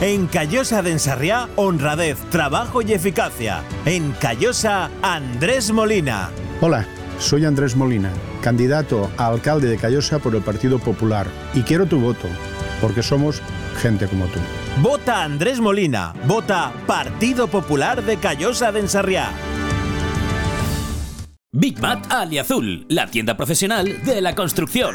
[SPEAKER 25] En Callosa de Ensarriá, honradez, trabajo y eficacia. En Callosa, Andrés Molina.
[SPEAKER 27] Hola, soy Andrés Molina, candidato a alcalde de Callosa por el Partido Popular. Y quiero tu voto, porque somos gente como tú.
[SPEAKER 25] Vota Andrés Molina. Vota Partido Popular de Callosa de Ensarriá.
[SPEAKER 26] Big Mat Aliazul, la tienda profesional de la construcción.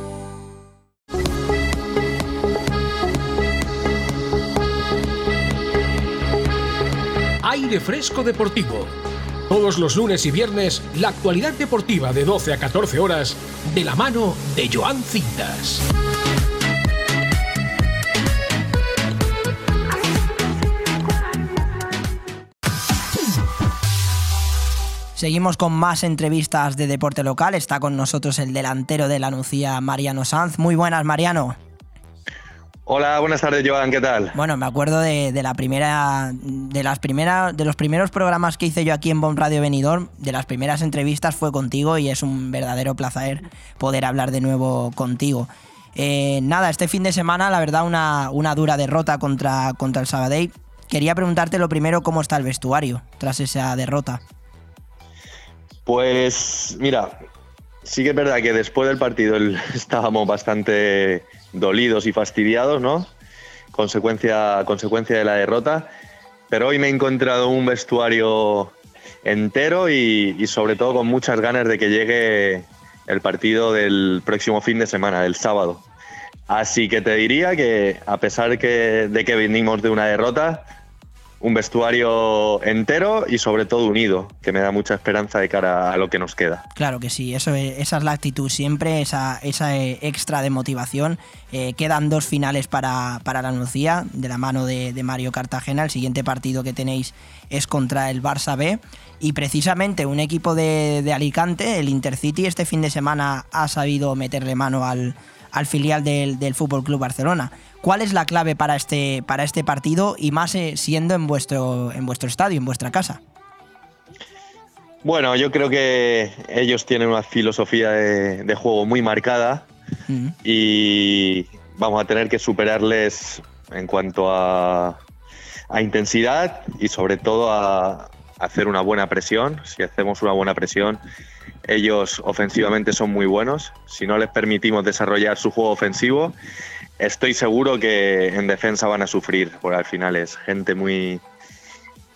[SPEAKER 9] Aire Fresco Deportivo. Todos los lunes y viernes, la actualidad deportiva de 12 a 14 horas, de la mano de Joan Cintas.
[SPEAKER 2] Seguimos con más entrevistas de deporte local. Está con nosotros el delantero de la Nucía, Mariano Sanz. Muy buenas, Mariano.
[SPEAKER 28] Hola, buenas tardes, Joan, ¿qué tal?
[SPEAKER 2] Bueno, me acuerdo de, de la primera, de las primeras, de los primeros programas que hice yo aquí en Bon Radio Benidorm, de las primeras entrevistas fue contigo y es un verdadero placer poder hablar de nuevo contigo. Eh, nada, este fin de semana, la verdad, una, una dura derrota contra, contra el Sabadell. Quería preguntarte lo primero cómo está el vestuario tras esa derrota.
[SPEAKER 28] Pues mira, sí que es verdad que después del partido estábamos bastante dolidos y fastidiados, ¿no? Consecuencia, consecuencia de la derrota. Pero hoy me he encontrado un vestuario entero y, sobre todo con muchas ganas de que llegue el partido del próximo fin de semana, del sábado. Así que te diría que a pesar de que venimos de una derrota, un vestuario entero y sobre todo unido, que me da mucha esperanza de cara a lo que nos queda.
[SPEAKER 2] Claro que sí, eso es- esa es la actitud siempre, esa, esa eh, extra de motivación. Eh, quedan dos finales para, para la Nucía, de la mano de, de Mario Cartagena. El siguiente partido que tenéis es contra el Barça B. Y precisamente un equipo de, de Alicante, el Intercity, este fin de semana ha sabido meterle mano al, al filial del, del Fútbol Club Barcelona. ¿Cuál es la clave para este, para este partido y más eh, siendo en vuestro, en vuestro estadio, en vuestra casa?
[SPEAKER 28] Bueno, yo creo que ellos tienen una filosofía de, de juego muy marcada y vamos a tener que superarles en cuanto a, a intensidad y sobre todo a hacer una buena presión. Si hacemos una buena presión, ellos ofensivamente son muy buenos. Si no les permitimos desarrollar su juego ofensivo, estoy seguro que en defensa van a sufrir, porque al final es gente muy,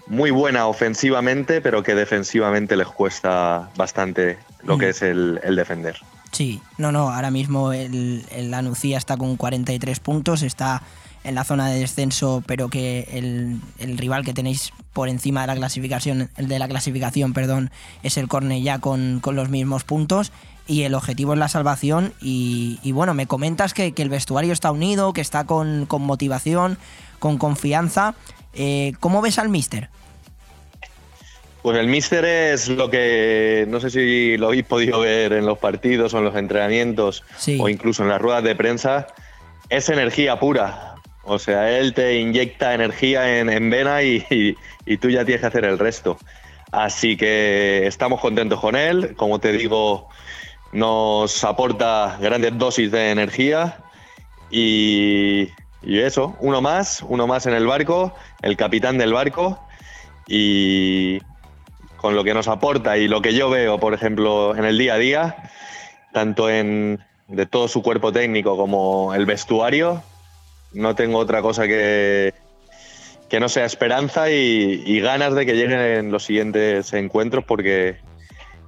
[SPEAKER 28] muy buena ofensivamente, pero que defensivamente les cuesta bastante lo que
[SPEAKER 2] Mm.
[SPEAKER 28] es el, el defender.
[SPEAKER 2] Sí, no, no, ahora mismo el, el está con 43 puntos, está en la zona de descenso, pero que el, el rival que tenéis por encima de la clasificación, el de la clasificación, perdón, es el Cornellá con, con los mismos puntos y el objetivo es la salvación y, y bueno, me comentas que, que el vestuario está unido, que está con, con motivación, con confianza. Eh, ¿Cómo ves al míster?
[SPEAKER 28] Pues el míster es lo que no sé si lo habéis podido ver en los partidos o en los entrenamientos
[SPEAKER 2] Sí.
[SPEAKER 28] o incluso en las ruedas de prensa, es energía pura. O sea, él te inyecta energía en, en vena y, y- y tú ya tienes que hacer el resto. Así que estamos contentos con él. Como te digo, nos aporta grandes dosis de energía y, y eso, uno más, uno más en el barco, el capitán del barco y con lo que nos aporta y lo que yo veo, por ejemplo, en el día a día, tanto en de todo su cuerpo técnico como el vestuario, no tengo otra cosa que, que no sea esperanza y, y ganas de que lleguen en los siguientes encuentros porque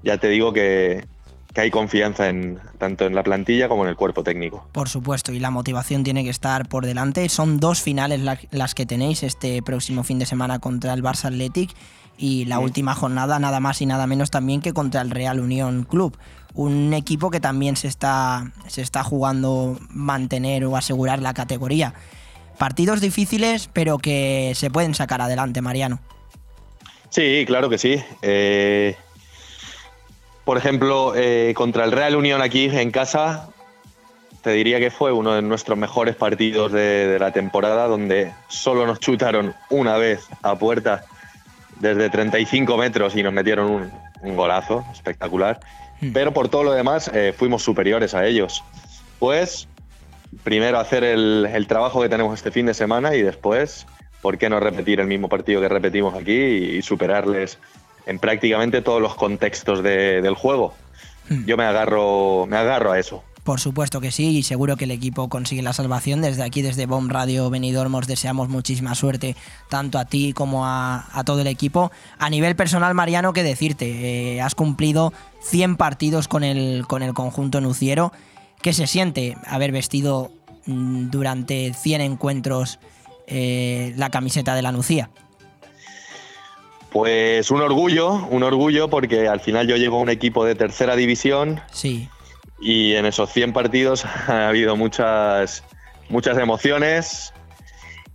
[SPEAKER 28] ya te digo que, que hay confianza en, tanto en la plantilla como en el cuerpo técnico.
[SPEAKER 2] Por supuesto, y la motivación tiene que estar por delante. Son dos finales la- las que tenéis este próximo fin de semana contra el Barça Athletic y la
[SPEAKER 28] Sí.
[SPEAKER 2] última jornada nada más y nada menos también que contra el Real Unión Club. Un equipo que también se está, se está jugando mantener o asegurar la categoría. Partidos difíciles, pero que se pueden sacar adelante, Mariano.
[SPEAKER 28] Sí, claro que sí. Eh, por ejemplo, eh, contra el Real Unión aquí en casa, te diría que fue uno de nuestros mejores partidos de, la temporada, donde solo nos chutaron una vez a puerta desde 35 metros y nos metieron un golazo espectacular. Pero por todo lo demás, eh, fuimos superiores a ellos. Pues, primero hacer el, el trabajo que tenemos este fin de semana y después, ¿por qué no repetir el mismo partido que repetimos aquí y, y superarles en prácticamente todos los contextos de- del juego? Yo me agarro, me agarro a eso.
[SPEAKER 2] Por supuesto que sí, y seguro que el equipo consigue la salvación. Desde aquí, desde Bomb Radio Benidorm, os deseamos muchísima suerte, tanto a ti como a, a todo el equipo. A nivel personal, Mariano, qué decirte, eh, has cumplido 100 partidos con el, con el conjunto nuciero. ¿Qué se siente haber vestido mm, durante 100 encuentros eh, la camiseta de la Nucía?
[SPEAKER 28] Pues un orgullo, un orgullo porque al final yo llevo a un equipo de tercera división
[SPEAKER 2] Sí.
[SPEAKER 28] Y en esos 100 partidos ha habido muchas, muchas emociones,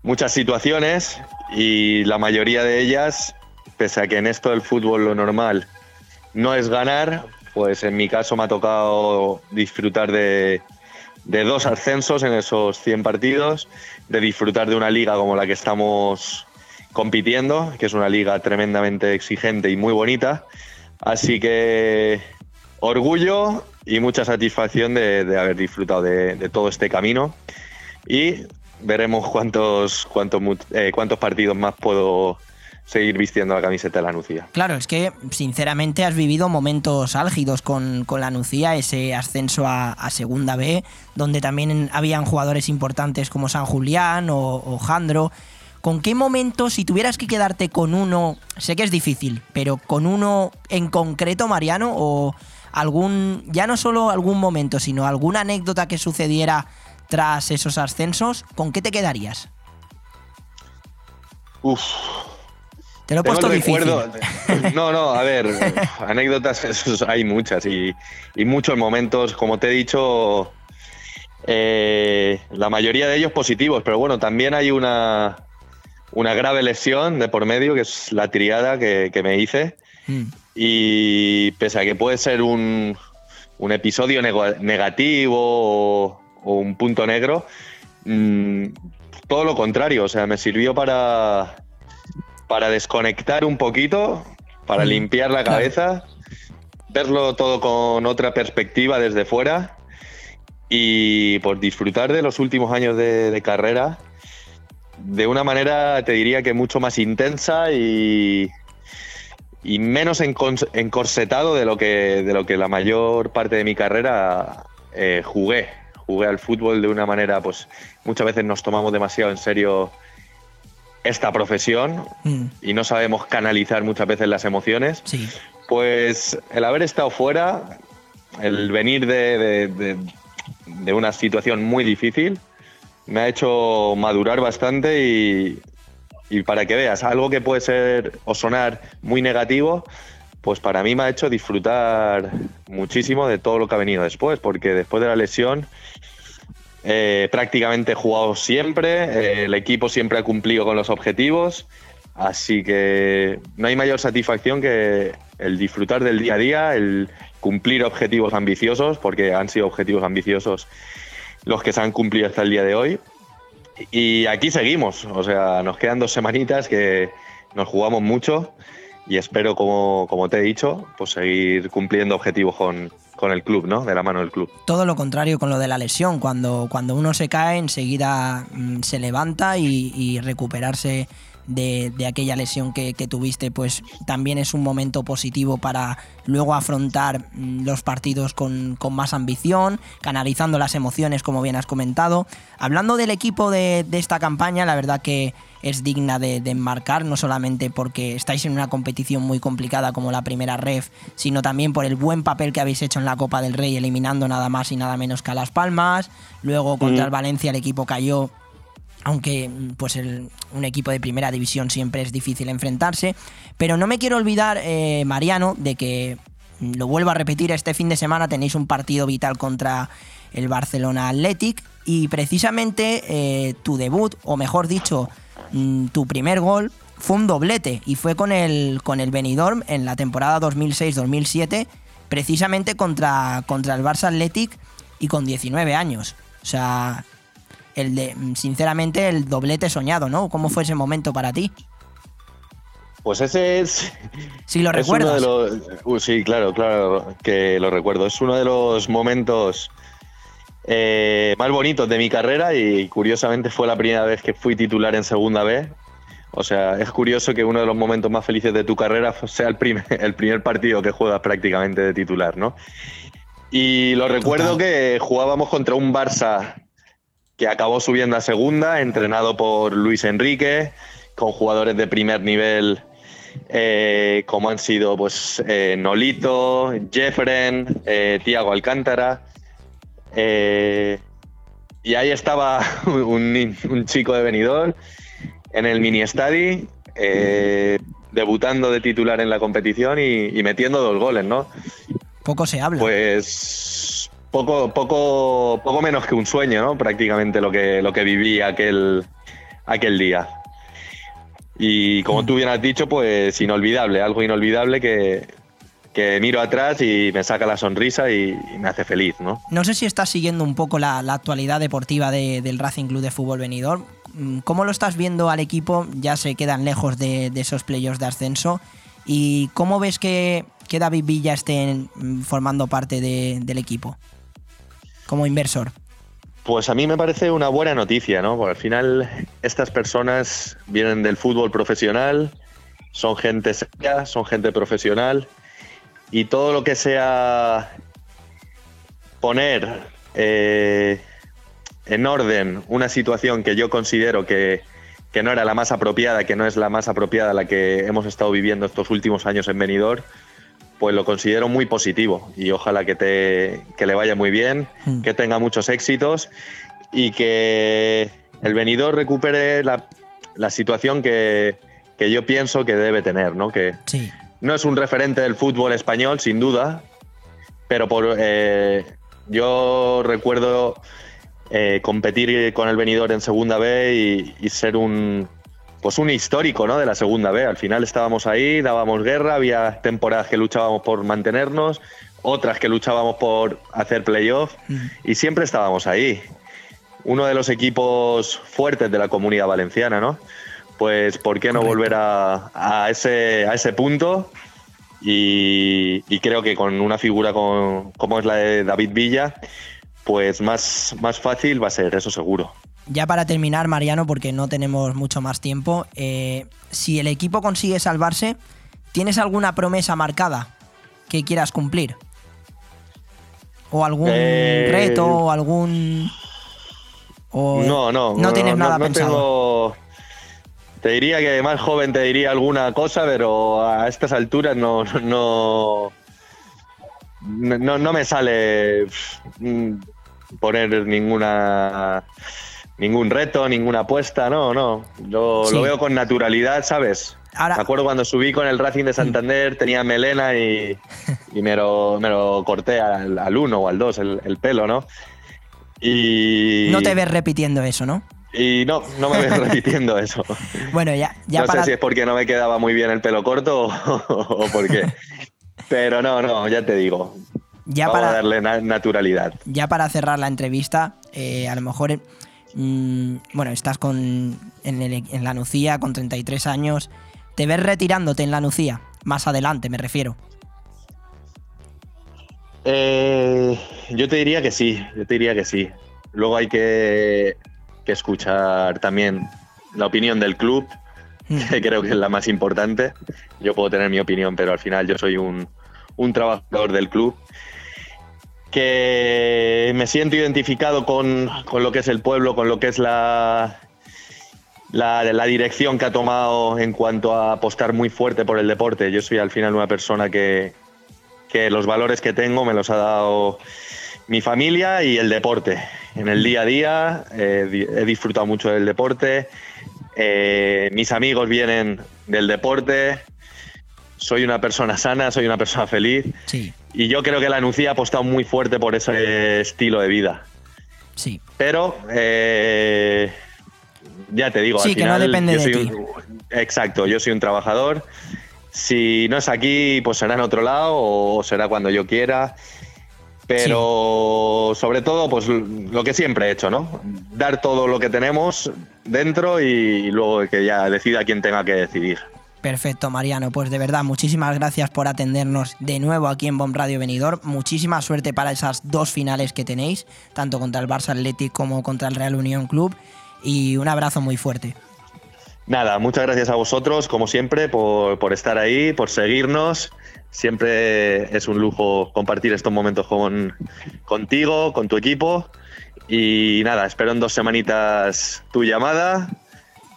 [SPEAKER 28] muchas situaciones y la mayoría de ellas, pese a que en esto del fútbol lo normal no es ganar, pues en mi caso me ha tocado disfrutar de, de dos ascensos en esos 100 partidos, de disfrutar de una liga como la que estamos compitiendo, que es una liga tremendamente exigente y muy bonita. Así que orgullo y mucha satisfacción de, haber disfrutado de, todo este camino. Y veremos cuántos, cuántos, eh, cuántos partidos más puedo seguir vistiendo la camiseta de la Nucía.
[SPEAKER 2] Claro, es que sinceramente has vivido momentos álgidos con, con la Nucía, ese ascenso a, a Segunda B, donde también habían jugadores importantes como San Julián o, o Jandro. ¿Con qué momento, si tuvieras que quedarte con uno, sé que es difícil, pero con uno en concreto, Mariano, o algún, ya no solo algún momento, sino alguna anécdota que sucediera tras esos ascensos, ¿con qué te quedarías?
[SPEAKER 28] Uf.
[SPEAKER 2] Te lo he puesto difícil.
[SPEAKER 28] recuerdo- No, no, a ver, anécdotas hay muchas y, y muchos momentos, como te he dicho, eh, la mayoría de ellos positivos, pero bueno, también hay una, una grave lesión de por medio, que es la triada que, que me hice. Y pese a que puede ser un, un episodio negativo o, o un punto negro, mm, todo lo contrario, o sea, me sirvió para, para desconectar un poquito, para
[SPEAKER 29] Mm,
[SPEAKER 28] limpiar la cabeza, verlo todo con otra perspectiva desde fuera y por disfrutar de los últimos años de, de carrera de una manera, te diría que mucho más intensa y, y menos encorsetado de lo, que, de lo que la mayor parte de mi carrera eh, jugué. Jugué al fútbol de una manera, pues muchas veces nos tomamos demasiado en serio esta profesión
[SPEAKER 2] Mm,
[SPEAKER 28] y no sabemos canalizar muchas veces las emociones.
[SPEAKER 2] Sí.
[SPEAKER 28] Pues el haber estado fuera, el venir de, de- de- de una situación muy difícil, me ha hecho madurar bastante y, y para que veas, algo que puede ser o sonar muy negativo, pues para mí me ha hecho disfrutar muchísimo de todo lo que ha venido después, porque después de la lesión eh, prácticamente he jugado siempre, eh, el equipo siempre ha cumplido con los objetivos, así que no hay mayor satisfacción que el disfrutar del día a día, el cumplir objetivos ambiciosos, porque han sido objetivos ambiciosos los que se han cumplido hasta el día de hoy. Y aquí seguimos, o sea, nos quedan dos semanitas que nos jugamos mucho y espero, como, como te he dicho, pues seguir cumpliendo objetivos con, con el club, ¿no? De la mano del club.
[SPEAKER 2] todo lo contrario con lo de la lesión. Cuando, cuando uno se cae, enseguida mm, se levanta y, y recuperarse de, de aquella lesión que, que tuviste, pues también es un momento positivo para luego afrontar mm, los partidos con, con más ambición, canalizando las emociones, como bien has comentado. Hablando del equipo de, de esta campaña, la verdad que es digna de, de enmarcar, no solamente porque estáis en una competición muy complicada como la primera ref, sino también por el buen papel que habéis hecho en la Copa del Rey, eliminando nada más y nada menos que a Las Palmas. Luego contra
[SPEAKER 28] Mm.
[SPEAKER 2] el Valencia el equipo cayó aunque pues un equipo de primera división siempre es difícil enfrentarse. Pero no me quiero olvidar, eh, Mariano, de que, mm, lo vuelvo a repetir, este fin de semana tenéis un partido vital contra el Barcelona Athletic y precisamente eh, tu debut, o mejor dicho, mm, tu primer gol fue un doblete y fue con el, con el Benidorm en la temporada 2006-2007, precisamente contra, contra el Barça Athletic y con 19 años. O sea, el de, sinceramente, el doblete soñado, ¿no? ¿Cómo fue ese momento para ti?
[SPEAKER 28] Pues ese es.
[SPEAKER 2] Si lo
[SPEAKER 28] es uno
[SPEAKER 2] recuerdas.
[SPEAKER 28] de los- uh, sí, claro, claro que lo recuerdo. Es uno de los momentos eh, más bonitos de mi carrera y curiosamente fue la primera vez que fui titular en Segunda B. O sea, es curioso que uno de los momentos más felices de tu carrera sea el primer, el primer partido que juegas prácticamente de titular, ¿no? Y lo recuerdo que jugábamos contra un Barça que acabó subiendo a segunda, entrenado por Luis Enrique, con jugadores de primer nivel eh, como han sido pues eh, Nolito, Jeffren, eh, Tiago Alcántara. y ahí estaba un, chico de Benidorm en el mini estadi, debutando de titular en la competición y, y metiendo dos goles, ¿no?
[SPEAKER 2] Poco se habla.
[SPEAKER 28] Pues poco, poco, poco menos que un sueño, ¿no? Prácticamente lo que, lo que viví aquel, aquel día. Y como tú bien has dicho, pues inolvidable, algo inolvidable que, que miro atrás y me saca la sonrisa y, y me hace feliz, ¿no?
[SPEAKER 2] No sé si estás siguiendo un poco la, la actualidad deportiva de- del Racing Club de Fútbol Benidorm. Mm, ¿Cómo lo estás viendo al equipo? Ya se quedan lejos de, de esos playoffs de ascenso. ¿Y cómo ves que, que David Villa esté mm, formando parte de- del equipo? Como inversor.
[SPEAKER 28] Pues a mí me parece una buena noticia, ¿no? Porque al final estas personas vienen del fútbol profesional, son gente seria, son gente profesional y todo lo que sea poner eh, en orden una situación que yo considero que, que no era la más apropiada, que no es la más apropiada la que hemos estado viviendo estos últimos años en Benidorm, pues lo considero muy positivo y ojalá que, te, que le vaya muy bien, que tenga muchos éxitos y que el venidor recupere la, la situación que, que yo pienso que debe tener, ¿no? Que no es un referente del fútbol español, sin duda, pero por eh, yo recuerdo eh, competir con el venidor en Segunda B y, y ser un pues un histórico ¿no? de la Segunda B. Al final estábamos ahí, dábamos guerra, había temporadas que luchábamos por mantenernos, otras que luchábamos por hacer playoff y siempre estábamos ahí. Uno de los equipos fuertes de la comunidad valenciana, ¿no? Pues ¿por qué no volver a, a ese, a ese punto? Y, y creo que con una figura con- como es la de David Villa, pues más, más fácil va a ser, eso seguro.
[SPEAKER 2] Ya para terminar, Mariano, porque no tenemos mucho más tiempo, eh, si el equipo consigue salvarse, ¿tienes alguna promesa marcada que quieras cumplir? ¿O algún
[SPEAKER 28] Eh,
[SPEAKER 2] reto o algún... o
[SPEAKER 28] no, no,
[SPEAKER 2] no tienes nada
[SPEAKER 28] no
[SPEAKER 2] pensado?
[SPEAKER 28] tengo- Te diría que más joven te diría alguna cosa, pero a estas alturas no, no, no, no me sale mm, poner ninguna ningún reto, ninguna apuesta, no, no. Yo
[SPEAKER 2] Sí.
[SPEAKER 28] lo veo con naturalidad, ¿sabes?
[SPEAKER 2] Ahora-
[SPEAKER 28] Me acuerdo cuando subí con el Racing de Santander, tenía melena y, y me, lo, me lo corté al, al uno o al dos el, el pelo, ¿no? Y,
[SPEAKER 2] No te ves repitiendo eso, ¿no?
[SPEAKER 28] y no, no me veo repitiendo eso.
[SPEAKER 2] Bueno, ya, ya
[SPEAKER 28] no
[SPEAKER 2] para...
[SPEAKER 28] sé si es porque no me quedaba muy bien el pelo corto o, o por qué. Pero no, no, ya te digo.
[SPEAKER 2] Ya
[SPEAKER 28] Vamos
[SPEAKER 2] para-
[SPEAKER 28] a darle na- naturalidad.
[SPEAKER 2] ya para cerrar la entrevista, eh, a lo mejor, mm, bueno, estás con, en, el- en la Nucía con 33 años. ¿Te ves retirándote en la Nucía? Más adelante, me refiero.
[SPEAKER 28] Eh, yo te diría que sí, yo te diría que sí. Luego hay que, que escuchar también la opinión del club, que creo que es la más importante. Yo puedo tener mi opinión, pero al final yo soy un, un trabajador del club que me siento identificado con, con lo que es el pueblo, con lo que es la, la, dirección que ha tomado en cuanto a apostar muy fuerte por el deporte. Yo soy al final una persona que, que los valores que tengo me los ha dado mi familia y el deporte. En el día a día eh, he disfrutado mucho del deporte, eh, mis amigos vienen del deporte, soy una persona sana, soy una persona feliz
[SPEAKER 2] Sí.
[SPEAKER 28] y yo creo que la Nucía ha apostado muy fuerte por ese estilo de vida.
[SPEAKER 2] Sí.
[SPEAKER 28] Pero eh, ya te digo,
[SPEAKER 2] Sí,
[SPEAKER 28] al
[SPEAKER 2] que no
[SPEAKER 28] final
[SPEAKER 2] depende
[SPEAKER 28] yo
[SPEAKER 2] de
[SPEAKER 28] soy
[SPEAKER 2] ti.
[SPEAKER 28] un- exacto, yo soy un trabajador. Si no es aquí, pues será en otro lado o será cuando yo quiera. Pero sobre todo, pues lo que siempre he hecho, ¿no? Dar todo lo que tenemos dentro y luego que ya decida quien tenga que decidir.
[SPEAKER 2] Perfecto, Mariano. Pues de verdad, muchísimas gracias por atendernos de nuevo aquí en Bomb Radio Benidorm. Muchísima suerte para esas dos finales que tenéis, tanto contra el Barça Athletic como contra el Real Unión Club. Y un abrazo muy fuerte.
[SPEAKER 28] Nada, muchas gracias a vosotros, como siempre, por, por estar ahí, por seguirnos. Siempre es un lujo compartir estos momentos con, contigo, con tu equipo. Y nada, espero en dos semanitas tu llamada.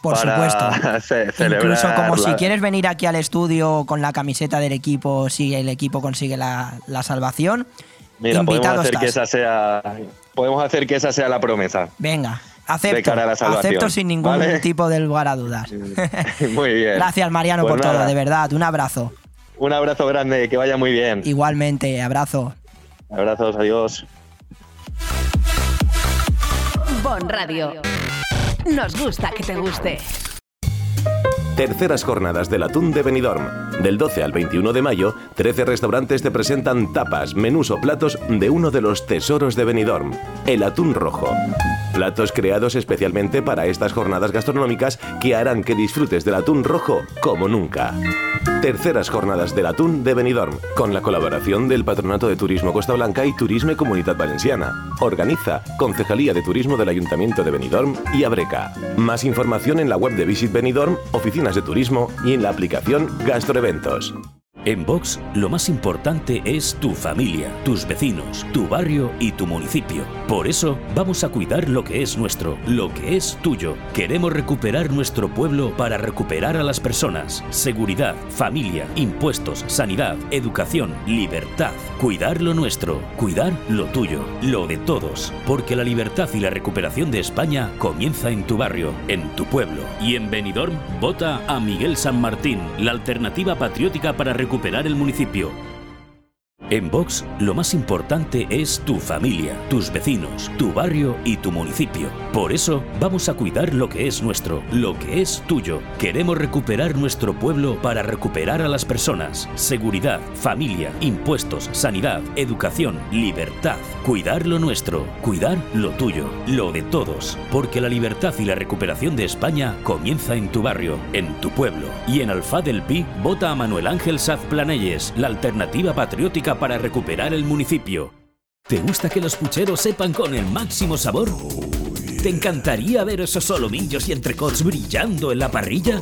[SPEAKER 2] Por
[SPEAKER 28] para
[SPEAKER 2] supuesto.
[SPEAKER 28] celebrar
[SPEAKER 2] Incluso como si quieres venir aquí al estudio con la camiseta del equipo, si el equipo consigue la, la salvación,
[SPEAKER 28] Mira, podemos
[SPEAKER 2] invitado
[SPEAKER 28] hacer, que esa sea, podemos hacer que esa sea la promesa.
[SPEAKER 2] Venga,
[SPEAKER 28] De
[SPEAKER 2] acepto.
[SPEAKER 28] cara a la salvación,
[SPEAKER 2] Acepto sin ningún
[SPEAKER 28] ¿vale?
[SPEAKER 2] tipo de lugar a dudas.
[SPEAKER 28] Muy bien.
[SPEAKER 2] Gracias, Mariano,
[SPEAKER 28] Pues
[SPEAKER 2] por
[SPEAKER 28] nada,
[SPEAKER 2] todo, de verdad. Un abrazo.
[SPEAKER 28] Un abrazo grande, que vaya muy bien.
[SPEAKER 2] Igualmente, abrazo.
[SPEAKER 28] Abrazos, adiós.
[SPEAKER 3] Bon Radio. Nos gusta que te guste.
[SPEAKER 4] Terceras jornadas del atún de Benidorm. Del 12 al 21 de mayo, 13 restaurantes te presentan tapas, menús o platos de uno de los tesoros de Benidorm, el atún rojo. Platos creados especialmente para estas jornadas gastronómicas que harán que disfrutes del atún rojo como nunca. Terceras jornadas del atún de Benidorm, con la colaboración del Patronato de Turismo Costa Blanca y Turisme Comunidad Valenciana. Organiza Concejalía de Turismo del Ayuntamiento de Benidorm y Abreca. Más información en la web de Visit Benidorm, oficinas de turismo y en la aplicación Gastroeventos.
[SPEAKER 26] En Vox, lo más importante es tu familia, tus vecinos, tu barrio y tu municipio. Por eso, vamos a cuidar lo que es nuestro, lo que es tuyo. Queremos recuperar nuestro pueblo para recuperar a las personas. Seguridad, familia, impuestos, sanidad, educación, libertad. Cuidar lo nuestro, cuidar lo tuyo, lo de todos. Porque la libertad y la recuperación de España comienza en tu barrio, en tu pueblo. Y en Benidorm, vota a Miguel San Martín, la alternativa patriótica para recuperar el municipio. En Vox, lo más importante es tu familia, tus vecinos, tu barrio y tu municipio. Por eso, vamos a cuidar lo que es nuestro, lo que es tuyo. Queremos recuperar nuestro pueblo para recuperar a las personas. Seguridad, familia, impuestos, sanidad, educación, libertad. Cuidar lo nuestro, cuidar lo tuyo, lo de todos. Porque la libertad y la recuperación de España comienza en tu barrio, en tu pueblo. Y en Alfa del Pi, vota a Manuel Ángel Saz Planelles, la alternativa patriótica para recuperar el municipio. ¿Te gusta que los pucheros sepan con el máximo sabor? ¿Te encantaría ver esos solomillos y entrecots brillando en la parrilla?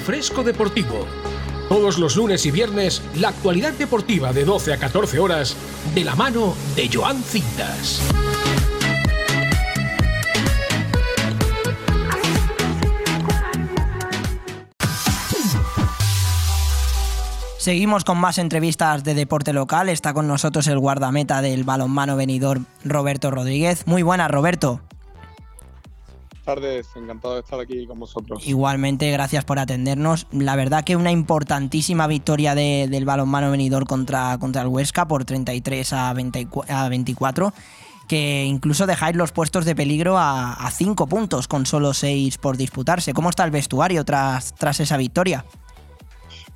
[SPEAKER 9] Fresco Deportivo. Todos los lunes y viernes, la actualidad deportiva de 12 a 14 horas, de la mano de Joan Cintas.
[SPEAKER 2] Seguimos con más entrevistas de deporte local. Está con nosotros el guardameta del balonmano venidor, Roberto Rodríguez. Muy buenas, Roberto.
[SPEAKER 29] Tardes, encantado de estar aquí con vosotros.
[SPEAKER 2] Igualmente, gracias por atendernos. La verdad que una importantísima victoria de- del balonmano venidor contra, contra el Huesca por 33 a, 24, a 24. que incluso dejáis los puestos de peligro a, a cinco puntos con solo seis por disputarse. ¿Cómo está el vestuario tras, tras esa victoria?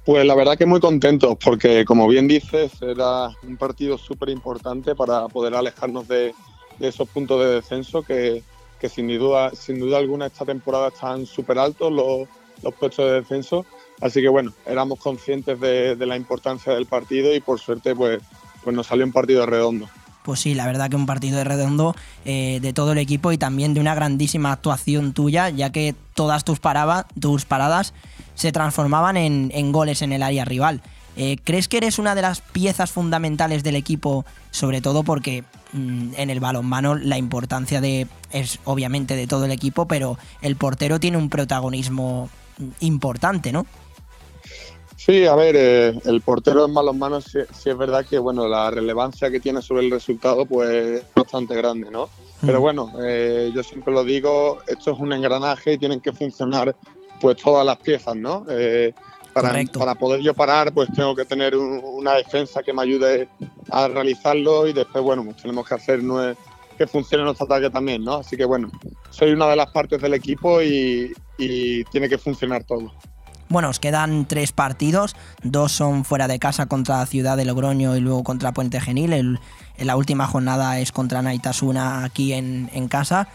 [SPEAKER 29] Pues la verdad que muy contentos porque, como bien dices, era un partido súper importante para poder alejarnos de, de esos puntos de descenso que, que sin duda, sin duda alguna esta temporada están súper altos los, los puestos de descenso. Así que bueno, éramos conscientes de, la importancia del partido y por suerte pues, pues nos salió un partido redondo.
[SPEAKER 2] Pues sí, la verdad que un partido de redondo eh, de todo el equipo y también de una grandísima actuación tuya, ya que todas tus, paraba, tus paradas se transformaban en, en goles en el área rival. Eh, ¿Crees que eres una de las piezas fundamentales del equipo, sobre todo porque mm, en el balonmano la importancia de es obviamente de todo el equipo, pero el portero tiene un protagonismo mm, importante, ¿no?
[SPEAKER 29] Sí, a ver, eh, el portero en malos manos sí, sí, es verdad que bueno la relevancia que tiene sobre el resultado pues es bastante grande, ¿no? Pero bueno, eh, yo siempre lo digo, esto es un engranaje y tienen que funcionar pues todas las piezas, ¿no? Eh, para, para, poder yo parar, pues tengo que tener un, una defensa que me ayude a realizarlo y después, bueno, pues tenemos que hacer que funcione nuestro ataque también, ¿no? Así que bueno, soy una de las partes del equipo y, y tiene que funcionar todo.
[SPEAKER 2] Bueno, os quedan tres partidos, dos son fuera de casa contra Ciudad de Logroño y luego contra Puente Genil. El, en la última jornada es contra Naitasuna aquí en, en casa.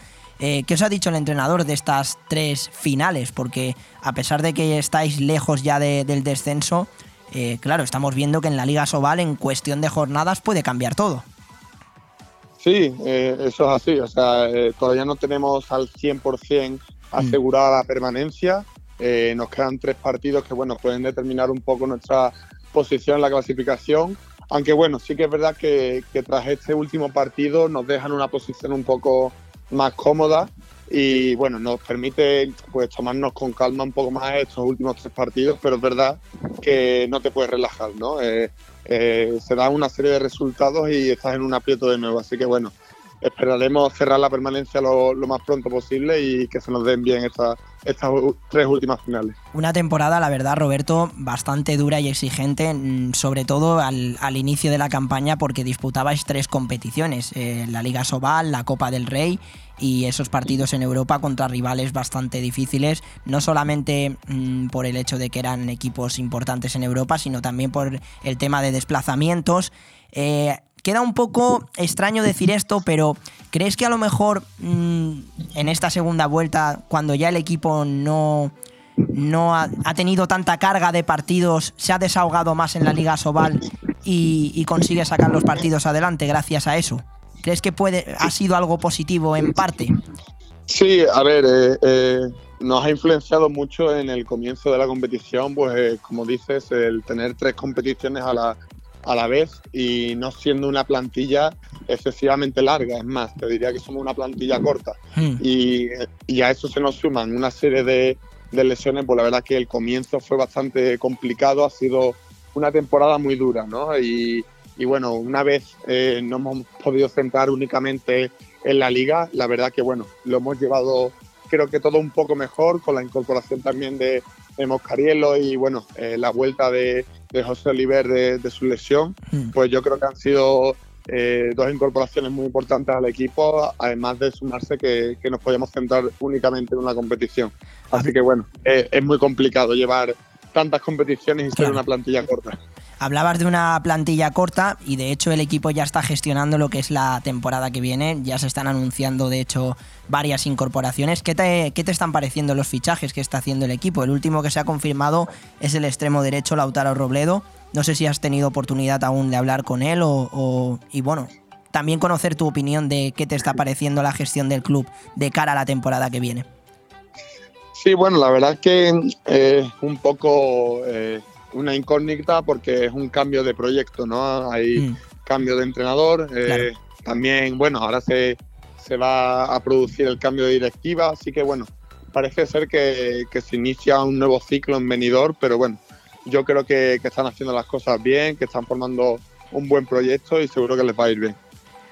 [SPEAKER 2] Eh, ¿Qué os ha dicho el entrenador de estas tres finales? Porque a pesar de que estáis lejos ya de, del descenso, eh, claro, estamos viendo que en la Liga Sobal en cuestión de jornadas puede cambiar todo.
[SPEAKER 29] Sí, eh, eso es así. O sea, todavía no tenemos al 100% asegurada la permanencia. Nos quedan tres partidos que bueno pueden determinar un poco nuestra posición en la clasificación. Aunque bueno, sí que es verdad que, que, tras este último partido nos dejan una posición un poco más cómoda y bueno, nos permite pues tomarnos con calma un poco más estos últimos tres partidos, pero es verdad que no te puedes relajar, ¿no? Eh, eh, se da una serie de resultados y estás en un aprieto de nuevo, así que bueno, esperaremos cerrar la permanencia lo, lo, más pronto posible y que se nos den bien estas estas tres últimas finales.
[SPEAKER 2] Una temporada, la verdad, Roberto, bastante dura y exigente, sobre todo al, al inicio de la campaña porque disputabais tres competiciones, eh, la Liga Sobal, la Copa del Rey y esos partidos en Europa contra rivales bastante difíciles, no solamente mmm, por el hecho de que eran equipos importantes en Europa, sino también por el tema de desplazamientos. Eh, Queda un poco extraño decir esto, pero ¿crees que a lo mejor mmm, en esta segunda vuelta, cuando ya el equipo no, no ha, tenido tanta carga de partidos, se ha desahogado más en la Liga Sobal y, y, consigue sacar los partidos adelante gracias a eso? ¿Crees que puede, ha sido algo positivo en parte?
[SPEAKER 29] Sí, a ver, eh, eh, nos ha influenciado mucho en el comienzo de la competición, pues eh, como dices, el tener tres competiciones a la, a la vez y no siendo una plantilla excesivamente larga. Es más, te diría que somos una plantilla corta. Mm. Y, y, a eso se nos suman una serie de, de, lesiones. Pues la verdad que el comienzo fue bastante complicado, ha sido una temporada muy dura, ¿no? Y, y bueno, una vez eh, no hemos podido centrar únicamente en la liga, la verdad que bueno, lo hemos llevado creo que todo un poco mejor con la incorporación también de, de Moscariello y bueno, eh, la vuelta de, de José Oliver de, de, su lesión, mm. pues yo creo que han sido eh, dos incorporaciones muy importantes al equipo, además de sumarse que, que nos podíamos centrar únicamente en una competición. Así que bueno, eh, es muy complicado llevar tantas competiciones y ser claro. una plantilla corta.
[SPEAKER 2] Hablabas de una plantilla corta y de hecho el equipo ya está gestionando lo que es la temporada que viene. Ya se están anunciando de hecho varias incorporaciones. ¿Qué te, qué te están pareciendo los fichajes que está haciendo el equipo? El último que se ha confirmado es el extremo derecho Lautaro Robledo. No sé si has tenido oportunidad aún de hablar con él o, y bueno, también conocer tu opinión de qué te está pareciendo la gestión del club de cara a la temporada que viene.
[SPEAKER 29] Sí, bueno, la verdad es que eh, un poco eh, una incógnita porque es un cambio de proyecto, ¿no? Hay mm. cambio de entrenador, eh, también, bueno, ahora se, se va a producir el cambio de directiva, así que bueno, parece ser que, que se inicia un nuevo ciclo en venidor, pero bueno, yo creo que, que están haciendo las cosas bien, que están formando un buen proyecto y seguro que les va a ir bien.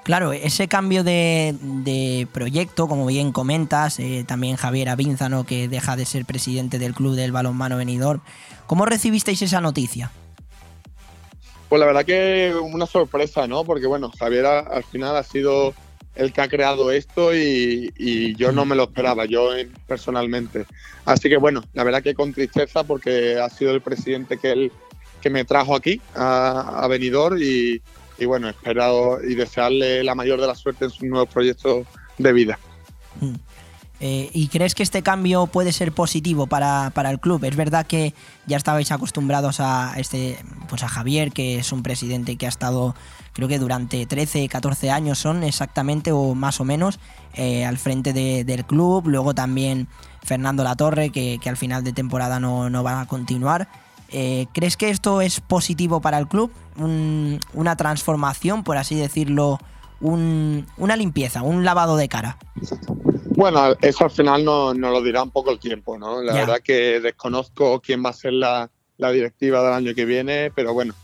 [SPEAKER 2] Claro, ese cambio de, proyecto, como bien comentas, eh, también Javier Avínzano, que deja de ser presidente del club del balonmano venidor. ¿Cómo recibisteis esa noticia?
[SPEAKER 29] Pues la verdad que una sorpresa, ¿no? Porque bueno, Javier al final ha sido el que ha creado esto y, yo no me lo esperaba, yo personalmente. Así que bueno, la verdad que con tristeza porque ha sido el presidente que él que me trajo aquí a, a Benidorm y, y bueno, espero y desearle la mayor de la suerte en sus nuevos proyectos de vida.
[SPEAKER 2] Eh, ¿Y crees que este cambio puede ser positivo para, para, el club? Es verdad que ya estabais acostumbrados a este, pues a Javier, que es un presidente que ha estado, creo que durante 13, 14 años son exactamente o más o menos, eh, al frente de, del club. Luego también Fernando Latorre, que, que al final de temporada no, no va a continuar. Eh, ¿Crees que esto es positivo para el club? Un, una transformación, por así decirlo, un, una limpieza, un lavado de cara.
[SPEAKER 29] Bueno, eso al final nos no lo dirá un poco el tiempo, ¿no? La verdad que desconozco quién va a ser la, la directiva del año que viene, pero bueno,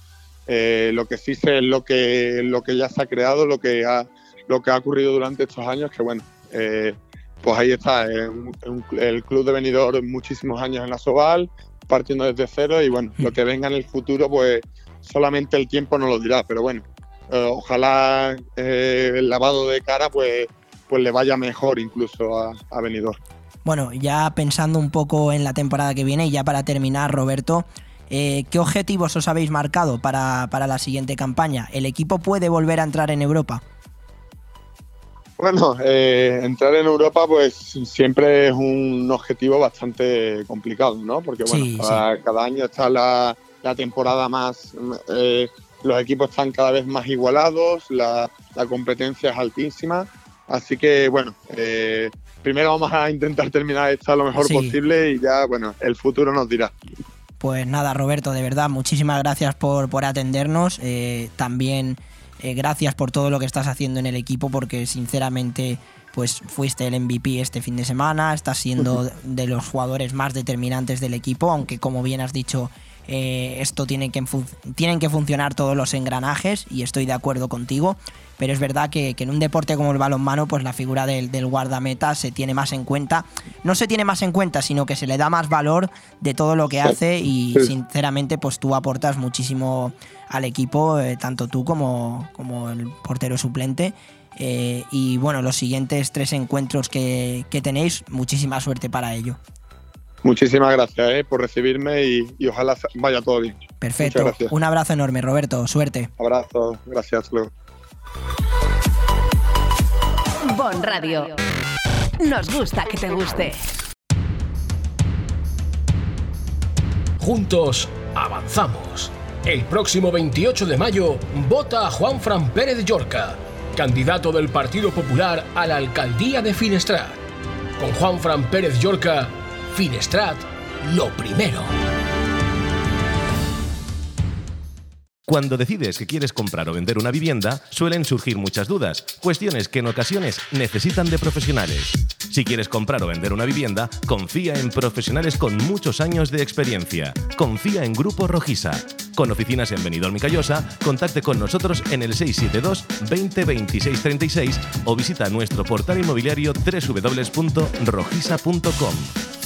[SPEAKER 29] eh, lo que sí sé es lo que, lo que ya se ha creado, lo que ha, lo que ha ocurrido durante estos años, que bueno, eh, pues ahí está, eh, un- un- el club de Benidorm muchísimos años en la Soval, partiendo desde cero y bueno, lo que venga en el futuro, pues solamente el tiempo nos lo dirá, pero bueno, eh, ojalá eh, el lavado de cara, pues, pues le vaya mejor incluso a, a Benidorm.
[SPEAKER 2] Bueno, ya pensando un poco en la temporada que viene y ya para terminar, Roberto, eh, ¿qué objetivos os habéis marcado para, para la siguiente campaña? ¿El equipo puede volver a entrar en Europa?
[SPEAKER 29] Bueno, eh, entrar en Europa pues siempre es un objetivo bastante complicado, ¿no? Porque bueno,
[SPEAKER 2] Sí,
[SPEAKER 29] cada, cada año está la, la temporada más, eh, los equipos están cada vez más igualados, la, la competencia es altísima, así que bueno, eh, primero vamos a intentar terminar esta lo mejor
[SPEAKER 2] Sí.
[SPEAKER 29] posible y ya, bueno, el futuro nos dirá.
[SPEAKER 2] Pues nada, Roberto, de verdad, muchísimas gracias por, por atendernos. Eh, también eh, gracias por todo lo que estás haciendo en el equipo, porque sinceramente, pues fuiste el MVP este fin de semana, estás siendo de los jugadores más determinantes del equipo, aunque como bien has dicho, eh, esto tiene que tienen que funcionar todos los engranajes y estoy de acuerdo contigo. Pero es verdad que, que en un deporte como el balonmano, pues la figura del, del guardameta se tiene más en cuenta. No se tiene más en cuenta, sino que se le da más valor de todo lo que hace y sinceramente pues tú aportas muchísimo al equipo, eh, tanto tú como, como el portero suplente. Eh, y bueno, los siguientes tres encuentros que, que tenéis, muchísima suerte para ello.
[SPEAKER 29] Muchísimas gracias eh, por recibirme y, y ojalá vaya todo bien.
[SPEAKER 2] Perfecto. Un abrazo enorme, Roberto. Suerte.
[SPEAKER 29] Abrazo, gracias, luego.
[SPEAKER 3] Bon Radio. Nos gusta que te guste.
[SPEAKER 9] Juntos avanzamos. El próximo 28 de mayo vota a Juan Fran Pérez Llorca, candidato del Partido Popular a la alcaldía de Finestrat. Con Juan Fran Pérez Llorca, Finestrat, lo primero.
[SPEAKER 4] Cuando decides que quieres comprar o vender una vivienda, suelen surgir muchas dudas, cuestiones que en ocasiones necesitan de profesionales. Si quieres comprar o vender una vivienda, confía en profesionales con muchos años de experiencia. Confía en Grupo Rojisa. Con oficinas en Benidorm y Callosa, contacte con nosotros en el 672 20 26 36 o visita nuestro portal inmobiliario www.rojisa.com.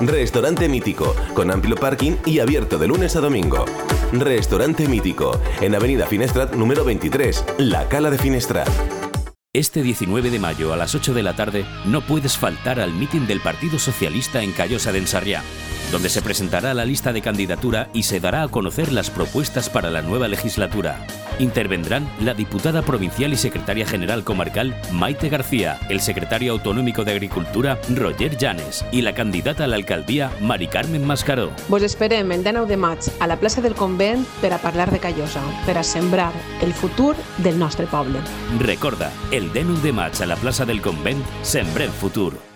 [SPEAKER 30] Restaurante Mítico, con amplio parking y abierto de lunes a domingo. Restaurante Mítico, en Avenida Finestrat número 23, La Cala de Finestrat.
[SPEAKER 26] Este 19 de mayo a las 8 de la tarde no puedes faltar al mitin del Partido Socialista en Callosa de Ensarriá, donde se presentará la lista de candidatura y se dará a conocer las propuestas para la nueva legislatura. Intervendrán la diputada provincial y secretaria general comarcal Maite García, el secretario autonómico de Agricultura Roger Llanes y la candidata a la alcaldía Mari Carmen Mascaró.
[SPEAKER 31] Vos esperem el 19 de maig a la plaça del Convent per a parlar de Callosa, per a sembrar el futur del nostre poble.
[SPEAKER 26] Recorda, el 19 de maig a la plaça del Convent, sembrem futur.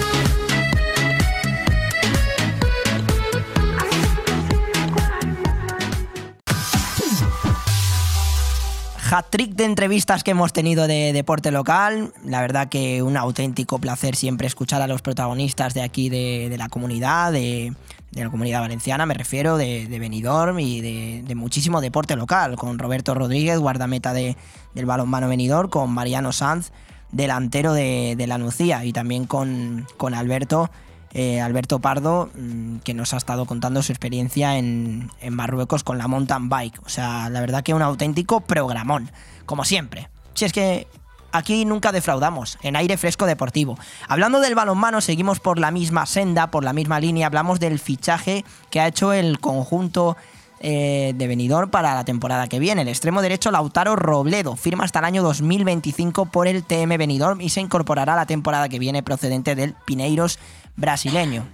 [SPEAKER 2] Hat-trick de entrevistas que hemos tenido de deporte local. La verdad que un auténtico placer siempre escuchar a los protagonistas de aquí de, la comunidad, de, la comunidad valenciana, me refiero, de, Benidorm y de, muchísimo deporte local, con Roberto Rodríguez, guardameta de, del balonmano Benidorm, con Mariano Sanz, delantero de, de la Nucía, y también con, con Alberto eh, Alberto Pardo, mm, que nos ha estado contando su experiencia en, en, Marruecos con la mountain bike. O sea, la verdad que un auténtico programón, como siempre. Si es que aquí nunca defraudamos, en aire fresco deportivo. Hablando del balonmano, seguimos por la misma senda, por la misma línea, hablamos del fichaje que ha hecho el conjunto eh, de Benidorm para la temporada que viene. El extremo derecho Lautaro Robledo firma hasta el año 2025 por el TM Benidorm y se incorporará a la temporada que viene procedente del Pineiros brasileño.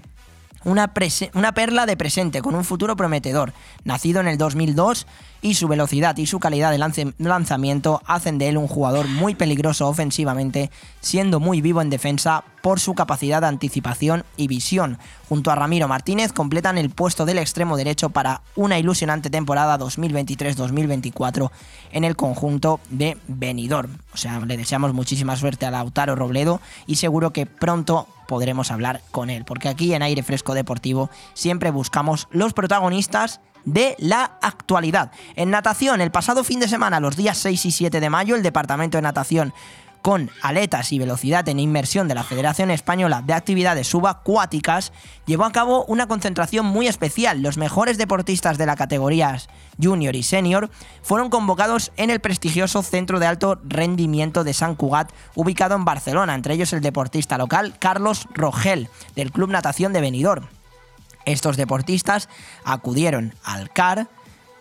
[SPEAKER 2] Una, una, perla de presente con un futuro prometedor, nacido en el 2002 y su velocidad y su calidad de lanzamiento hacen de él un jugador muy peligroso ofensivamente, siendo muy vivo en defensa por su capacidad de anticipación y visión. Junto a Ramiro Martínez completan el puesto del extremo derecho para una ilusionante temporada 2023-2024 en el conjunto de Benidorm. O sea, le deseamos muchísima suerte a Lautaro Robledo y seguro que pronto podremos hablar con él, porque aquí en Aire Fresco Deportivo siempre buscamos los protagonistas de la actualidad. En natación, el pasado fin de semana, los días 6 y 7 de mayo, el Departamento de Natación con aletas y velocidad en inmersión de la Federación Española de Actividades Subacuáticas, llevó a cabo una concentración muy especial. Los mejores deportistas de las categorías junior y senior fueron convocados en el prestigioso Centro de Alto Rendimiento de San Cugat, ubicado en Barcelona, entre ellos el deportista local Carlos Rogel, del Club Natación de Benidorm. Estos deportistas acudieron al CAR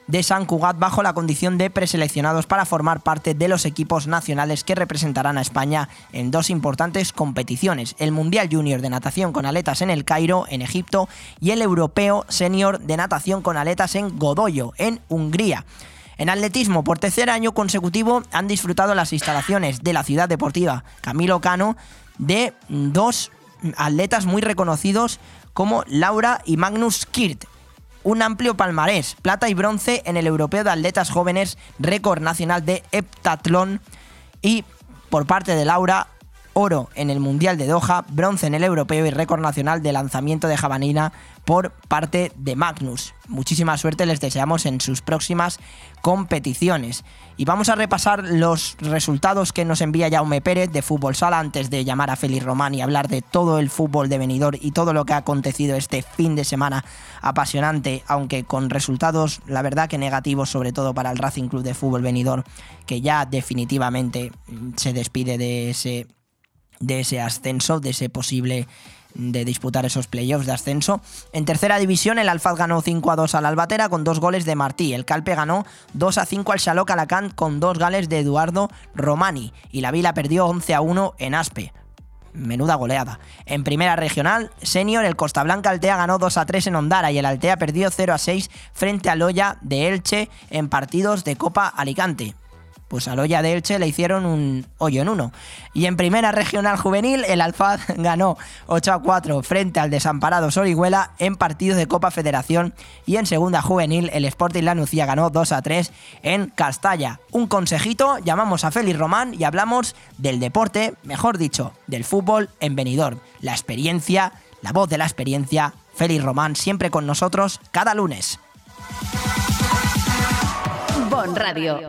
[SPEAKER 2] de San Cugat bajo la condición de preseleccionados para formar parte de los equipos nacionales que representarán a España en dos importantes competiciones, el Mundial Junior de Natación con aletas en el Cairo, en Egipto, y el Europeo Senior de Natación con aletas en Godoyo, en Hungría. En atletismo, por tercer año consecutivo, han disfrutado las instalaciones de la ciudad deportiva Camilo Cano de dos atletas muy reconocidos como Laura y Magnus Kirt. Un amplio palmarés, plata y bronce en el Europeo de Atletas Jóvenes, récord nacional de heptatlón y por parte de Laura, oro en el Mundial de Doha, bronce en el Europeo y récord nacional de lanzamiento de jabalina por parte de Magnus. Muchísima suerte les deseamos en sus próximas competiciones. Y vamos a repasar los resultados que nos envía Jaume Pérez de Fútbol Sala antes de llamar a Félix Román y hablar de todo el fútbol de venidor y todo lo que ha acontecido este fin de semana apasionante, aunque con resultados, la verdad que negativos, sobre todo para el Racing Club de Fútbol Venidor, que ya definitivamente se despide de ese, de ese ascenso, de ese posible de disputar esos playoffs de ascenso. En tercera división, el Alfaz ganó 5 a 2 al Albatera con dos goles de Martí. El Calpe ganó 2 a 5 al Xaloc Alacant con dos goles de Eduardo Romani. Y la Vila perdió 11 a 1 en Aspe. Menuda goleada. En primera regional, senior, el Costa Blanca Altea ganó 2 a 3 en Ondara y el Altea perdió 0 a 6 frente al Loya de Elche en partidos de Copa Alicante pues a Loya de Elche le hicieron un hoyo en uno. Y en primera regional juvenil, el Alfaz ganó 8 a 4 frente al desamparado Sorihuela en partidos de Copa Federación. Y en segunda juvenil, el Sporting Lanucía ganó 2 a 3 en Castalla. Un consejito, llamamos a Félix Román y hablamos del deporte, mejor dicho, del fútbol en Benidorm. La experiencia, la voz de la experiencia, Félix Román siempre con nosotros cada lunes.
[SPEAKER 3] Bon Radio.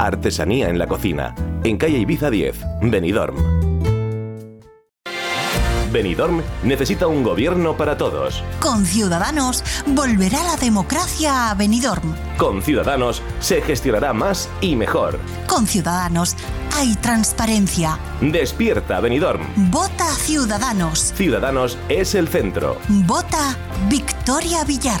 [SPEAKER 30] Artesanía en la cocina. En calle Ibiza 10, Benidorm. Benidorm necesita un gobierno para todos.
[SPEAKER 32] Con Ciudadanos volverá la democracia a Benidorm.
[SPEAKER 30] Con Ciudadanos se gestionará más y mejor.
[SPEAKER 32] Con Ciudadanos hay transparencia.
[SPEAKER 30] Despierta, Benidorm.
[SPEAKER 32] Vota Ciudadanos.
[SPEAKER 30] Ciudadanos es el centro.
[SPEAKER 32] Vota Victoria Villar.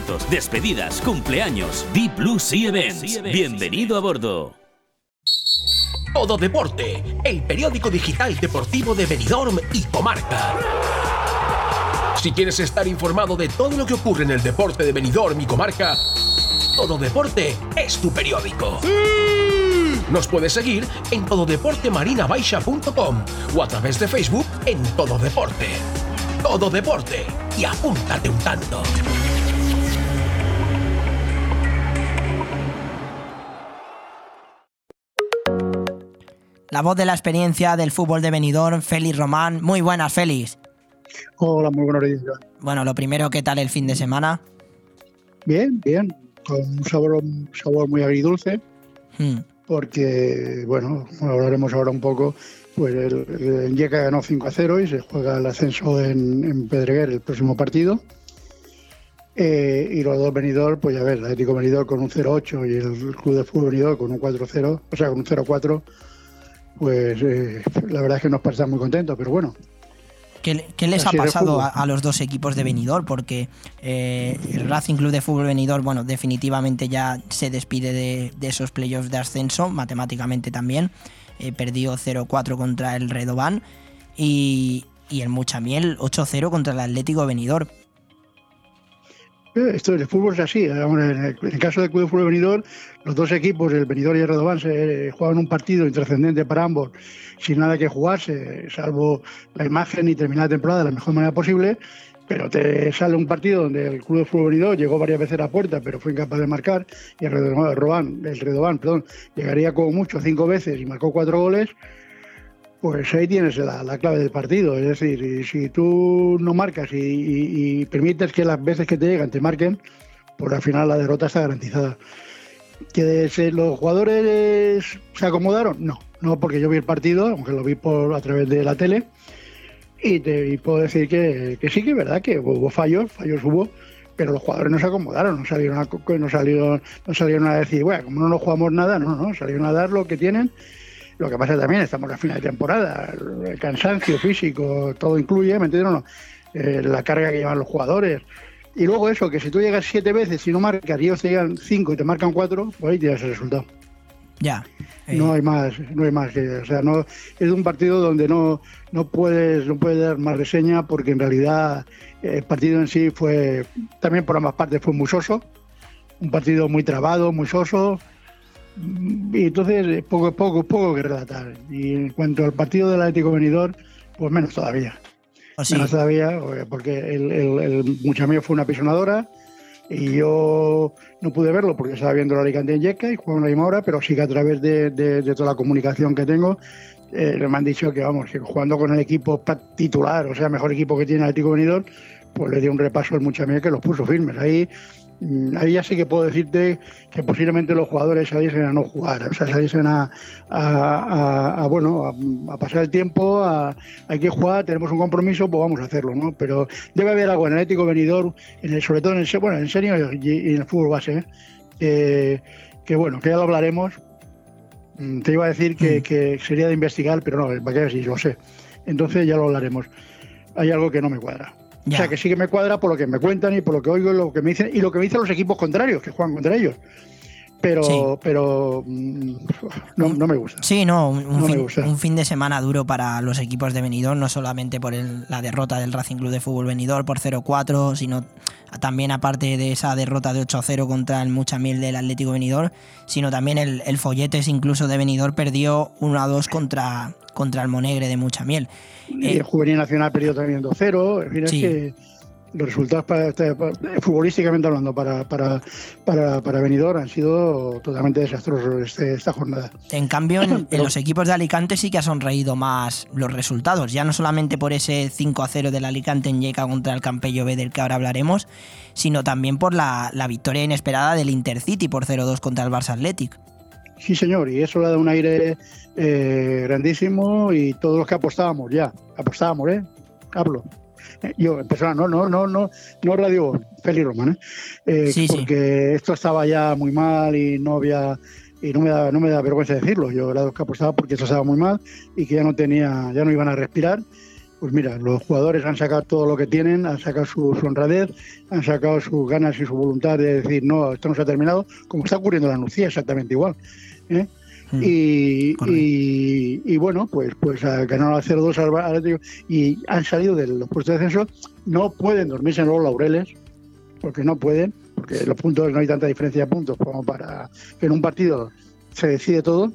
[SPEAKER 26] despedidas, cumpleaños. Deep Blue Sea Events. Bienvenido a bordo.
[SPEAKER 9] Todo Deporte, el periódico digital deportivo de Benidorm y Comarca. Si quieres estar informado de todo lo que ocurre en el deporte de Benidorm y Comarca, Todo Deporte es tu periódico. Nos puedes seguir en tododeportemarinabaixa.com o a través de Facebook en Todo Deporte. Todo Deporte y apúntate un tanto.
[SPEAKER 2] La voz de la experiencia del fútbol de Benidorm, Félix Román. Muy buenas, Félix.
[SPEAKER 33] Hola, muy buenos días.
[SPEAKER 2] Bueno, lo primero, ¿qué tal el fin de semana?
[SPEAKER 33] Bien, bien, con un sabor, un sabor muy agridulce,
[SPEAKER 2] Hmm.
[SPEAKER 33] porque, bueno, hablaremos ahora un poco, pues el, el Yeka ganó 5 a 0 y se juega el ascenso en, en Pedreguer el próximo partido. Eh, y los dos Benidorm, pues ya ver, el Atlético Benidorm con un 0-8 y el Club de Fútbol Benidorm con un 4-0, o sea, con un 0-4, pues eh, la verdad es que nos parece muy contentos, pero bueno,
[SPEAKER 2] ¿Qué, qué les ha pasado a, a los dos equipos de Benidorm? Porque eh, el Racing Club de Fútbol Benidorm, bueno, definitivamente ya se despide de, de esos playoffs de ascenso, matemáticamente también. Eh, perdió 0-4 contra el Redoban y, y el Muchamiel 8-0 contra el Atlético Benidorm.
[SPEAKER 33] Eh, Esto el fútbol es así. eh, En el, en caso del Club de Fútbol Benidorm, los dos equipos, el Benidorm y el Redobán, se eh, jugaban un partido intrascendente para ambos, sin nada que jugarse, salvo la imagen y terminar la temporada de la mejor manera posible. Pero te sale un partido donde el Club de Fútbol Benidorm llegó varias veces a la puerta, pero fue incapaz de marcar, y el Redobán, el Redobán perdón, llegaría como mucho cinco veces y marcó cuatro goles. Pues ahí tienes la, la clave del partido. Es decir, si tú no marcas y, permites que las veces que te llegan te marquen, pues al final la derrota está garantizada. ¿Que los jugadores se acomodaron? No, no porque yo vi el partido, aunque lo vi por, a través de la tele, y puedo decir que, sí que es verdad que hubo fallos, fallos hubo, pero los jugadores no se acomodaron, no salieron a, no salieron, no salieron a decir, bueno, como no nos jugamos nada, no, no, salieron a dar lo que tienen. Lo que pasa también, estamos a final de temporada, el cansancio físico, todo incluye, ¿me entiendes o no? Eh, la carga que llevan los jugadores. Y luego eso, que si tú llegas siete veces y no marcas y ellos te llegan cinco y te marcan cuatro, pues ahí tienes el resultado.
[SPEAKER 2] Ya.
[SPEAKER 33] No hay más, no hay más o sea, no es un partido donde no, no puedes, no puedes dar más reseña porque en realidad eh, el partido en sí fue, también por ambas partes fue muy soso, un partido muy trabado, muy soso, y entonces eh, poco, poco, poco que relatar. Y en cuanto al partido del Atlético Benidorm, pues menos todavía.
[SPEAKER 2] sí?
[SPEAKER 33] Menos todavía, eh, porque el, el, el fue una pisonadora y yo no pude verlo porque estaba viendo la Alicante en Yecca y jugaba a la misma hora, pero sí que a través de, de- de toda la comunicación que tengo, eh, me han dicho que vamos, que jugando con el equipo titular, o sea, mejor equipo que tiene el Atlético Benidorm, pues le dio un repaso al Muchamío que los puso firmes. Ahí, ahí ya sí que puedo decirte que posiblemente los jugadores saliesen a no jugar, o sea, saliesen a, a- a- a, bueno, a, pasar el tiempo, a, hay que jugar, tenemos un compromiso, pues vamos a hacerlo, ¿no? Pero debe haber algo en el Atlético Benidorm, en el, sobre todo en el, bueno, en serio y, en el fútbol base, ¿eh? que, que bueno, que ya lo hablaremos. Mm, Te iba a decir que, que sería de investigar, pero no, qué sí, lo sé. Entonces ya lo hablaremos. Hay algo que no me cuadra. O sea, que sí que me cuadra por lo que me cuentan y por lo que oigo y lo que me dicen y lo que me dicen los equipos contrarios que juegan contra ellos. pero,
[SPEAKER 2] Sí.
[SPEAKER 33] pero mm, no, no me gusta.
[SPEAKER 2] Sí, no, un,
[SPEAKER 33] me
[SPEAKER 2] fin,
[SPEAKER 33] gusta.
[SPEAKER 2] un fin de semana duro para los equipos de Benidorm, no solamente por el- la derrota del Racing Club de Fútbol Benidorm por 0-4, sino también aparte de esa derrota de 8-0 contra el Muchamil del Atlético Benidorm, sino también el, el Folletes incluso de Benidorm perdió 1-2 contra, contra el Monegre de Muchamiel.
[SPEAKER 33] Y
[SPEAKER 2] Eh,
[SPEAKER 33] el Juvenil Nacional perdió también 2-0. En fin,
[SPEAKER 2] Sí.
[SPEAKER 33] es que los resultados para, este- para- futbolísticamente hablando para, para, para, para Benidorm han sido totalmente desastrosos este- esta jornada.
[SPEAKER 2] En cambio, en, en los equipos de Alicante sí que ha sonreído más los resultados, ya no solamente por ese 5 a 0 del Alicante en Yeca contra el Campello B del que ahora hablaremos, sino también por la, la victoria inesperada del Intercity por 0-2 contra el Barça Athletic.
[SPEAKER 33] Sí, señor, y eso le da un aire eh, grandísimo y todos los que apostábamos ya, apostábamos, ¿eh? Hablo. Eh, Yo, persona, no, no, no, no, no radio Félix Román, ¿eh? Eh,
[SPEAKER 2] Sí, sí.
[SPEAKER 33] porque esto estaba ya muy mal y no había y no me da, no me da vergüenza decirlo. Yo era los que apostaba porque esto estaba muy mal y que ya no tenía, ya no iban a respirar. Pues mira, los jugadores han sacado todo lo que tienen, han sacado su, su honradez, han sacado sus ganas y su voluntad de decir no, esto no se ha terminado, como está ocurriendo en la Nucía, exactamente igual. ¿Eh? y, y, y bueno, pues pues ganaron al 0-2 al Atlético y han salido de los puestos de descenso. No pueden dormirse en los laureles, porque no pueden, porque los puntos no hay tanta diferencia de puntos como para que en un partido se decide todo.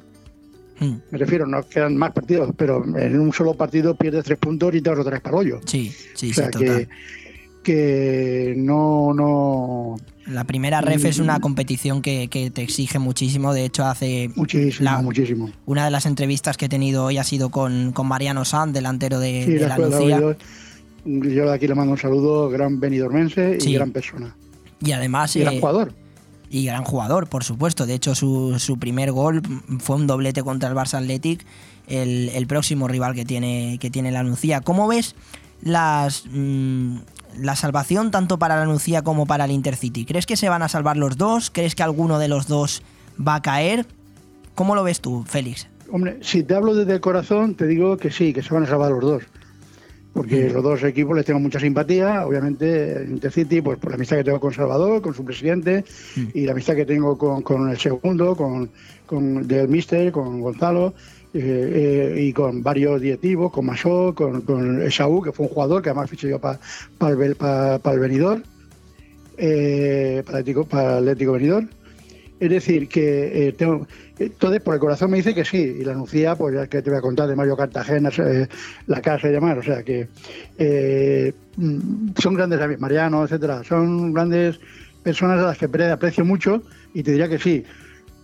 [SPEAKER 33] Me refiero, no quedan más partidos, pero en un solo partido pierdes tres puntos y te vas otra vez para el hoyo.
[SPEAKER 2] Sí, sí,
[SPEAKER 33] o sea
[SPEAKER 2] sí, total.
[SPEAKER 33] Que, no, no.
[SPEAKER 2] La primera ref es
[SPEAKER 33] Mm.
[SPEAKER 2] una competición que, que te exige muchísimo. De hecho, hace.
[SPEAKER 33] Muchísimo, muchísimo.
[SPEAKER 2] Una de las entrevistas que he tenido hoy ha sido con, con Mariano Sanz, delantero de,
[SPEAKER 33] Sí,
[SPEAKER 2] de
[SPEAKER 33] la de
[SPEAKER 2] Lucía.
[SPEAKER 33] Yo de aquí le mando un saludo, gran benidormense y gran persona.
[SPEAKER 2] Y además.
[SPEAKER 33] Y gran
[SPEAKER 2] eh,
[SPEAKER 33] jugador.
[SPEAKER 2] Y gran jugador, por supuesto. De hecho, su, su primer gol fue un doblete contra el Barça Athletic, el, el próximo rival que tiene, que tiene la Nucía. ¿Cómo ves las, mm, la salvación tanto para la Nucía como para el Intercity? ¿Crees que se van a salvar los dos? ¿Crees que alguno de los dos va a caer? ¿Cómo lo ves tú, Félix?
[SPEAKER 33] Hombre, si te hablo desde el corazón, te digo que sí, que se van a salvar los dos. Porque los dos equipos les tengo mucha simpatía. Obviamente, el Intercity, pues por la amistad que tengo con Salvador, con su presidente, y la amistad que tengo con, con el segundo, con, con del Mister, con Gonzalo, eh, eh, y con varios directivos, con Masó, con, con Esaú, que fue un jugador que además fiché yo para el, Bel- pa- pa el Benidorm, eh, para Atlético, para Atlético Benidorm. Es decir, que eh, tengo, entonces por el corazón me dice que sí, y la Nucía, pues ya que te voy a contar de Mario Cartagena, la casa y demás, o sea que mm, son grandes amigos, Mariano, etcétera, son grandes personas a las que pre- aprecio mucho y te diría que sí.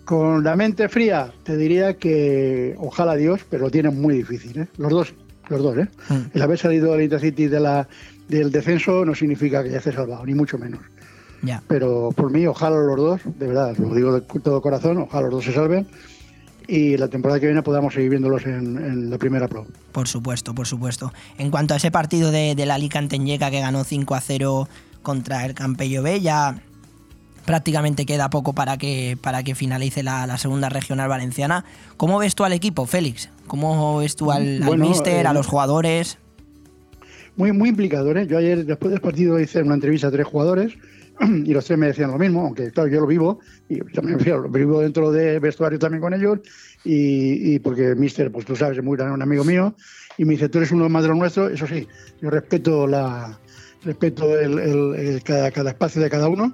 [SPEAKER 33] Con la mente fría, te diría que ojalá Dios, pero lo tienen muy difícil, ¿eh? los dos, los dos, ¿eh? El haber salido del Intercity de la, del descenso no significa que ya esté salvado, ni mucho menos.
[SPEAKER 2] Ya.
[SPEAKER 33] Pero por mí, ojalá los dos, de verdad, lo digo de todo corazón, ojalá los dos se salven y la temporada que viene podamos seguir viéndolos en, en la primera Pro.
[SPEAKER 2] Por supuesto, por supuesto. En cuanto a ese partido de, del Alicante en Yeca que ganó 5 a 0 contra el Campello B, ya prácticamente queda poco para que, para que finalice la, la segunda regional valenciana. ¿Cómo ves tú al equipo, Félix? ¿Cómo ves tú al, al
[SPEAKER 33] Bueno,
[SPEAKER 2] míster, a
[SPEAKER 33] eh,
[SPEAKER 2] los jugadores?
[SPEAKER 33] Muy, muy implicador, ¿eh? Yo ayer, después del partido, hice una entrevista a tres jugadores y los tres me decían lo mismo, aunque claro, yo lo vivo, y también lo vivo dentro de vestuario también con ellos, y, y porque Mister, pues tú sabes, es muy un amigo mío, y me dice, tú eres uno más de los nuestros, eso sí, yo respeto la respeto el, el- el- cada, cada espacio de cada uno,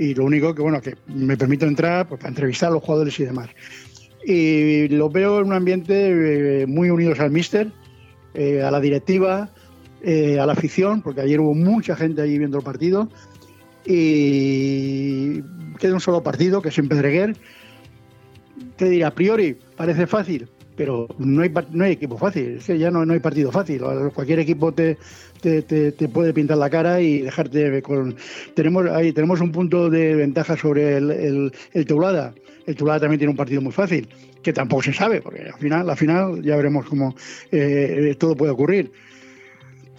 [SPEAKER 33] y lo único que, bueno, que me permito entrar pues, para entrevistar a los jugadores y demás. Y los veo en un ambiente eh, muy unidos al Mister, eh, a la directiva, eh, a la afición, porque ayer hubo mucha gente allí viendo el partido. Y queda un solo partido, que es en Pedreguer. Te diré, a priori parece fácil, pero no hay, no hay equipo fácil. Es que ya no, no hay partido fácil. Cualquier equipo te, te, te- te puede pintar la cara y dejarte con. Tenemos ahí tenemos un punto de ventaja sobre el, el, el Teulada. El Teulada también tiene un partido muy fácil, que tampoco se sabe, porque al final, al final ya veremos cómo eh, todo puede ocurrir.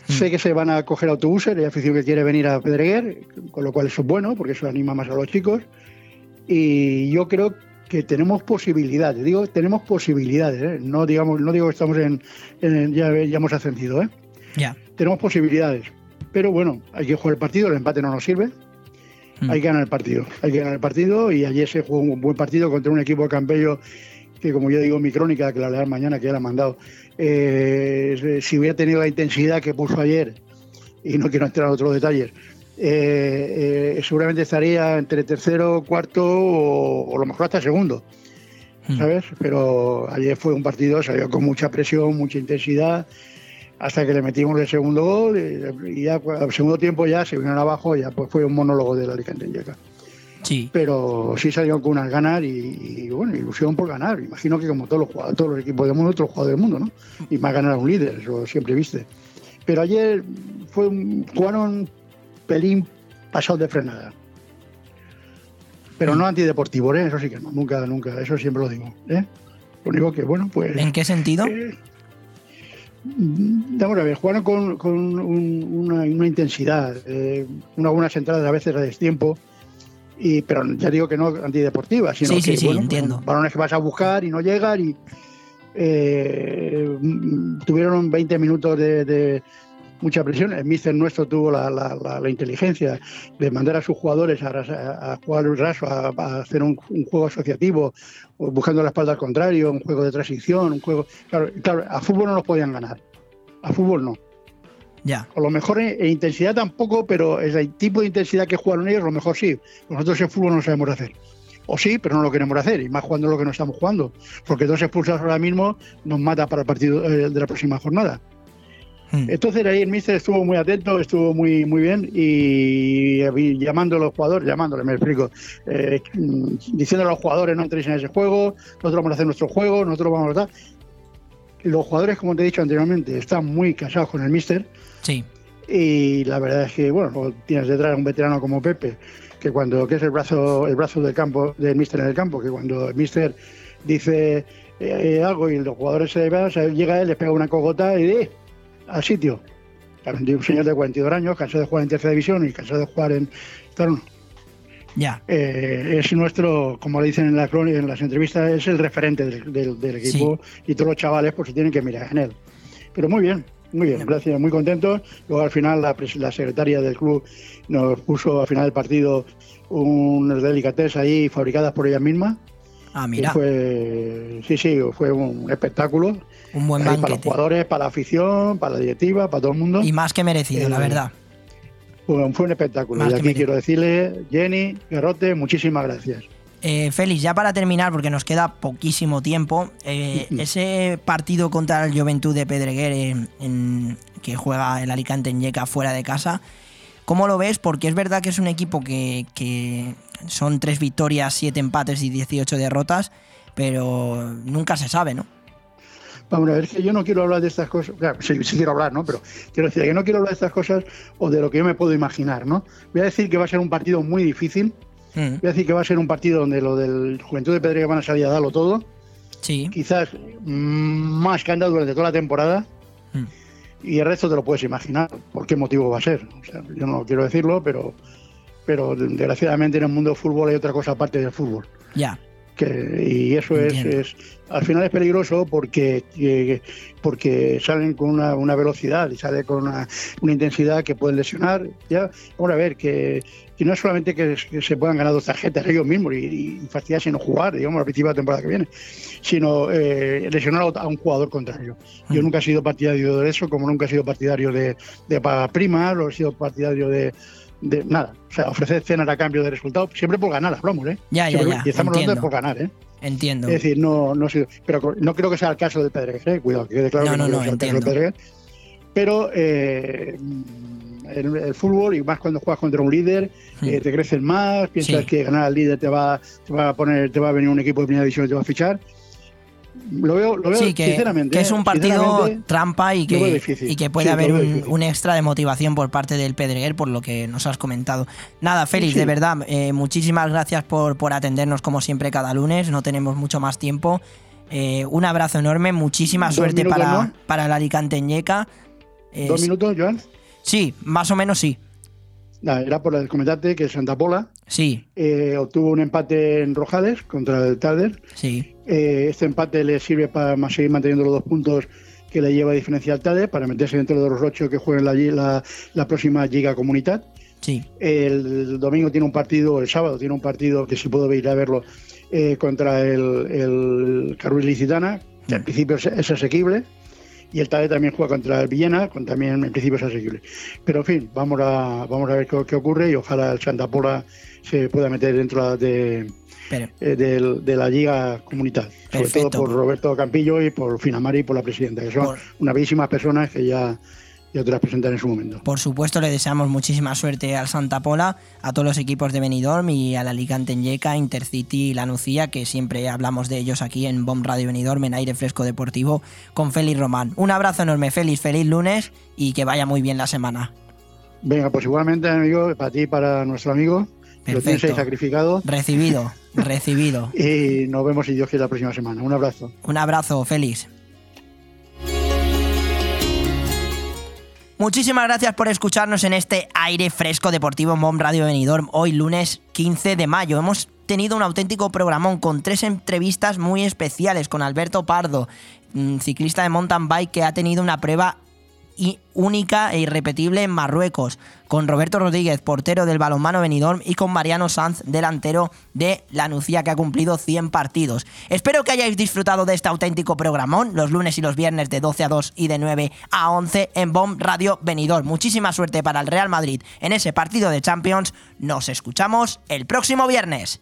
[SPEAKER 33] Sé que se van a coger autobuses, hay afición que quiere venir a Pedreguer, con lo cual eso es bueno, porque eso anima más a los chicos. Y yo creo que tenemos posibilidades, digo, tenemos posibilidades, ¿eh? no, digamos, no digo que estamos en, en- ya, ya hemos ascendido, ¿eh?
[SPEAKER 2] Ya.
[SPEAKER 33] tenemos posibilidades. Pero bueno, hay que jugar el partido, el empate no nos sirve. Hay que ganar el partido. Hay que ganar el partido y ayer se jugó un buen partido contra un equipo de Campello que, como yo digo, mi crónica, que la leerán mañana, que ya la han mandado. eh, si hubiera tenido la intensidad que puso ayer, y no quiero entrar en otros detalles, eh, eh, seguramente estaría entre tercero, cuarto o, o lo mejor hasta segundo. ¿Sabes? Pero ayer fue un partido, salió con mucha presión, mucha intensidad, hasta que le metimos el segundo gol y, y ya al segundo tiempo ya se vinieron abajo, ya pues fue un monólogo del Alicante Lleca.
[SPEAKER 2] Sí.
[SPEAKER 33] Pero sí salieron con unas ganas y, y, bueno, ilusión por ganar. Imagino que como todos los jugadores, todos los equipos del mundo, todos los jugadores del mundo, ¿no? Y más ganar a un líder, eso siempre viste. Pero ayer fue un, jugaron pelín pasado de frenada. Pero no antideportivo, ¿eh? Eso sí que no, nunca, nunca, eso siempre lo digo. ¿eh? Lo único que, bueno, pues...
[SPEAKER 2] ¿En qué sentido?
[SPEAKER 33] Mm, Vamos a ver, jugaron con, con un- una, una intensidad, eh, unas buenas entradas a veces a destiempo, y, pero ya digo que no antideportiva, sino
[SPEAKER 2] Sí,
[SPEAKER 33] que
[SPEAKER 2] sí, sí,
[SPEAKER 33] bueno,
[SPEAKER 2] entiendo.
[SPEAKER 33] son balones que vas a buscar y no llegan y eh, mm, tuvieron 20 minutos de, de mucha presión. El míster nuestro tuvo la, la- la- la inteligencia de mandar a sus jugadores a, a- a jugar un raso, a, a hacer un, un juego asociativo, buscando la espalda al contrario, un juego de transición, un juego... Claro, claro, a fútbol no nos podían ganar. A fútbol no.
[SPEAKER 2] Ya.
[SPEAKER 33] A lo mejor en, en intensidad tampoco, pero el tipo de intensidad que jugaron ellos, a lo mejor sí. Nosotros en fútbol no sabemos hacer. O sí, pero no lo queremos hacer, y más jugando lo que no estamos jugando. Porque dos expulsados ahora mismo nos mata para el partido eh, de la próxima jornada. Entonces ahí el míster estuvo muy atento, estuvo muy muy bien y, y llamando a los jugadores, llamándole, me explico, eh, mm, diciendo a los jugadores no entréis en ese juego, nosotros vamos a hacer nuestro juego, nosotros vamos a dar. Los jugadores, como te he dicho anteriormente, están muy casados con el míster.
[SPEAKER 2] Sí.
[SPEAKER 33] Y la verdad es que, bueno, tienes detrás a un veterano como Pepe, que cuando que es el brazo, el brazo del campo, del míster en el campo, que cuando el míster dice eh, algo y los jugadores se van, o sea, llega él, les pega una cogota y de al sitio. Claro, un señor de 42 años, cansado de jugar en tercera división y cansado de jugar en. Claro,
[SPEAKER 2] Ya.
[SPEAKER 33] eh, es nuestro, como le dicen en, la, en las entrevistas, es el referente del, del- del equipo y todos los chavales pues se tienen que mirar en él. Pero muy bien, muy bien, gracias, muy contentos. Luego al final la, la secretaria del club nos puso al final del partido unas delicatessen ahí fabricadas por ella misma.
[SPEAKER 2] Ah, mira.
[SPEAKER 33] Fue, sí, sí, fue un espectáculo.
[SPEAKER 2] Un buen
[SPEAKER 33] Ahí Para los
[SPEAKER 2] banquete.
[SPEAKER 33] jugadores, para la afición, para la directiva, para todo el mundo.
[SPEAKER 2] Y más que merecido, la
[SPEAKER 33] Eh,
[SPEAKER 2] verdad.
[SPEAKER 33] Fue, fue un espectáculo.
[SPEAKER 2] Más
[SPEAKER 33] y aquí quiero decirle, Jenny, Garrote, muchísimas gracias.
[SPEAKER 2] Eh, Félix, ya para terminar, porque nos queda poquísimo tiempo, eh, ese partido contra el Juventud de Pedreguer en- en- que juega el Alicante en Yeca fuera de casa, ¿cómo lo ves? Porque es verdad que es un equipo que, que son tres victorias, siete empates y 18 derrotas, pero nunca se sabe, ¿no?
[SPEAKER 33] Vamos a ver, es que yo no quiero hablar de estas cosas, claro, sí, sí quiero hablar, ¿no? Pero quiero decir que no quiero hablar de estas cosas o de lo que yo me puedo imaginar, ¿no? Voy a decir que va a ser un partido muy difícil,
[SPEAKER 2] Mm.
[SPEAKER 33] voy a decir que va a ser un partido donde lo del Juventud de Pedreguer van a salir a darlo todo,
[SPEAKER 2] Sí.
[SPEAKER 33] quizás mm, más que han dado durante toda la temporada,
[SPEAKER 2] Mm.
[SPEAKER 33] y el resto te lo puedes imaginar por qué motivo va a ser. O sea, yo no quiero decirlo, pero, pero desgraciadamente en el mundo del fútbol hay otra cosa aparte del fútbol.
[SPEAKER 2] Ya.
[SPEAKER 33] Que, y eso es, es- al final es peligroso porque, que- porque salen con una, una velocidad y sale con una, una intensidad que pueden lesionar. Ya, vamos a ver, que, que no es solamente que, que se puedan ganar dos tarjetas ellos mismos y, y fastidiarse y no jugar, digamos, la principio de la temporada que viene, sino eh, lesionar a un jugador contrario. Yo nunca he sido partidario de eso, como nunca he sido partidario de, de pagar primas, o he sido partidario de, de nada. O sea, ofrecer cenas a cambio de resultados, siempre por ganar, hablamos, ¿eh?
[SPEAKER 2] Ya, ya,
[SPEAKER 33] Siempre-
[SPEAKER 2] ya,
[SPEAKER 33] Y estamos hablando de
[SPEAKER 2] entiendo.
[SPEAKER 33] por ganar, ¿eh?
[SPEAKER 2] Entiendo.
[SPEAKER 33] Es decir, no, no, pero no creo que sea el caso del Pedreguer, ¿eh? cuidado, que quede claro
[SPEAKER 2] No,
[SPEAKER 33] que
[SPEAKER 2] no, no,
[SPEAKER 33] sea el caso del
[SPEAKER 2] entiendo.
[SPEAKER 33] Pedreguer. Pero eh, el, el fútbol, y más cuando juegas contra un líder, eh, te crecen más, piensas
[SPEAKER 2] Hmm. Sí.
[SPEAKER 33] que ganar al líder te va, te va a poner, te va a venir un equipo de primera división y te va a fichar. Lo veo, lo veo
[SPEAKER 2] Sí, que,
[SPEAKER 33] sinceramente.
[SPEAKER 2] que es
[SPEAKER 33] ¿eh?
[SPEAKER 2] un partido
[SPEAKER 33] Sinceramente,
[SPEAKER 2] trampa y que,
[SPEAKER 33] difícil.
[SPEAKER 2] y que puede
[SPEAKER 33] Sí,
[SPEAKER 2] haber un, extra de motivación por parte del Pedreguer, por lo que nos has comentado. Nada, Félix,
[SPEAKER 33] Sí.
[SPEAKER 2] de verdad, eh, muchísimas gracias por, por atendernos como siempre cada lunes, no tenemos mucho más tiempo. Eh, un abrazo enorme, muchísima
[SPEAKER 33] Dos
[SPEAKER 2] suerte
[SPEAKER 33] minutos,
[SPEAKER 2] para,
[SPEAKER 33] ¿no?
[SPEAKER 2] para el Alicante en Yeca.
[SPEAKER 33] ¿Dos
[SPEAKER 2] Eh,
[SPEAKER 33] minutos, Joan?
[SPEAKER 2] Sí, más o menos sí.
[SPEAKER 33] Era por el comentarte que Santa Pola
[SPEAKER 2] Sí,
[SPEAKER 33] eh, obtuvo un empate en Rojales contra el Tarder.
[SPEAKER 2] sí.
[SPEAKER 33] Eh, este empate le sirve para seguir manteniendo los dos puntos que le lleva a diferencia al TADE para meterse dentro de los ocho que jueguen la, la, la próxima Liga Comunidad.
[SPEAKER 2] Sí.
[SPEAKER 33] El domingo tiene un partido, el sábado tiene un partido que si puedo ir a verlo eh, contra el, el Carril Licitana, que en principio es, es asequible. Y el TAE también juega contra el Villena, con también en principio es asequible. Pero en fin, vamos a, vamos a ver qué, qué ocurre y ojalá el Santa Pola se pueda meter dentro de, eh, de la Liga. Sobre todo por Roberto Campillo y por Finamari y por la presidenta, que son unas bellísimas personas que ya, ya te las presentaré en su momento.
[SPEAKER 2] Por supuesto, le deseamos muchísima suerte al Santa Pola, a todos los equipos de Benidorm y a la Alicante Yeca, Intercity y la Nucía, que siempre hablamos de ellos aquí en Bomb Radio Benidorm, en Aire Fresco Deportivo, con Félix Román. Un abrazo enorme, Félix, feliz lunes y que vaya muy bien la semana.
[SPEAKER 33] Venga, pues igualmente, amigo, para ti y para nuestro amigo, que lo
[SPEAKER 2] Perfecto.
[SPEAKER 33] sacrificado.
[SPEAKER 2] Recibido, recibido.
[SPEAKER 33] Y nos vemos, si Dios quiere, la próxima semana. Un abrazo.
[SPEAKER 2] Un abrazo, Félix. Muchísimas gracias por escucharnos en este aire fresco deportivo en Bomb Radio Benidorm. Hoy lunes 15 de mayo. Hemos tenido un auténtico programón con tres entrevistas muy especiales con Alberto Pardo, mm, ciclista de mountain bike que ha tenido una prueba y única e irrepetible en Marruecos, con Roberto Rodríguez, portero del balonmano Benidorm, y con Mariano Sanz, delantero de la Nucía, que ha cumplido 100 partidos. Espero que hayáis disfrutado de este auténtico programón, los lunes y los viernes de 12 a 2 y de 9 a 11 en Bomb Radio Benidorm. Muchísima suerte para el Real Madrid en ese partido de Champions. Nos escuchamos el próximo viernes.